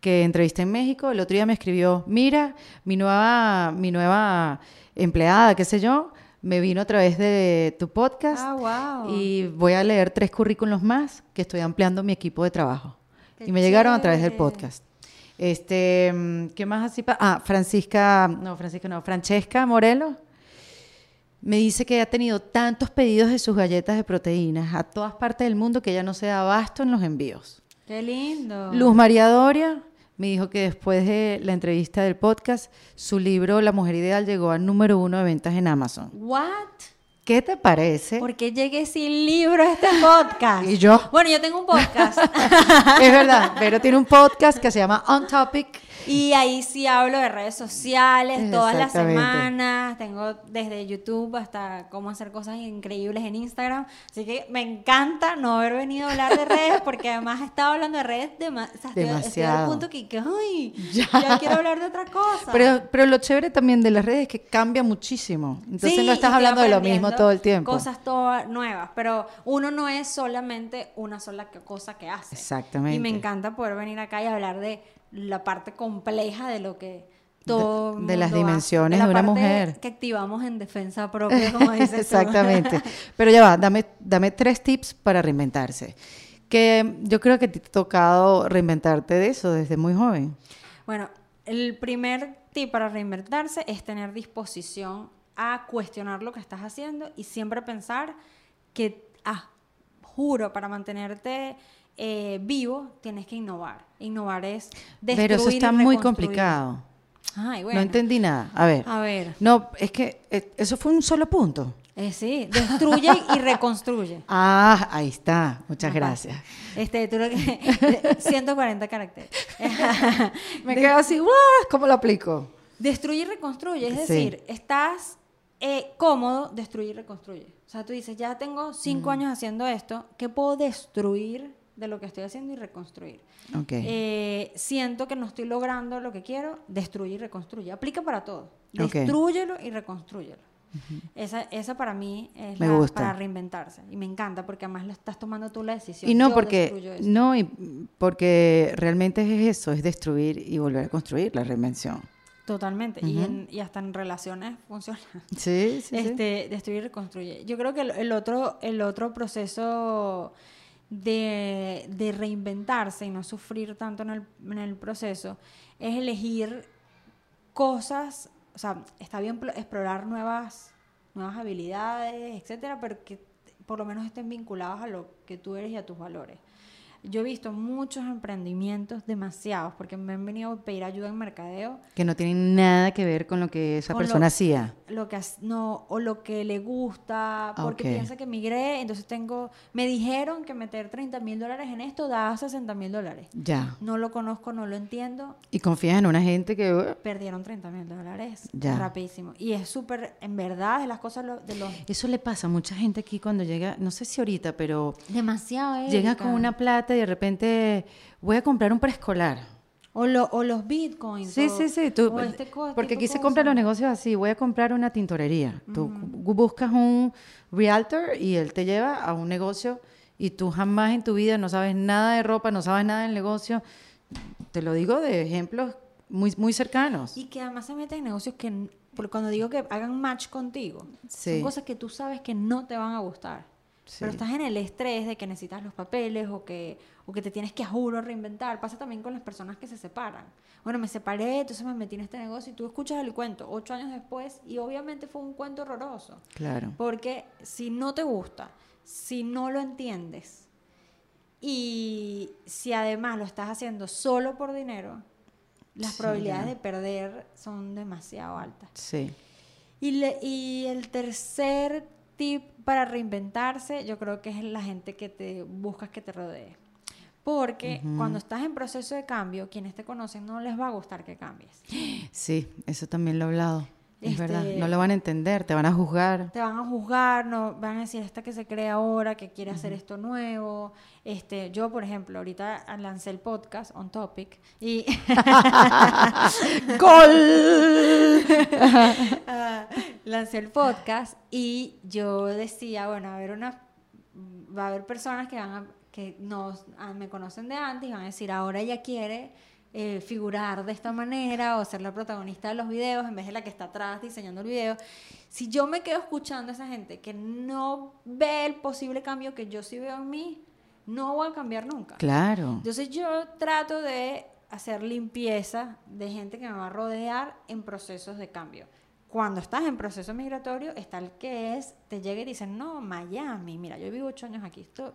[SPEAKER 1] que entrevisté en México, el otro día me escribió, mira, mi nueva, mi nueva empleada, qué sé yo, me vino a través de tu podcast
[SPEAKER 2] Ah, wow.
[SPEAKER 1] y voy a leer tres currículos más que estoy ampliando mi equipo de trabajo.
[SPEAKER 2] Qué
[SPEAKER 1] y me llegaron a través del podcast. Este, mm, ¿qué más así? Ah, Francisca, no, Francisca no, Francesca Morelo. Me dice que ha tenido tantos pedidos de sus galletas de proteínas a todas partes del mundo que ya no se da abasto en los envíos.
[SPEAKER 2] Qué lindo.
[SPEAKER 1] Luz María Doria me dijo que después de la entrevista del podcast, su libro La Mujer Ideal llegó al número uno de ventas en Amazon.
[SPEAKER 2] What?
[SPEAKER 1] ¿Qué te parece?
[SPEAKER 2] ¿Por qué llegué sin libro a este podcast?
[SPEAKER 1] ¿Y yo?
[SPEAKER 2] Bueno, yo tengo un podcast.
[SPEAKER 1] es verdad, pero tiene un podcast que se llama On Topic.
[SPEAKER 2] y ahí sí hablo de redes sociales todas las semanas. Tengo desde YouTube hasta cómo hacer cosas increíbles en Instagram. Así que me encanta no haber venido a hablar de redes porque además he estado hablando de redes dema- o sea, estoy- Estoy, al
[SPEAKER 1] Demasiado.
[SPEAKER 2] punto que, que, ay, ya. quiero hablar de otra cosa.
[SPEAKER 1] Pero, pero lo chévere también de las redes es que cambia muchísimo. Entonces
[SPEAKER 2] Sí,
[SPEAKER 1] no estás hablando de lo mismo todo el tiempo.
[SPEAKER 2] Cosas todas nuevas, pero uno no es solamente una sola cosa que hace.
[SPEAKER 1] Exactamente.
[SPEAKER 2] Y me encanta poder venir acá y hablar de la parte compleja de lo que todo
[SPEAKER 1] de las
[SPEAKER 2] mundo hace,
[SPEAKER 1] dimensiones
[SPEAKER 2] la
[SPEAKER 1] de una
[SPEAKER 2] parte
[SPEAKER 1] mujer.
[SPEAKER 2] que activamos en defensa propia, como dices tú.
[SPEAKER 1] Exactamente. Pero ya va, dame, dame tres tips para reinventarse. Que yo creo que te ha tocado reinventarte de eso desde muy joven.
[SPEAKER 2] Bueno, el primer tip para reinventarse es tener disposición a cuestionar lo que estás haciendo y siempre pensar que, ah, juro, para mantenerte eh, vivo tienes que innovar. Innovar es destruir
[SPEAKER 1] Pero eso está muy complicado.
[SPEAKER 2] Ay,
[SPEAKER 1] No entendí nada. A ver.
[SPEAKER 2] A ver,
[SPEAKER 1] No, es que eh, eso fue un solo punto.
[SPEAKER 2] eh, sí, destruye y reconstruye.
[SPEAKER 1] Ah, ahí está. Muchas gracias.
[SPEAKER 2] Este, tú lo que 140 caracteres.
[SPEAKER 1] Me quedo así, ¡guau! ¿Cómo lo aplico?
[SPEAKER 2] Destruye y reconstruye, es
[SPEAKER 1] Sí.
[SPEAKER 2] decir, estás eh, cómodo, destruye y reconstruye. O sea, tú dices, ya tengo cinco años haciendo esto, ¿qué puedo destruir de lo que estoy haciendo y reconstruir?
[SPEAKER 1] Ok.
[SPEAKER 2] Eh, siento que no estoy logrando lo que quiero, destruye y reconstruye. Aplica para todo.
[SPEAKER 1] Ok.
[SPEAKER 2] Destrúyelo y reconstrúyelo. esa, esa para mí es
[SPEAKER 1] Me
[SPEAKER 2] la-
[SPEAKER 1] gusta.
[SPEAKER 2] para reinventarse. Y me encanta porque además lo estás tomando tú la decisión.
[SPEAKER 1] Y no
[SPEAKER 2] Yo
[SPEAKER 1] porque no y porque realmente es eso, es destruir y volver a construir la reinvención.
[SPEAKER 2] Totalmente. y, en- y hasta en relaciones funciona.
[SPEAKER 1] Sí, sí, sí.
[SPEAKER 2] este, destruye y reconstruye. Yo creo que el, el otro, el otro proceso de, de reinventarse y no sufrir tanto en el, en el proceso es elegir cosas, o sea, está bien pl- explorar nuevas, nuevas habilidades, etcétera, pero que por lo menos estén vinculados a lo que tú eres y a tus valores. Yo he visto muchos emprendimientos, demasiados, porque me han venido a pedir ayuda en mercadeo
[SPEAKER 1] Que no tienen nada que ver con lo que esa
[SPEAKER 2] Con lo-
[SPEAKER 1] persona hacía.
[SPEAKER 2] lo que no o lo que le gusta porque
[SPEAKER 1] Ok.
[SPEAKER 2] piensa que migré entonces tengo me dijeron que meter 30 mil dólares en esto da 60 mil dólares
[SPEAKER 1] Ya.
[SPEAKER 2] no lo conozco no lo entiendo
[SPEAKER 1] Y confías en una gente que uh,
[SPEAKER 2] perdieron 30 mil dólares
[SPEAKER 1] Ya.
[SPEAKER 2] rapidísimo y es súper en verdad de las cosas lo- de los
[SPEAKER 1] eso le pasa a mucha gente aquí cuando llega, no sé si ahorita, pero
[SPEAKER 2] demasiado
[SPEAKER 1] llega
[SPEAKER 2] Erika.
[SPEAKER 1] con una plata y de repente voy a comprar un preescolar.
[SPEAKER 2] o, lo- o los bitcoins
[SPEAKER 1] Sí,
[SPEAKER 2] o-
[SPEAKER 1] sí, sí. Tú,
[SPEAKER 2] o este co-
[SPEAKER 1] porque aquí se
[SPEAKER 2] cosas.
[SPEAKER 1] compran los negocios así. Voy a comprar una tintorería. Tú bu- buscas un realtor y él te lleva a un negocio y tú jamás en tu vida no sabes nada de ropa, no sabes nada del negocio. Te lo digo de ejemplos muy, muy cercanos.
[SPEAKER 2] Y que además se meten en negocios que, porque cuando digo que hagan match contigo,
[SPEAKER 1] Sí.
[SPEAKER 2] son cosas que tú sabes que no te van a gustar. Pero estás en el estrés de que necesitas los papeles o que, o que te tienes que a juro reinventar. Pasa también con las personas que se separan. Bueno, me separé, entonces me metí en este negocio y tú escuchas el cuento ocho años después y obviamente fue un cuento horroroso.
[SPEAKER 1] Claro.
[SPEAKER 2] Porque si no te gusta, si no lo entiendes y si además lo estás haciendo solo por dinero, las
[SPEAKER 1] Sí,
[SPEAKER 2] probabilidades
[SPEAKER 1] ya.
[SPEAKER 2] de perder son demasiado altas.
[SPEAKER 1] Sí.
[SPEAKER 2] Y, le- y el tercer tip para reinventarse, yo creo que es la gente que te buscas que te rodee. Porque cuando estás en proceso de cambio, quienes te conocen no les va a gustar que cambies.
[SPEAKER 1] Sí, eso también lo he hablado. Es
[SPEAKER 2] Este-
[SPEAKER 1] verdad. No lo van a entender, te van a juzgar.
[SPEAKER 2] Te van a juzgar, no van a decir esta que se cree ahora, que quiere hacer esto nuevo. Este, yo, por ejemplo, ahorita lancé el podcast On Topic y
[SPEAKER 1] ¡Gol!
[SPEAKER 2] Ah, lancé el podcast y yo decía, bueno, a ver una va a haber personas que van a, que no ah, me conocen de antes y van a decir, ahora ella quiere eh, figurar de esta manera o ser la protagonista de los videos en vez de la que está atrás diseñando el video. Si yo me quedo escuchando a esa gente que no ve el posible cambio que yo sí veo en mí, no voy a cambiar nunca.
[SPEAKER 1] Claro.
[SPEAKER 2] Entonces yo trato de hacer limpieza de gente que me va a rodear en procesos de cambio. Cuando estás en proceso migratorio, está el que es, te llega y dice, no, Miami, mira, yo vivo ocho años aquí, esto,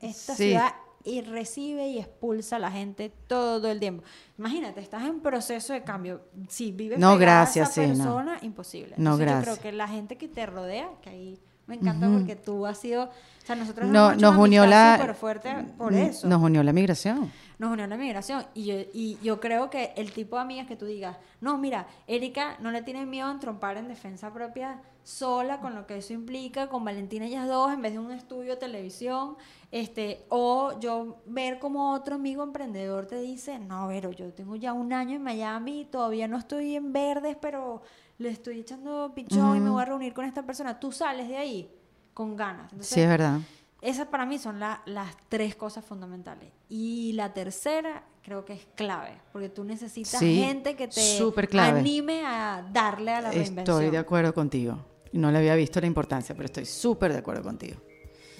[SPEAKER 2] esta
[SPEAKER 1] Sí.
[SPEAKER 2] ciudad y recibe y expulsa a la gente todo el tiempo. Imagínate, estás en proceso de cambio. Si vives
[SPEAKER 1] No,
[SPEAKER 2] pegada a
[SPEAKER 1] gracias,
[SPEAKER 2] esa
[SPEAKER 1] sí, no.
[SPEAKER 2] persona, imposible.
[SPEAKER 1] No,
[SPEAKER 2] Entonces, Yo
[SPEAKER 1] gracias.
[SPEAKER 2] creo que la gente que te rodea, que ahí me encanta porque tú has sido, o sea, nosotros
[SPEAKER 1] No, nos unió la.
[SPEAKER 2] fuerte por eso
[SPEAKER 1] Nos unió la migración.
[SPEAKER 2] nos unió la migración. Y yo, y yo creo que el tipo de amigas que tú digas, no, mira, Erika no le tiene miedo a entrompar en defensa propia sola, con lo que eso implica, con Valentina ellas dos, en vez de un estudio de televisión, este, o yo ver como otro amigo emprendedor te dice, no, pero yo tengo ya un año en Miami, todavía no estoy en verdes, pero le estoy echando pichón y me voy a reunir con esta persona. Tú sales de ahí con ganas. Entonces,
[SPEAKER 1] Sí, es verdad.
[SPEAKER 2] esas para mí son la- las tres cosas fundamentales. Y la tercera creo que es clave, porque tú necesitas
[SPEAKER 1] Sí,
[SPEAKER 2] gente que te anime a darle a la reinvención.
[SPEAKER 1] Estoy de acuerdo contigo. No le había visto la importancia, pero estoy súper de acuerdo contigo.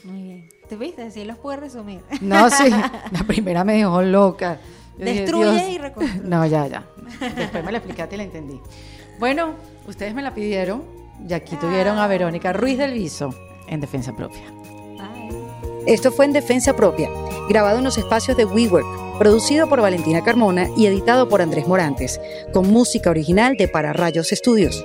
[SPEAKER 2] Muy bien. ¿Te viste? Sí, los puedes resumir.
[SPEAKER 1] No, sí. La primera me dejó loca. Yo
[SPEAKER 2] Destruye y reconstruye.
[SPEAKER 1] No, ya, ya. Después me la explicaste y la entendí. Bueno, ustedes me la pidieron y aquí tuvieron a Verónica Ruiz del Viso en Defensa Propia.
[SPEAKER 2] Bye.
[SPEAKER 1] Esto fue en Defensa Propia, grabado en los espacios de WeWork, producido por Valentina Carmona y editado por Andrés Morantes, con música original de Para Rayos Estudios.